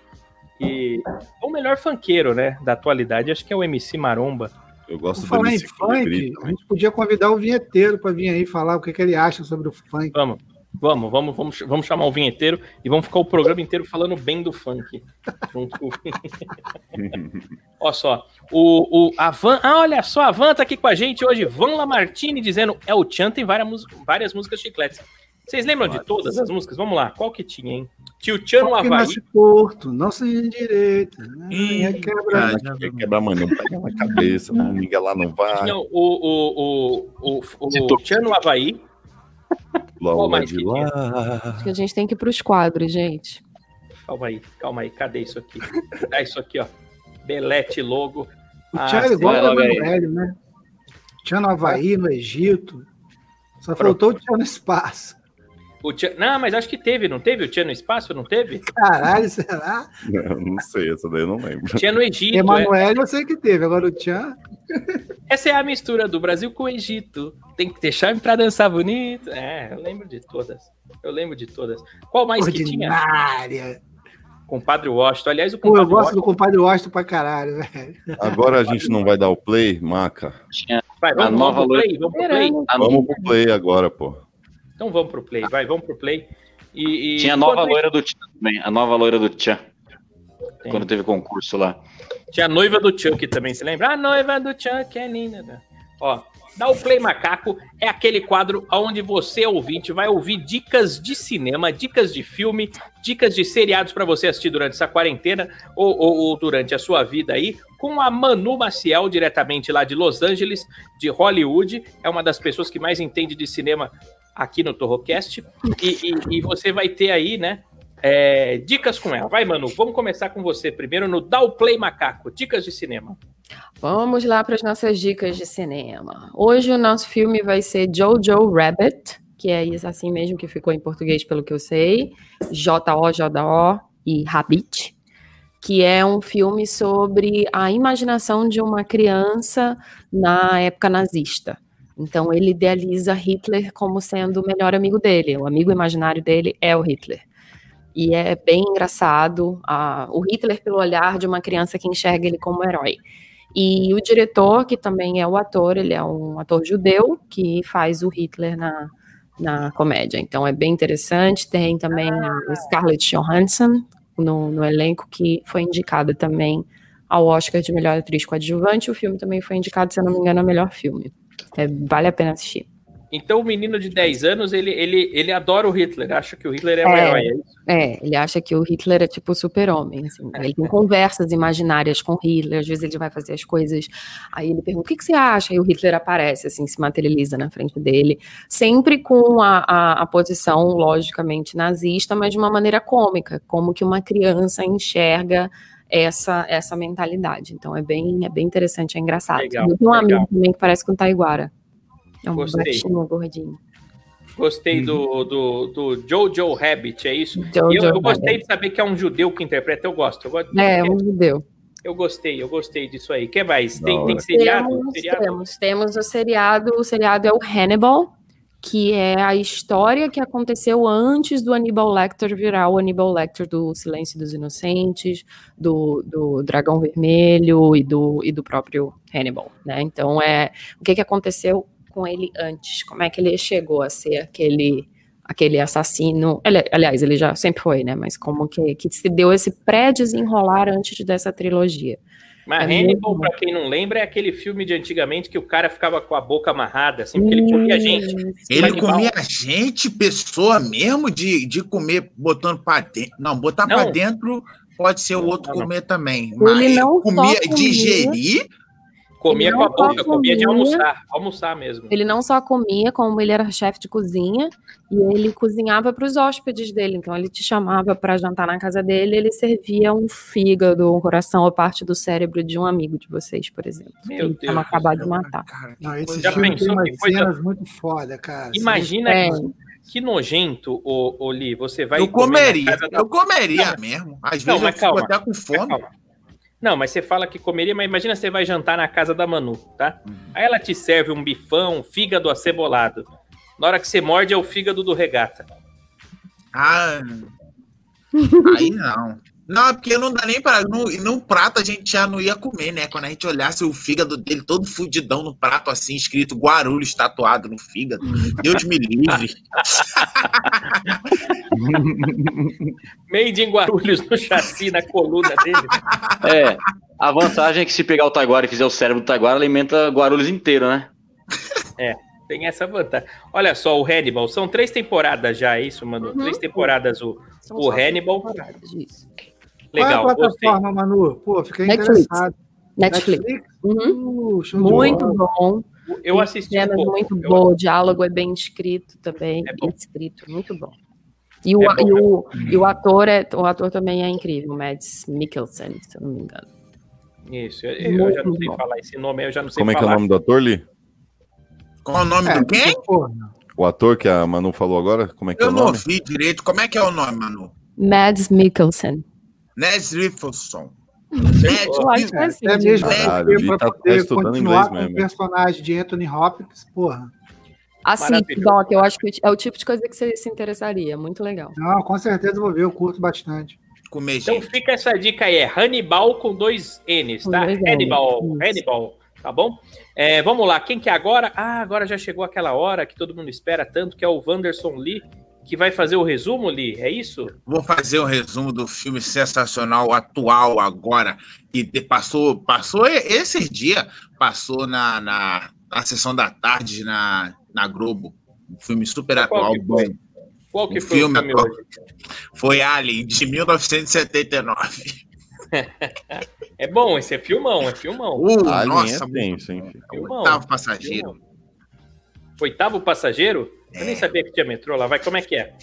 E é o melhor funkeiro, né, da atualidade, acho que é o MC Maromba. Eu gosto do falar em MC funk, a gente podia convidar o vinheteiro para vir aí falar o que, que ele acha sobre o funk. Vamos, vamos, vamos, vamos, vamos chamar o vinheteiro e vamos ficar o programa inteiro falando bem do funk. Junto com Olha só, o, o a Van, ah, olha só, a Van tá aqui com a gente hoje, Van Lamartine dizendo, é o Tchan tem várias, mus- várias músicas chicletes. Vocês lembram de todas as músicas? Vamos lá, qual que tinha, hein? Tio Tchan no Havaí, nasce torto, não se direita. Né? Quebra-. Quer quebrar mano, pega na cabeça, não liga lá, não vai. tinha o, o, o, o, o, o Tchan no Havaí, Mais de lá. Acho que a gente tem que ir para os quadros, gente. calma aí, calma aí, cadê isso aqui? Dá isso aqui, ó, Belete Logo. O Ah, Tchan é igual o logo. Emanuel, né? Tchan no Havaí, no Egito. Só faltou o Tchan no espaço. O Tchan- Não, mas acho que teve, não teve? O Tchan no espaço, não teve? Caralho, será? Eu não sei, essa daí eu não lembro. Tinha no Egito. é. Emanuel eu sei que teve, agora o Tchan. Essa é a mistura do Brasil com o Egito. Tem que deixar pra dançar bonito. É, eu lembro de todas. Eu lembro de todas. Qual mais que tinha? Ordinária. Compadre Washington. Aliás, o Pô, eu compadre gosto do Washington. compadre Washington pra caralho, velho. Agora a gente não vai dar o play, Maca. Vai, a vamos, nova vamos pro loira. play? Vamos pro play? a, Vamos pro play agora, pô. Então vamos pro play. Vai, vamos pro play. E, e- tinha a nova enquanto loira do Tchan também. A nova loira do Tchan. Tem. Quando teve concurso lá. Tinha a noiva do Chuck também, você lembra? A noiva do Chuck é linda. né? Ó, dá o Play Macaco é aquele quadro onde você, ouvinte, vai ouvir dicas de cinema, dicas de filme, dicas de seriados para você assistir durante essa quarentena ou, ou- ou durante a sua vida aí, com a Manu Maciel, diretamente lá de Los Angeles, de Hollywood. É uma das pessoas que mais entende de cinema aqui no Torrocast. E, e- e você vai ter aí, né? é, dicas com ela. Vai, Manu, vamos começar com você primeiro no Dá o Play Macaco, dicas de cinema. Vamos lá para as nossas dicas de cinema. Hoje o nosso filme vai ser Jojo Rabbit, que é isso assim mesmo que ficou em português, pelo que eu sei. J-O-J-O e Rabbit, que é um filme sobre a imaginação de uma criança na época nazista. Então ele idealiza Hitler como sendo o melhor amigo dele. O amigo imaginário dele é o Hitler. E é bem engraçado a- o Hitler pelo olhar de uma criança que enxerga ele como herói. E o diretor, que também é o ator, ele é um ator judeu que faz o Hitler na, na comédia. Então é bem interessante. Tem também a Scarlett Johansson no, no elenco, que foi indicada também ao Oscar de melhor atriz coadjuvante. O filme também foi indicado, se eu não me engano, a melhor filme. É, vale a pena assistir. Então o menino de 10 anos, ele, ele, ele adora o Hitler, acha que o Hitler é, É. herói. é isso? É, ele acha que o Hitler é tipo super-homem, assim. Ele tem conversas imaginárias com Hitler, às vezes ele vai fazer as coisas, aí ele pergunta, o que, que você acha? Aí o Hitler aparece, assim, se materializa na frente dele, sempre com a, a, a posição, logicamente, nazista, mas de uma maneira cômica, como que uma criança enxerga essa, essa mentalidade. Então é bem, é bem interessante, é engraçado. Legal, Eu tenho um legal. amigo também que parece com o Taiguara. É um Gostei. baixinho, gordinho. Gostei do, do, do Jojo Rabbit, é isso? Jojo E eu, eu gostei Rabbit. de saber que é um judeu que interpreta, eu gosto. Eu, gosto É, um judeu. eu gostei, eu gostei disso aí. O que mais? Tem, tem seriado? Temos, seriado? temos, temos o seriado, o seriado é o Hannibal, que é a história que aconteceu antes do Hannibal Lecter virar o Hannibal Lecter do Silêncio dos Inocentes, do, do Dragão Vermelho e do, e do próprio Hannibal, né? Então é o que, que aconteceu com ele antes? Como é que ele chegou a ser aquele aquele assassino? Ele- aliás, ele já sempre foi, né? Mas como que, que se deu esse pré-desenrolar antes dessa trilogia? Mas É Hannibal, pra quem não lembra, é aquele filme de antigamente que o cara ficava com a boca amarrada, assim, porque ele comia gente. Ele Canibal. comia gente, pessoa mesmo, de, de comer botando pra dentro. Não, botar pra Não. dentro pode ser o outro Não, não. comer também. Ele Mas não só comia, comia- digerir. Comia com a boca, comia de comia- almoçar, almoçar mesmo. Ele não só comia, como ele era chefe de cozinha e ele cozinhava para os hóspedes dele. Então ele te chamava para jantar na casa dele, ele servia um fígado, um coração ou parte do cérebro de um amigo de vocês, por exemplo. Meu que Deus acabado de matar. Não, esse Já filme tem pensou umas coisa- cenas muito foda, cara. Imagina É. que, que nojento, ô, ô Li, você vai Eu comeria, casa da- eu comeria Não, mesmo. Às Não, vezes eu mas fico calma. até com fome. Calma. Não, mas você fala que comeria, mas imagina você vai jantar na casa da Manu, tá? Uhum. Aí ela te serve um bifão, um fígado acebolado. Na hora que você morde é o fígado do regata. Ah, aí não. Não, é porque não dá nem pra. No, num prato a gente já não ia comer, né? Quando a gente olhasse o fígado dele todo fudidão no prato, assim, escrito Guarulhos tatuado no fígado. Deus me livre. Made em Guarulhos no chassi, na coluna dele. É, a vantagem é que se pegar o Taguara e fizer o cérebro do Taguara, alimenta Guarulhos inteiro, né? É, tem essa vantagem. Olha só, o Hannibal, são três temporadas já, é isso, mano? Uhum. Três temporadas o, São o Hannibal. Legal, Qual é a gostei. plataforma, Manu? Pô, fiquei Netflix. interessado. Netflix. Uhum. Uh, Muito bola. bom. Eu Tem assisti um pouco. muito Eu- boa, o diálogo é bem escrito também, É bom. bem escrito, muito bom. E o, É bom, e é o, e o ator é, o ator também é incrível, o Mads Mikkelsen, se eu não me engano. Isso, eu, eu já não sei bom. falar esse nome, eu já não sei Como é que é o falar. nome do ator, Li? Qual é o nome É, do quem? O ator que a Manu falou agora? Como é que é Eu o não nome? ouvi direito. Como é que é o nome, Manu? Mads Mikkelsen. Que é assim. É mesmo pra tá- poder continuar com o personagem de Anthony Hopkins, porra. Assim. Doc, eu acho que é o tipo de coisa que você se interessaria, muito legal. Não, com certeza eu vou ver, eu curto bastante. Comer Então gente. fica essa dica aí, é Hannibal com dois N's, tá? Ns, Hannibal, isso. Hannibal, tá bom? É, vamos lá, quem que é agora? Ah, agora já chegou aquela hora que todo mundo espera tanto, que é o Wanderson Lee, que vai fazer o resumo, Lee, é isso? Vou fazer um resumo do filme sensacional atual agora que passou passou e- esses dias passou na, na, na sessão da tarde na, na Globo um filme super Qual atual foi? bom Qual que O foi filme o filme atual. hoje? foi Alien de 1979 É bom, esse é filmão, é filmão. uh, Alien nossa é hein? muito- Filmão. oitavo passageiro Oitavo passageiro? Eu nem sabia que tinha metrô lá, vai, como é que é?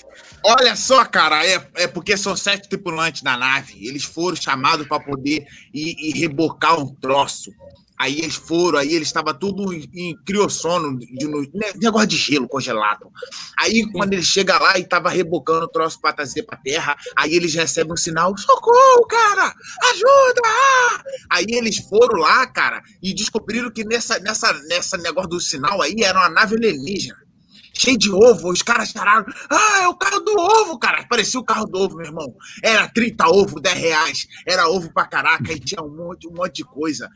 Olha só, cara, é, é porque são sete tripulantes na nave. Eles foram chamados para poder ir, ir rebocar um troço. Aí eles foram, aí eles estavam tudo em, criossono, de, né, negócio de gelo congelado. Aí quando ele chega lá e tava rebocando o troço para trazer para terra, aí eles recebem um sinal: socorro, cara, ajuda! Aí eles foram lá, cara, e descobriram que nessa, nessa, nessa negócio do sinal aí era uma nave alienígena cheio de ovo. Os caras chararam. Ah, é o carro do ovo, cara. Parecia o carro do ovo, meu irmão. Era 30 ovos, 10 reais. Era ovo pra caraca e tinha um monte, um monte de coisa.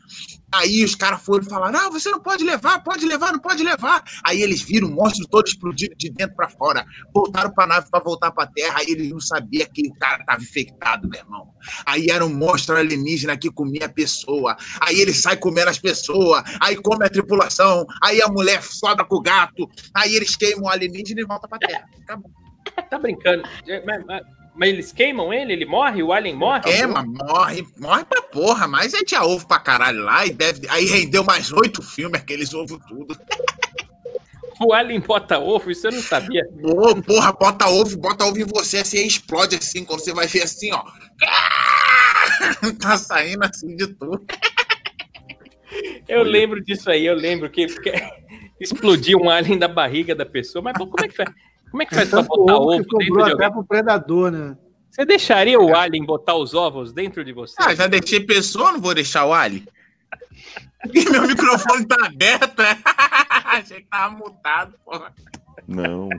Aí os caras foram falar: Não, você não pode levar, pode levar, não pode levar. Aí eles viram o monstro todo explodido de dentro pra fora. Voltaram pra nave pra voltar pra terra. Aí eles não sabiam que o cara tava infectado, meu irmão. Aí era um monstro alienígena que comia a pessoa. Aí ele sai comendo as pessoas. Aí come a tripulação. Aí a mulher sobra com o gato. Aí eles queimam o alienígena e volta pra terra. Acabou. Tá brincando. É, Mas, mas- mas eles queimam ele? Ele morre? O alien morre? Queima, morre, morre pra porra. Mas aí tinha ovo pra caralho lá. E deve, aí rendeu mais oito filmes, aqueles ovos tudo. O alien bota ovo? Isso eu não sabia. Ô, porra, bota ovo, bota ovo em você, assim, explode assim, quando você vai ver assim, ó. Tá saindo assim de tudo. Eu lembro disso aí, eu lembro que, que explodiu um alien da barriga da pessoa. Mas pô, como é que faz? Como é que faz pra Tanto botar ovo ovo dentro de até pro predador, né? Você deixaria o alien botar os ovos dentro de você? Ah, já deixei pessoa, não vou deixar o Ali. E meu microfone tá aberto, é? Achei que tava mutado, porra. Não.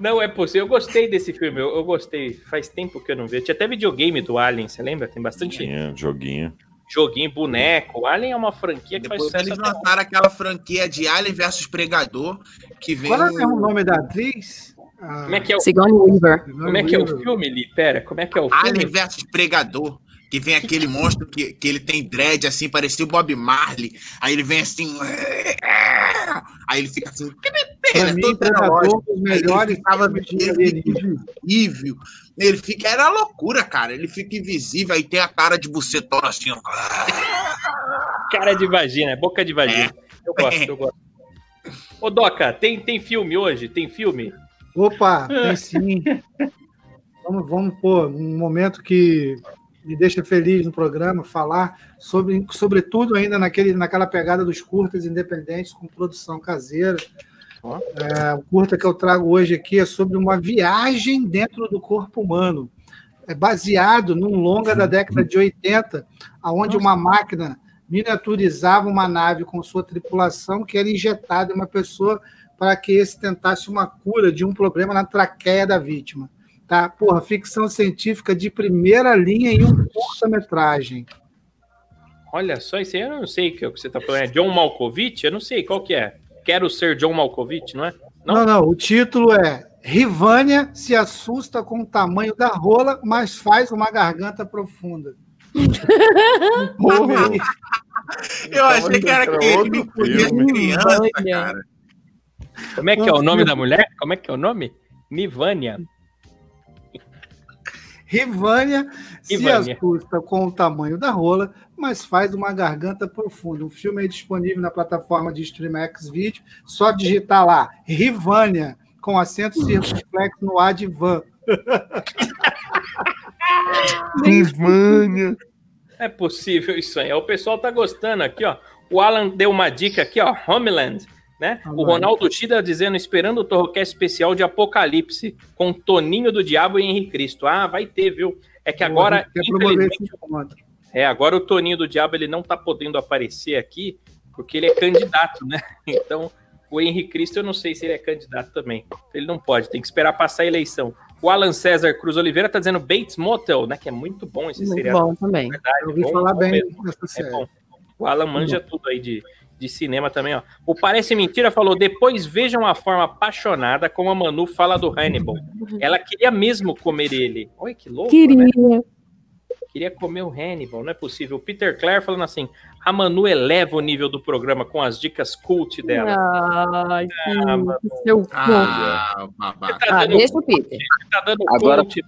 Não é possível. Eu gostei desse filme, eu, eu gostei. Faz tempo que eu não vejo. Tinha até videogame do Alien, você lembra? Tem bastante. Tinha joguinho. Joguinho, boneco. Alien é uma franquia que Depois faz eles sucesso. até lançaram aquela franquia de Alien versus Pregador, que vem. Qual é o nome da atriz? Ah, Como é que é o, Sigourney Weaver. como é, que é o filme, Li? Pera, como é que é o filme? Alien versus Pregador. Que vem aquele monstro que, que ele tem dread, assim, parecia o Bob Marley. Aí ele vem assim. Aí ele fica assim. Pra Ele é mim, todo Predador, um dos melhores alienígena. invisível. Ele fica. Era loucura, cara. Ele fica invisível, aí tem a cara de bucetona assim, ó. Cara de vagina, boca de vagina. Eu gosto, eu gosto. Ô, Doca, tem, tem filme hoje? Tem filme? Opa, tem sim. Vamos, vamos pôr um momento que me deixa feliz no programa, falar sobre, sobretudo ainda naquele, naquela pegada dos curtas independentes com produção caseira. É, o curta que eu trago hoje aqui é sobre uma viagem dentro do corpo humano. É baseado num longa da década de 80, onde uma máquina miniaturizava uma nave com sua tripulação que era injetada em uma pessoa para que esse tentasse uma cura de um problema na traqueia da vítima. Tá? Porra, ficção científica de primeira linha em um curta-metragem. Olha só, isso aí eu não sei o que você tá falando. É John Malkovich? Eu não sei qual que é. Quero ser John Malkovich, não é? Não? não, O título é Rivânia se assusta com o tamanho da rola, mas faz uma garganta profunda. Porra, Eu achei que era aquele que podia de criança, cara. Como é que é o nome da mulher? Como é que é o nome? Nivânia. Rivânia se assusta com o tamanho da rola, mas faz uma garganta profunda. O filme é disponível na plataforma de StreamX Video. Só digitar lá, Rivânia, com acento circunflexo no A de van. Rivânia. É possível isso aí. O pessoal tá gostando aqui, ó. O Alan deu uma dica aqui, ó. Homeland, né? O Ronaldo Tida dizendo, esperando o Torrocast especial de Apocalipse, com Toninho do Diabo e Henrique Cristo. Ah, vai ter, viu? É que agora, infelizmente, é, agora o Toninho do Diabo ele não tá podendo aparecer aqui, porque ele é candidato, né? Então, o Henrique Cristo, eu não sei se ele é candidato também. Ele não pode, tem que esperar passar a eleição. O Alan César Cruz Oliveira tá dizendo Bates Motel, né? Que é muito bom esse Muito seriado. bom também. Verdade, Eu ouvi bom, falar bom bem mesmo. dessa É bom. O Alan manja tudo aí de, de cinema também, ó. O Parece Mentira falou: depois vejam a forma apaixonada como a Manu fala do Hannibal. Ela queria mesmo comer ele. Olha que louco, né? Queria. Queria comer o Hannibal, não é possível. O Peter Clare falando assim: a Manu eleva o nível do programa com as dicas cult dela. Ai, Ah, mano. que seu. Ah, babaca. Tá Ah, deixa o Peter. tá dando Agora- cult.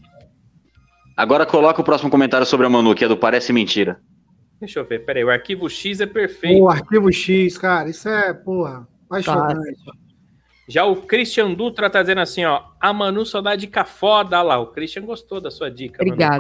Agora coloca o próximo comentário sobre a Manu, que é do Parece Mentira. Deixa eu ver, peraí. O arquivo X é perfeito. O arquivo X, cara, isso é, porra, apaixonante. Já o Christian Dutra tá dizendo assim, ó. A Manu só dá dica foda Olha lá. O Christian gostou da sua dica. Manu. Obrigada.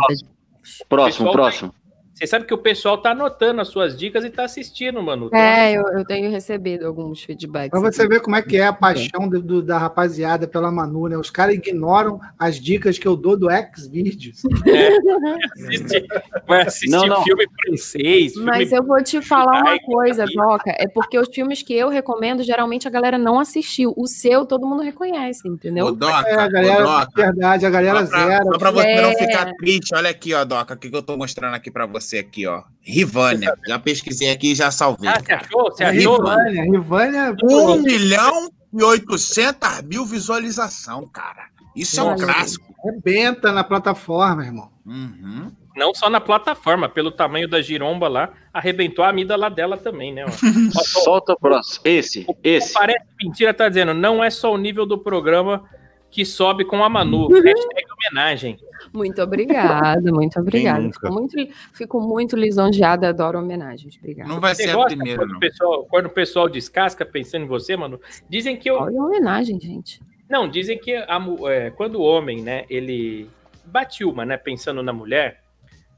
Próximo, Pessoal, próximo. Você sabe que o pessoal tá anotando as suas dicas e tá assistindo, Manu. É, eu, eu tenho recebido alguns feedbacks. Pra você ver como é que é a paixão do- do- da rapaziada pela Manu, né? Os caras ignoram as dicas que eu dou do Xvideos. Assiste- vai assistir Não, não. filme francês, filme Mas eu vou te falar uma coisa, que- Doca. É porque os filmes que eu recomendo, geralmente a galera não assistiu. O seu, todo mundo reconhece, entendeu? Ô, Doca, É, a ô, galera, Doca, verdade, a galera Só pra, zero. só pra você não É. ficar triste, olha aqui, ó, Doca, o que que eu tô mostrando aqui pra você aqui, ó. Rivânia. Já pesquisei aqui e já salvei. Ah, você achou? Você achou? Rivânia, Rivânia, Um milhão e oitocentas mil visualização, cara. Isso é um clássico. rebenta na plataforma, irmão. Uhum. Não só na plataforma, pelo tamanho da giromba lá, arrebentou a amígdala dela também, né? Solta o próximo. Esse, o esse. Parece Mentira tá dizendo, não é só o nível do programa que sobe com a Manu. Hashtag homenagem. Muito obrigada, muito obrigada. Fico muito, fico muito lisonjeada, adoro homenagens. Obrigada. Não vai Você ser a primeira, quando, não. o pessoal, quando o pessoal descasca pensando em você, mano? Dizem que eu, Olha a homenagem, gente. Não, dizem que a é, quando o homem, né, ele bate uma, né, pensando na mulher,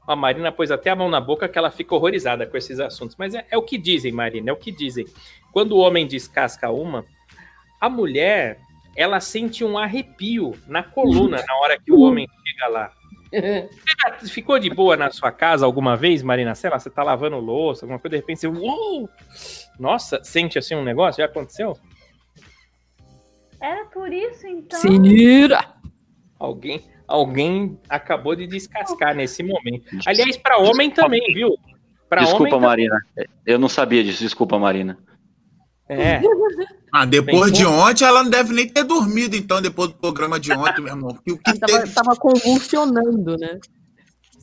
a Marina pôs até a mão na boca que ela fica horrorizada com esses assuntos. Mas é, é o que dizem, Marina, é o que dizem. Quando o homem descasca uma, a mulher, ela sente um arrepio na coluna na hora que o homem chega lá. Você ficou de boa na sua casa alguma vez, Marina? Sei lá, você tá lavando louça, alguma coisa, de repente você... Uou! Nossa, sente assim um negócio? Já aconteceu? Era por isso, então. Sinira! Alguém, alguém acabou de descascar nesse momento. Aliás, para homem também, viu? Pra Desculpa, homem, Marina. Eu não sabia disso. Desculpa, Marina. É. Ah, depois de ontem, ela não deve nem ter dormido, então, depois do programa de ontem, meu irmão. Porque o que Tava, teve. tava convulsionando, né?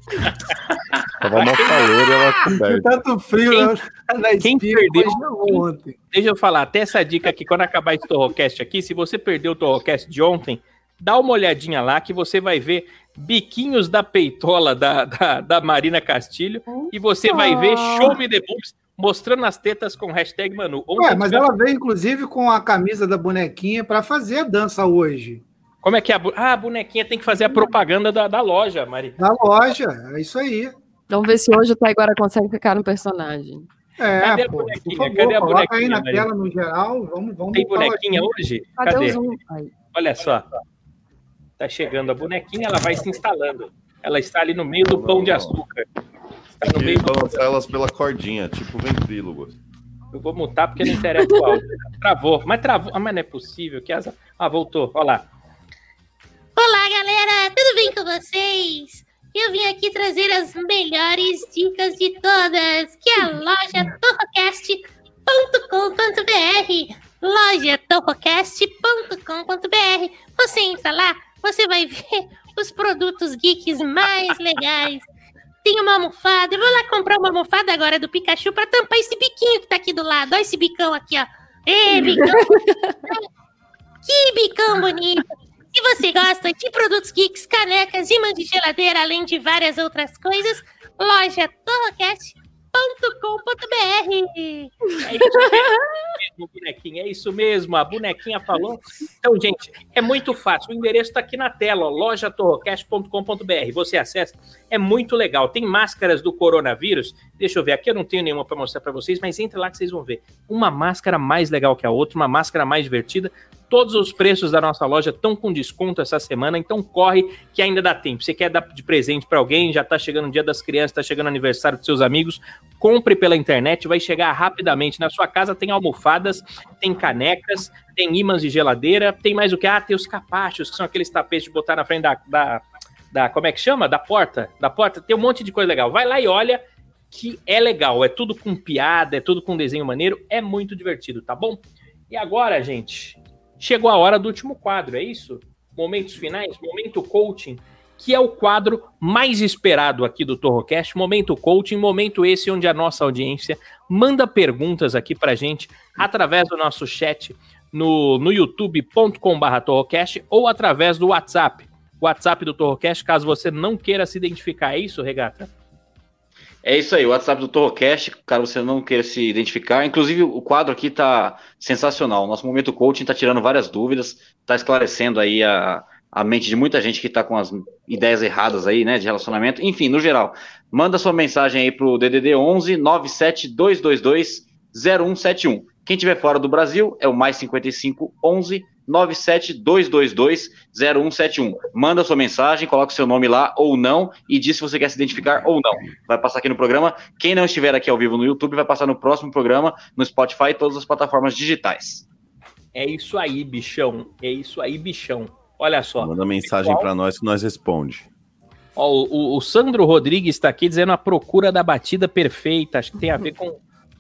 Tava mó calor e ela coberta. Tanto frio Quem- na, na quem perdeu? ontem. Deixa eu falar, até essa dica aqui, quando acabar esse Torrocast aqui, se você perdeu o Torrocast de ontem, dá uma olhadinha lá que você vai ver biquinhos da peitola da, da, da Marina Castilho e você vai ver Show Me The Boobs mostrando as tetas com hashtag Manu. Ontem Ué, mas tivemos- ela veio, inclusive, com a camisa da bonequinha para fazer a dança hoje. Como é que é? a bu- Ah, a bonequinha tem que fazer a propaganda da, da loja, Mari. Da loja, é isso aí. Vamos ver se hoje o Taiguara consegue ficar no personagem. É, Cadê a pô, bonequinha? favor, Cadê a coloca aí bonequinha, na Maria? tela no geral. Vamos, vamos Tem bonequinha aqui. hoje? Cadê, Cadê? o Zoom? Olha só. Tá chegando a bonequinha, ela vai se instalando. Ela está ali no meio do pão de açúcar. Tem meio que do balançar elas pela cordinha, tipo ventrílogo. Eu vou mutar porque não interessa o áudio. Travou, mas travou. Ah, mas não é possível. Que asa... Ah, voltou. Olha lá. Olá, galera! Tudo bem com vocês? Eu vim aqui trazer as melhores dicas de todas, que é a loja torrocast.com.br loja torrocast.com.br Você entra lá, você vai ver os produtos geeks mais legais. Tem uma almofada, eu vou lá comprar uma almofada agora do Pikachu pra tampar esse biquinho que tá aqui do lado. Olha esse bicão aqui, ó. Ê, bicão! que bicão bonito! Se você gosta de produtos geeks, canecas, imãs de geladeira, além de várias outras coisas, loja torrocast.com.br. É isso mesmo, bonequinha. É isso mesmo. A bonequinha falou. Então, gente, é muito fácil. O endereço está aqui na tela, lojatorrocast.com.br. Você acessa. É muito legal. Tem máscaras do coronavírus. Deixa eu ver. Aqui eu não tenho nenhuma para mostrar para vocês, mas entre lá que vocês vão ver. Uma máscara mais legal que a outra, uma máscara mais divertida. Todos os preços da nossa loja estão com desconto essa semana, então corre que ainda dá tempo. Você quer dar de presente para alguém, já está chegando o dia das crianças, está chegando o aniversário dos seus amigos, compre pela internet, vai chegar rapidamente. Na sua casa tem almofadas, tem canecas, tem ímãs de geladeira, tem mais o que? Ah, tem os capachos, que são aqueles tapetes de botar na frente da, da, da- como é que chama? Da porta, da porta, tem um monte de coisa legal. Vai lá e olha que é legal, é tudo com piada, é tudo com desenho maneiro, é muito divertido, tá bom? E agora, gente, chegou a hora do último quadro, é isso? Momentos finais, momento coaching, que é o quadro mais esperado aqui do Torrocast, momento coaching, momento esse onde a nossa audiência manda perguntas aqui pra gente através do nosso chat no, no youtube.com.br Torrocast ou através do WhatsApp. WhatsApp do Torrocast, caso você não queira se identificar, é isso, Regata? É isso aí, o WhatsApp do Torrocast, caso você não queira se identificar. Inclusive, o quadro aqui tá sensacional. Nosso momento coaching tá tirando várias dúvidas, tá esclarecendo aí a, a mente de muita gente que tá com as ideias erradas aí, né, de relacionamento. Enfim, no geral, manda sua mensagem aí pro DDD 11 97222 0171. Quem tiver fora do Brasil é o mais 55 11 97222 0171. Manda sua mensagem, coloca o seu nome lá ou não e diz se você quer se identificar ou não. Vai passar aqui no programa. Quem não estiver aqui ao vivo no YouTube vai passar no próximo programa, no Spotify e todas as plataformas digitais. É isso aí, bichão. É isso aí, bichão. Olha só. Manda mensagem pra nós que nós responde. Ó, o, o- o Sandro Rodrigues está aqui dizendo a procura da batida perfeita. Acho que tem a ver com,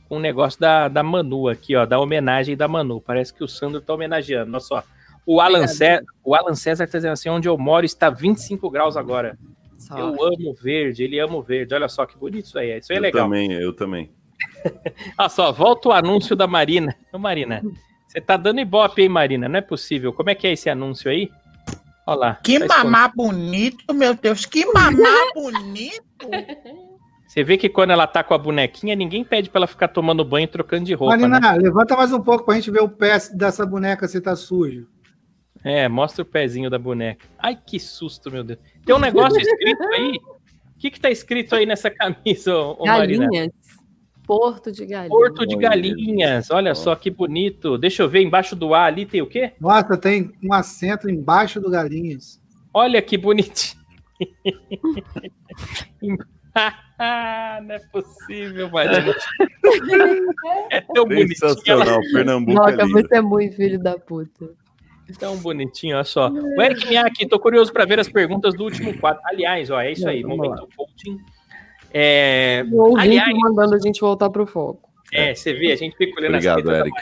com o negócio da, da Manu aqui, ó, da homenagem da Manu. Parece que o Sandro está homenageando. Olha só. O Alan, César, o Alan César está dizendo assim: onde eu moro está 25 graus agora. Eu amo verde, ele ama o verde. Olha só que bonito isso aí. Isso aí é eu legal. também, eu também. Olha só, volta o anúncio da Marina. Ô, Marina, você tá dando ibope, hein, Marina? Não é possível. Como é que é esse anúncio aí? Olha lá. Que tá escondido. mamar bonito, meu Deus, que mamar bonito. Você vê que quando ela tá com a bonequinha, ninguém pede pra ela ficar tomando banho e trocando de roupa, Marina, né? levanta mais um pouco pra gente ver o pé dessa boneca se tá sujo. É, mostra o pezinho da boneca. Ai, que susto, meu Deus. Tem um negócio escrito aí? O que que tá escrito aí nessa camisa, ô, ô, Marina? Galinhas. Porto de galinhas. Porto de Galinhas. Olha só que bonito. Deixa eu ver, embaixo do A ali tem o quê? Nossa, tem um acento embaixo do Galinhas. Olha que bonitinho. Não é possível, Marina. É tão bonitinho. Sensacional, Pernambuco é Noca, você é muito filho da puta. Tão bonitinho, olha só. O Eric Miyake, tô curioso para ver as perguntas do último quadro. Aliás, ó, é isso aí, momento coaching. É, O aliás, mandando a gente voltar pro foco. é, você vê, a gente fica olhando Obrigado, as Eric.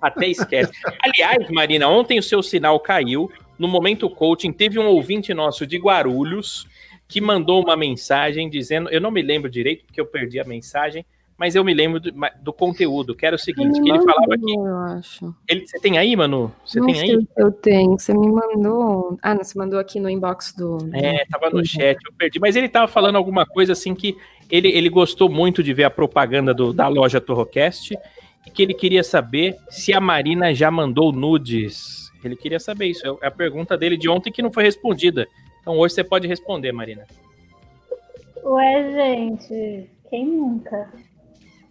Até esquece. Aliás, Marina, ontem o seu sinal caiu. No momento coaching, teve um ouvinte nosso de Guarulhos que mandou uma mensagem dizendo, eu não me lembro direito porque eu perdi a mensagem, mas eu me lembro do, do conteúdo, que era o seguinte, que ele mandou, falava que Eu acho. ele, você tem aí, Manu? Você Não tem aí? Eu tenho. Você me mandou. Ah, não, você mandou aqui no inbox do. É, tava no chat, eu perdi. Mas ele tava falando alguma coisa assim que ele, ele gostou muito de ver a propaganda do- da loja Torrocast e que ele queria saber se a Marina já mandou nudes. Ele queria saber isso. É a pergunta dele de ontem que não foi respondida. Então hoje você pode responder, Marina. Ué, gente, quem nunca?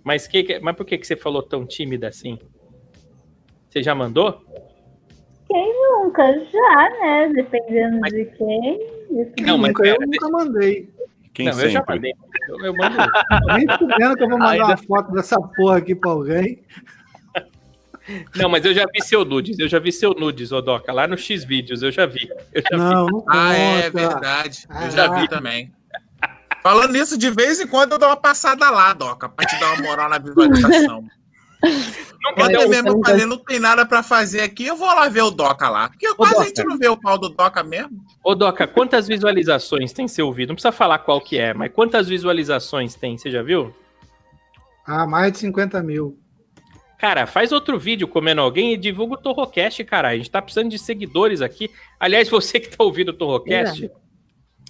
Mas, que, mas por que, que você falou tão tímida assim? Você já mandou? Quem nunca? Já, né? Dependendo de quem. Não, mas nunca, eu pera, nunca mandei. Quem não, eu já sempre? mandei. Eu, eu mando. Nem fudendo que eu vou mandar Ainda- uma foto dessa porra aqui pra alguém. Não, mas eu já vi seu nudes. Eu já vi seu nudes, Odoca, lá no X vídeos. Eu já vi. Eu já Não, vi. não Ah, é conta. verdade. Ah. Eu já vi também. Falando nisso, de vez em quando eu dou uma passada lá, Doca, pra te dar uma moral na visualização. Ontem deu- mesmo eu falei, não tem nada pra fazer aqui, eu vou lá ver o Doca lá. Porque quase a gente não vê o pau do Doca mesmo. Ô, Doca, quantas visualizações tem seu vídeo? Não precisa falar qual que é, mas quantas visualizações tem? Você já viu? Ah, mais de 50 mil. Cara, faz outro vídeo comendo alguém e divulga o Torrocast, cara. A gente tá precisando de seguidores aqui. Aliás, você que tá ouvindo o Torrocast,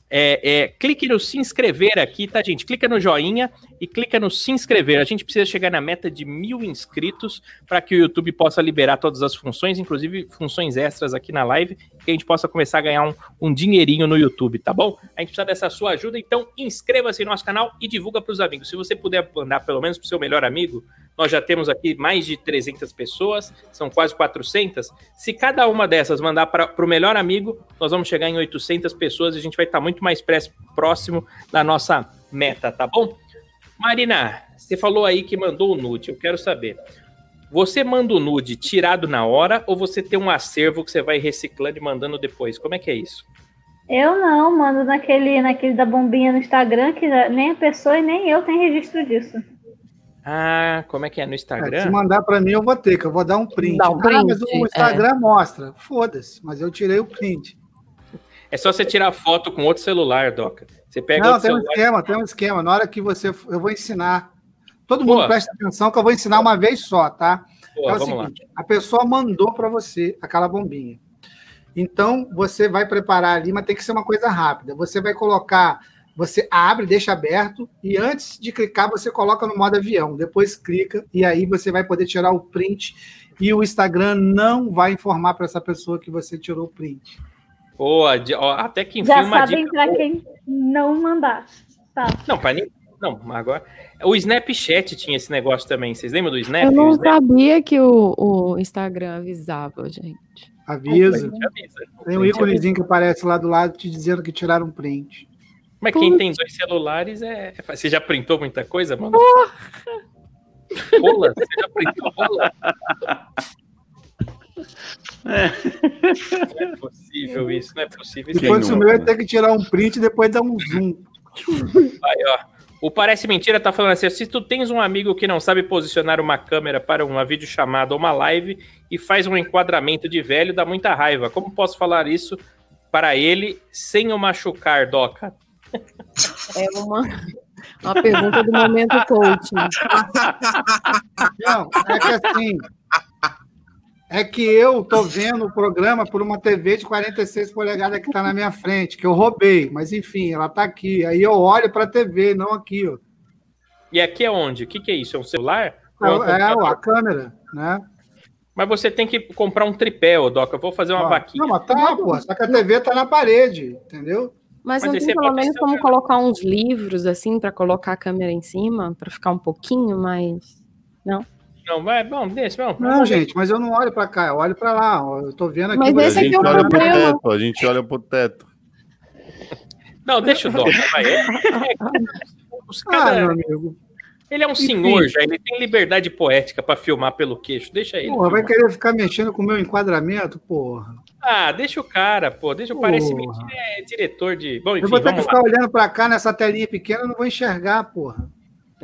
é, é, clique no se inscrever aqui, tá, gente? Clica no joinha e clica no se inscrever. A gente precisa chegar na meta de mil inscritos para que o YouTube possa liberar todas as funções, inclusive funções extras aqui na live, que a gente possa começar a ganhar um, um dinheirinho no YouTube, tá bom? A gente precisa dessa sua ajuda, então inscreva-se no nosso canal e divulga para os amigos. Se você puder mandar pelo menos para o seu melhor amigo, nós já temos aqui mais de 300 pessoas, são quase 400. Se cada uma dessas mandar para o melhor amigo, nós vamos chegar em 800 pessoas e a gente vai estar muito mais próximo da nossa meta, tá bom? Marina, você falou aí que mandou o nude, eu quero saber. Você manda o nude tirado na hora ou você tem um acervo que você vai reciclando e mandando depois? Como é que é isso? Eu não, mando naquele, naquele da bombinha no Instagram, que nem a pessoa e nem eu tem registro disso. Ah, como é que é no É, se Instagram? mandar pra mim, eu vou ter, que eu vou dar um print. Dá um Ah, mas print, o Instagram mostra. Foda-se, mas eu tirei o print. É só você tirar foto com outro celular, Doca. Você pega Não, tem um celular. esquema, tem um esquema. Na hora que você. Eu vou ensinar. Todo mundo Boa. presta atenção que eu vou ensinar uma vez só, tá? Pô, é o vamos lá. seguinte: a pessoa mandou para você aquela bombinha. Então, você vai preparar ali, mas tem que ser uma coisa rápida. Você vai colocar, você abre, deixa aberto, e antes de clicar, você coloca no modo avião. Depois clica, e aí você vai poder tirar o print. E o Instagram não vai informar para essa pessoa que você tirou o print. Boa, de- ó, até que enfim Já uma sabem dica. pra boa. quem não mandar. Tá. Não, pra nem... Não, agora. O Snapchat tinha esse negócio também. Vocês lembram do Snap? Eu O não Snap sabia que o, o Instagram avisava, gente. Avisa. te avisa. Tem um íconezinho que aparece lá do lado te dizendo que tiraram um print. Mas quem tem dois celulares é. é. Você já printou muita coisa, mano? Rola? Você já printou rola? Não é possível isso, não é possível. Se fosse o meu, eu ia ter que tirar um print e depois dar um zoom. Aí, ó. O Parece Mentira tá falando assim: se tu tens um amigo que não sabe posicionar uma câmera para uma videochamada ou uma live e faz um enquadramento de velho, dá muita raiva. Como posso falar isso para ele sem o machucar, Doca? É uma, uma pergunta do momento coaching. Não, é que assim. É que eu tô vendo o programa por uma TV de 46 polegadas que tá na minha frente, que eu roubei, mas enfim, ela tá aqui. Aí eu olho pra TV, não aqui, ó. E aqui é onde? O que, que é isso? É um celular? É, Ou é, ó, a câmera, né? Mas você tem que comprar um tripé, ô Doca. Eu vou fazer uma Ó, vaquinha. Não, mas tá, pô. Só que a TV tá na parede, entendeu? Mas, Mas não tem pelo menos como colocar uns livros assim para colocar a câmera em cima, para ficar um pouquinho mais. Não. Não, vai, bom, deixa, vamos. Não, gente, mas eu não olho pra cá, eu olho pra lá. ó. Eu tô vendo aqui. Mas esse a aqui gente é o olha pro problema. teto, a gente olha pro teto. Não, deixa o vai. É, os Ah, cada- meu amigo. Ele é um senhor já, ele tem liberdade poética pra filmar pelo queixo. Deixa ele. Porra, vai querer ficar mexendo com o meu enquadramento, porra. Ah, deixa o cara, pô. Deixa o mentira, é diretor de. Bom, enfim, eu vou ter que ficar lá. olhando pra cá nessa telinha pequena, eu não vou enxergar, porra.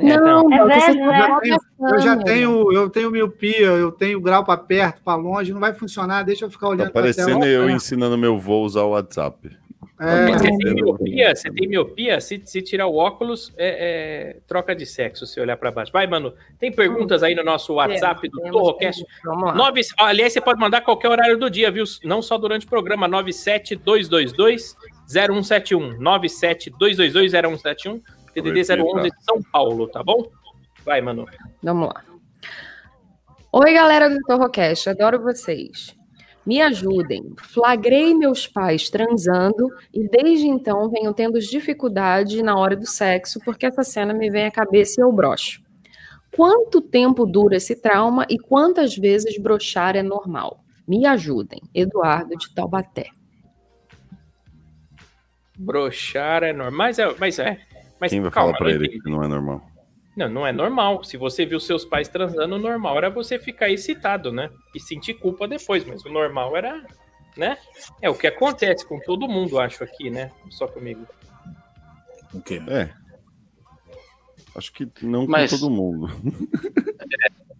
É, Não, não. É você tá né? Eu, tenho, eu já tenho, eu tenho miopia, eu tenho grau pra perto, pra longe, não vai funcionar, deixa eu ficar Tá olhando pra parecendo eu ensinando meu voo a usar o WhatsApp. É, Você tem miopia? Você tem miopia? Se, se tirar o óculos, é, é troca de sexo se olhar pra baixo. Vai, mano. Tem perguntas aí no nosso WhatsApp do Torrocast? Nove, aliás, você pode mandar qualquer horário do dia, viu? Não só durante o programa. 97222-0171. 97222-0171. TDD 011 de São Paulo, tá bom? Vai, mano. Vamos lá. Oi, galera do Torrocast, adoro vocês. Me ajudem. Flagrei meus pais transando e desde então venho tendo dificuldade na hora do sexo porque essa cena me vem à cabeça e eu broxo. Quanto tempo dura esse trauma e quantas vezes broxar é normal? Me ajudem. Eduardo de Taubaté. Broxar é normal. Mas é. Mas é. Mas Quem vai calma, falar pra ele que não é normal? Não, não é normal. Se você viu seus pais transando, o normal era você ficar excitado, né? E sentir culpa depois, mas o normal era, né? É o que acontece com todo mundo, acho aqui, né? Só comigo. O quê? É. Acho que não com Mas- todo mundo.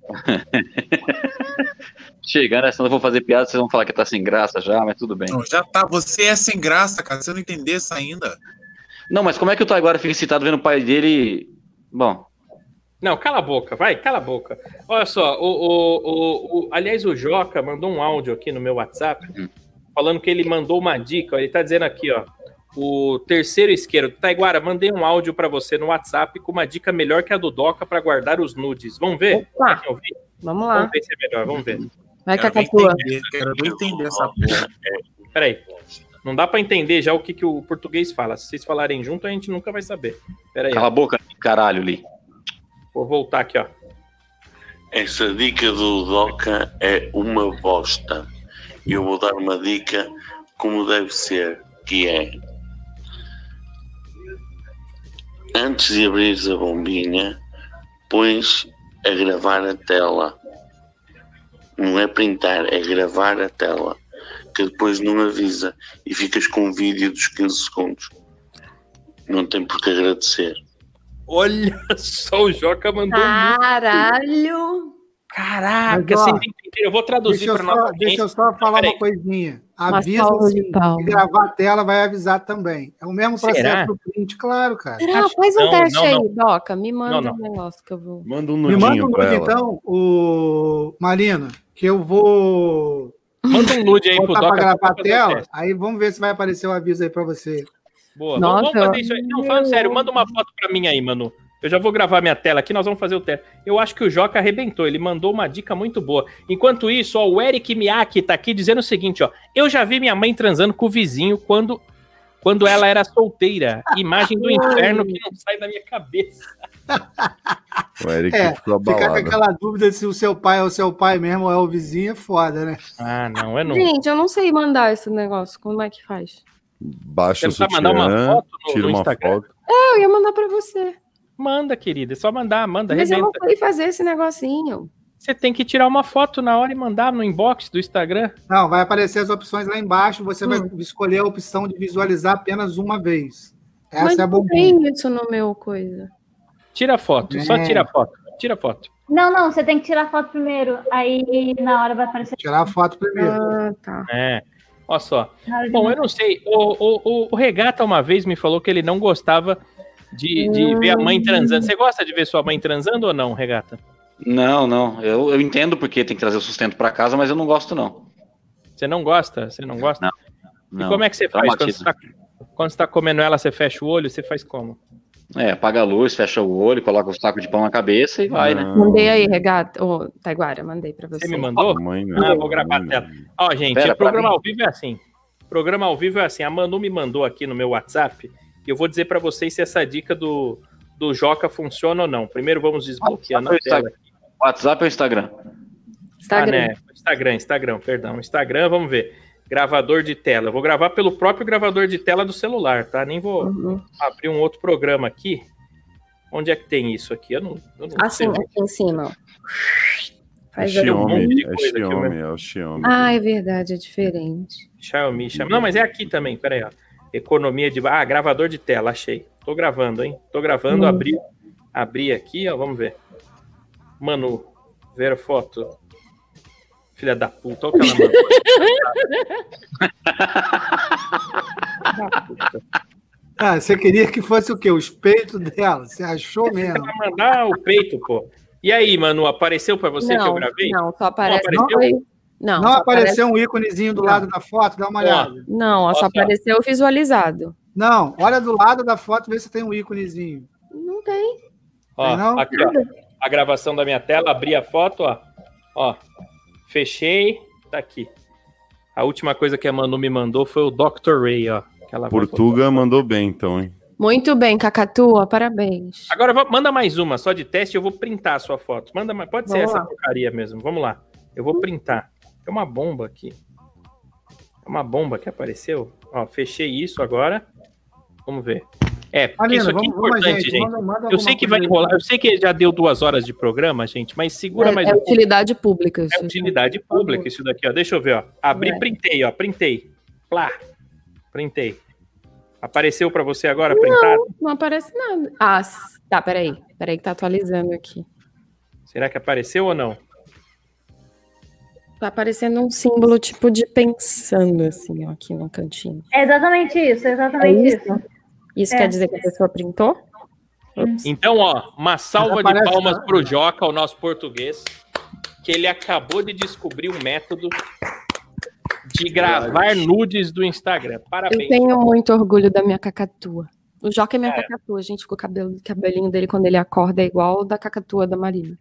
Chegando, né? senão eu vou fazer piada, vocês vão falar que tá sem graça já, mas tudo bem. Não, já tá. Você é sem graça, cara. Você não entendeu isso ainda. Não, mas como é que o Taiguara fica excitado vendo o pai dele. Bom, Não, cala a boca, vai, cala a boca. Olha só, o, o, o, o- aliás, o Joca mandou um áudio aqui no meu WhatsApp, Hum. falando que ele mandou uma dica. Ele tá dizendo aqui, ó. O terceiro isqueiro. Taiguara, mandei um áudio pra você no WhatsApp com uma dica melhor que a do Doca pra guardar os nudes. Vamos ver? Opa, vamos lá. Vamos ver se é melhor, vamos ver. Vai, Cacatua. entender, quero entender essa porra. Peraí. Não dá pra entender já o que, que o português fala. Se vocês falarem junto, a gente nunca vai saber. Peraí, cala a boca, caralho, Li. vou voltar aqui, ó. Essa dica do Doca é uma bosta. Eu vou dar uma dica como deve ser, que é antes de abrires a bombinha, pões a gravar a tela. Não é printar, é gravar a tela. Que depois não avisa e ficas com um vídeo dos 15 segundos. Não tem por que agradecer. Olha só, o Joca mandou muito. Caralho! Caraca, Mas, ó? Eu vou traduzir para nossa deixa eu só falar Peraí. uma coisinha. Avisa. Se gravar a tela, vai avisar também. É o mesmo processo Será? do print, claro, cara. Não, Acho- faz um não, teste não, aí, não. Doca. Me manda Não, um negócio que eu vou. Manda um Me manda um nude, então, o Marina, que eu vou Manda um nude aí pro botar pra Doca. gravar a tela. Aí vamos ver se vai aparecer o aviso aí pra você. Boa, Nossa, vamos, vamos fazer isso aí. Não, falando sério, manda uma foto pra mim aí, Manu. Eu já vou gravar minha tela aqui, nós vamos fazer o teste. Eu acho que o Joca arrebentou, ele mandou uma dica muito boa. Enquanto isso, ó, o Eric Miyake tá aqui dizendo o seguinte, ó. Eu já vi minha mãe transando com o vizinho quando, quando ela era solteira. Imagem do inferno que não sai da minha cabeça. O Eric É, ficou Ficar com abalado. aquela dúvida se o seu pai é o seu pai mesmo ou é o vizinho é foda, né? Ah, não, é não. Gente, eu não sei mandar esse negócio. Como é que faz? Baixa o sabe mandar uma sutiã, foto no- tira no uma Instagram? foto. É, eu ia mandar pra você. Manda, querida, é só mandar, manda, Mas eu não arrebenta. sei fazer esse negocinho. Você tem que tirar uma foto na hora e mandar no inbox do Instagram. Não, vai aparecer as opções lá embaixo. Você vai Hum. escolher a opção de visualizar apenas uma vez. Essa Mas é a não bombinha. tem isso no meu coisa. Tira foto, só É. tira foto. Tira foto. Não, não, você tem que tirar foto primeiro. Aí na hora vai aparecer. Tirar a foto primeiro. Ah, tá. É. Olha só. Bom, eu não sei. O, o, o- o Regata uma vez me falou que ele não gostava de, de ver a mãe transando. Você gosta de ver sua mãe transando ou não, Regata? Não, não. Eu, eu entendo porque tem que trazer o sustento pra casa, mas eu não gosto, não. Você não gosta? Você não gosta? Não. E como é que você faz? Quando você, tá, quando você tá comendo ela, você fecha o olho, você faz como? É, apaga a luz, fecha o olho, coloca o saco de pão na cabeça e vai, né? Mandei aí, regata. Ô, Taiguara, mandei pra você. Você me mandou? Mãe, não. Ah, vou gravar a tela. Ó, gente, Pera, o programa ao vivo é assim. O programa ao vivo é assim. A Manu me mandou aqui no meu WhatsApp e eu vou dizer pra vocês se essa dica do, do Joca funciona ou não. Primeiro vamos desbloquear na ou tela. WhatsApp ou Instagram? Instagram. Ah, né? Instagram, Instagram, perdão. Instagram, vamos ver. Gravador de tela. Eu vou gravar pelo próprio gravador de tela do celular, tá? Nem vou Uhum. abrir um outro programa aqui. Onde é que tem isso aqui? Eu não, eu não Assim, sei. aqui em cima. É um Xiaomi, de é Xiaomi, é o Xiaomi. Ah, é verdade, é diferente. Xiaomi, Xiaomi. Não, mas é aqui também, peraí, ó. Economia de. Ah, gravador de tela, achei. Tô gravando, hein? Tô gravando, Hum. abri, abri aqui, ó. Vamos ver. Manu, ver a foto. Filha da puta, olha o que ela mandou. Ah, você queria que fosse o quê? Os peitos dela? Você achou mesmo? Vai mandar o peito, pô. E aí, Manu, apareceu pra você que eu gravei? Não, só aparece. Não apareceu? Não, Não apareceu aparece- um íconezinho do lado da foto? Dá uma olhada. Não, ó, só apareceu visualizado. Não, olha do lado da foto, vê se tem um íconezinho. Não tem. Ó, não? aqui, ó. A gravação da minha tela, abri a foto, ó. Ó. Fechei, tá aqui. A última coisa que a Manu me mandou foi o Dr. Ray, ó. Portuga mandou bem, então, hein? Muito bem, Cacatua, parabéns. Agora manda mais uma, só de teste, eu vou printar a sua foto. Manda mais, pode ser Vamos essa lá. porcaria mesmo. Vamos lá. Eu vou printar. Tem uma bomba aqui. É uma bomba que apareceu. Ó, fechei isso agora. Vamos ver. É, porque Marina, isso aqui é vamos- vamos, importante, gente, gente. manda- manda eu sei que vai enrolar, eu sei que já deu duas horas de programa, gente, mas segura É, mais é um pouco. utilidade pública. É utilidade pública isso daqui, ó. Deixa eu ver, ó. Abri, É. printei, ó. Printei. Plá. Printei. Apareceu pra você agora, printado? Não, não aparece nada. Ah, tá, peraí. Peraí que tá atualizando aqui. Será que apareceu ou não? Tá aparecendo um símbolo tipo de pensando, assim, ó, aqui no cantinho. É exatamente isso, é É exatamente isso? isso. Isso É. quer dizer que a pessoa printou? Então, ó, uma salva de palmas nada. pro Joca, o nosso português, que ele acabou de descobrir um método de gravar nudes do Instagram. Eu Parabéns. tenho muito orgulho da minha cacatua. O Joca é minha É. cacatua, gente. O cabelo, cabelinho dele quando ele acorda é igual o da cacatua da Marina.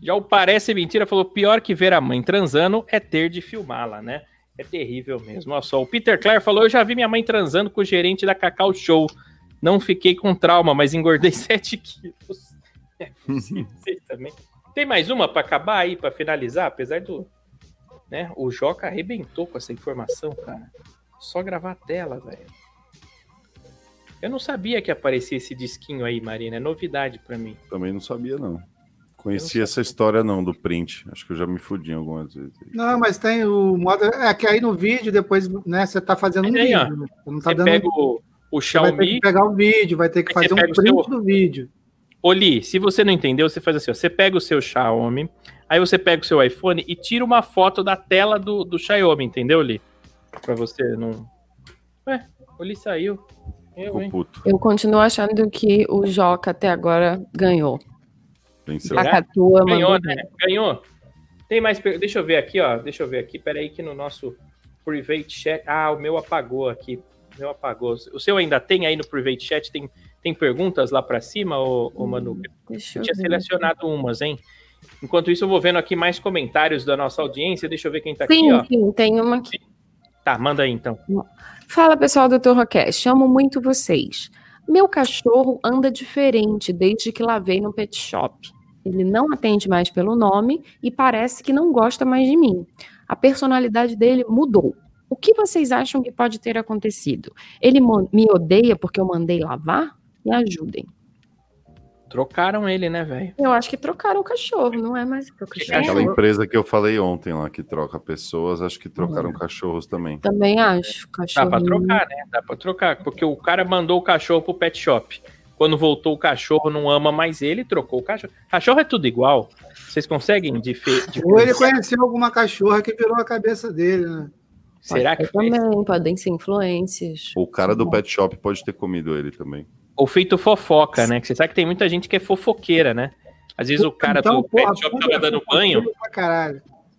Já o Parece Mentira falou: pior que ver a mãe transando é ter de filmá-la, né? É terrível mesmo. Olha só, o Peter Clare falou: Eu já vi minha mãe transando com o gerente da Cacau Show. Não fiquei com trauma, mas engordei 7 quilos. É também. Tem mais uma para acabar aí, para finalizar? Apesar do. Né, o Joca arrebentou com essa informação, cara. Só gravar a tela, velho. Eu não sabia que aparecia esse disquinho aí, Marina. É novidade para mim. Também não sabia, não. Conhecia essa história, não, do print. Acho que eu já me fudi algumas vezes. Não, mas tem o modo. É que aí no vídeo, depois, né, você tá fazendo um aí, vídeo. né? Você não tá Você dando. pega o, o Você vai ter Xiaomi. que pegar o vídeo, vai ter que fazer um print seu- do vídeo. Oli, se você não entendeu, você faz assim: ó, você pega o seu Xiaomi, aí você pega o seu iPhone e tira uma foto da tela do, do Xiaomi, entendeu, Oli? Pra você não. Ué, Oli saiu. Eu, hein? Eu continuo achando que o Joca até agora ganhou. Venceu. Cacatua Ganhou, mandou né? Ganhou. Tem mais. per- Deixa eu ver aqui, ó. Deixa eu ver aqui. Pera aí que no nosso private chat. Ah, o meu apagou aqui. O meu apagou. O seu ainda tem aí no private chat? Tem, tem perguntas lá pra cima, ô, ô Manu? Deixa Eu eu tinha ver. selecionado umas, hein? Enquanto isso, eu vou vendo aqui mais comentários da nossa audiência. Deixa eu ver quem tá Sim, aqui, ó. sim, tem uma aqui. Tá, manda aí então. Fala pessoal do Torrocast, amo muito vocês. Meu cachorro anda diferente desde que lavei no pet shop. Ele não atende mais pelo nome e parece que não gosta mais de mim. A personalidade dele mudou. O que vocês acham que pode ter acontecido? Ele me odeia porque eu mandei lavar? Me ajudem. Trocaram ele, né, velho? Eu acho que trocaram o cachorro, não é mais pro Aquela cachorro. empresa que eu falei ontem lá, que troca pessoas, acho que trocaram cachorros também. Também acho. Dá Cachorro. pra trocar, né? Dá pra trocar. Porque o cara mandou o cachorro pro pet shop. Quando voltou o cachorro, não ama mais ele, trocou o cachorro. Cachorro é tudo igual. Vocês conseguem dife- Ou ele diferenciar? conheceu alguma cachorra que virou a cabeça dele, né? Será que foi? Também podem ser influências. O cara do pet shop pode ter comido ele também. Ou feito fofoca, né? Que você sabe que tem muita gente que é fofoqueira, né? Às vezes o cara Então, do porra, pet shop tava dando banho.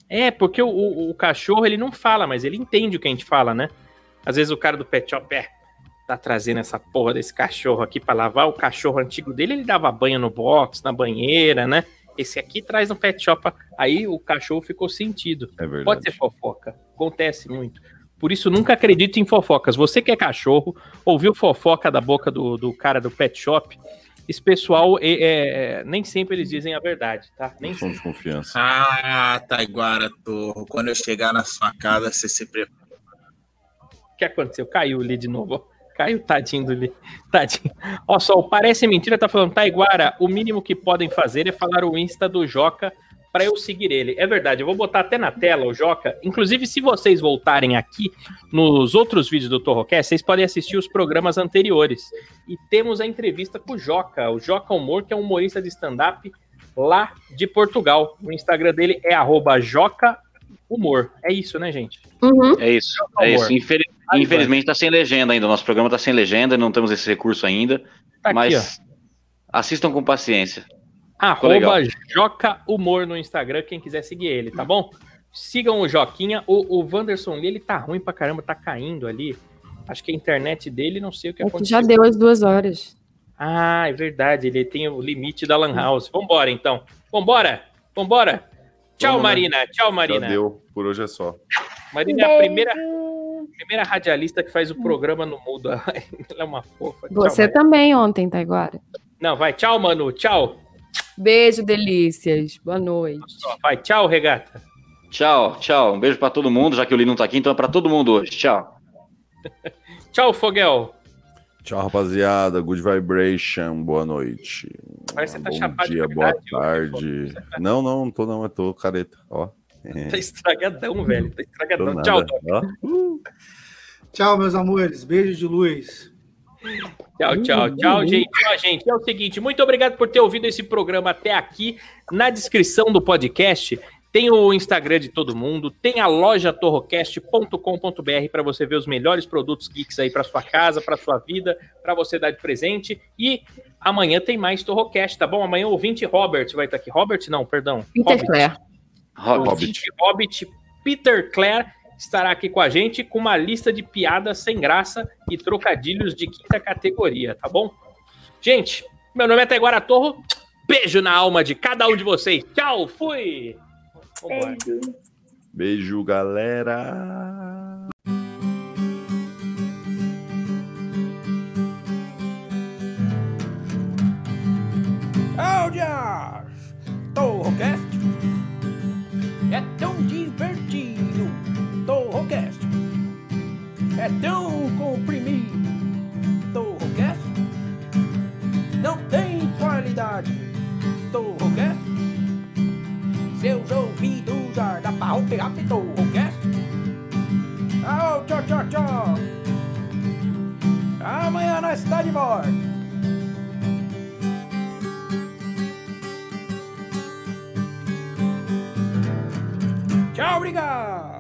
É, porque o, o- o cachorro, ele não fala, mas ele entende o que a gente fala, né? Às vezes o cara do pet shop, é, tá trazendo essa porra desse cachorro aqui pra lavar. O cachorro antigo dele, ele dava banho no box, na banheira, né? Esse aqui traz no pet shop. Aí o cachorro ficou sentido. É verdade. Pode ser fofoca. Acontece muito. Por isso, nunca acredite em fofocas. Você que é cachorro, ouviu fofoca da boca do, do cara do pet shop, esse pessoal, é, é, nem sempre eles dizem a verdade, tá? Nem de confiança. Ah, Taiguara Torro. Quando eu chegar na sua casa, você se prepara. O que aconteceu? Caiu ali de novo. Ó. Caiu, tadinho do Li. Tadinho. Ó, só, o Parece Mentira tá falando, Taiguara, o mínimo que podem fazer é falar o Insta do Joca para eu seguir ele. É verdade, eu vou botar até na tela o Joca. Inclusive, se vocês voltarem aqui nos outros vídeos do Torrocast, vocês podem assistir os programas anteriores. E temos a entrevista com o Joca, o Joca Humor, que é um humorista de stand-up lá de Portugal. O Instagram dele é arroba Joca Humor. É isso, né, gente? É isso, é isso. Infeli- Infelizmente tá sem legenda ainda. Nosso programa tá sem legenda, não temos esse recurso ainda. Tá aqui, mas assistam com paciência. Arroba Joca Humor no Instagram, quem quiser seguir ele, tá bom? Sigam o Joquinha. O, o Wanderson Lee, ele tá ruim pra caramba, tá caindo ali. Acho que a internet dele, não sei o que É que aconteceu. já deu as duas horas. Ah, é verdade, ele tem o limite da Lan House. Vambora, então. Vambora, vambora. Tchau, Vamos, né? Marina. Tchau, Marina. Já deu, por hoje é só. Marina é a primeira, primeira radialista que faz o programa no mudo. Ela é uma fofa. Tchau, Você Marina. também ontem, Taiguara. Não, vai. Tchau, Manu. Tchau. Beijo, delícias. Boa noite. Vai. Tchau, Regata. Tchau, tchau. Um beijo pra todo mundo, já que o Lino não tá aqui, então é pra todo mundo hoje. Tchau. Tchau, Foguel. Tchau, rapaziada. Good vibration. Boa noite. Parece que você tá Bom chapado de dia, boa tarde. Não, não, não tô não, eu tô careta. Ó. Tá estragadão, velho. Tá estragadão. Tchau, Doc. Ó. Tchau, meus amores. Beijo de luz. Tchau, tchau, tchau, gente. Ó, gente, é o seguinte, muito obrigado por ter ouvido esse programa até aqui. Na descrição do podcast tem o Instagram de todo mundo, tem a loja torrocast.com.br para você ver os melhores produtos geeks aí para sua casa, para sua vida, para você dar de presente. E amanhã tem mais Torrocast, tá bom? Amanhã o ouvinte Robert vai estar aqui. Robert, não, perdão. Peter. Clare. Hobbit. Hobbit. Hobbit Peter Clare estará aqui com a gente com uma lista de piadas sem graça e trocadilhos de quinta categoria, tá bom? Gente, meu nome é Taiguara Torro. Beijo na alma de cada um de vocês. Tchau, fui! Vambora. Beijo, galera. Áudias! Torrocast é tão divertido. Torrocast é tão comprimido. Torrocast não tem qualidade. Torrocast seus ouvidos dá pra pegar Torrocast. Au, tchau, tchau, tchau. Amanhã nós está de volta. Tchau, obrigado!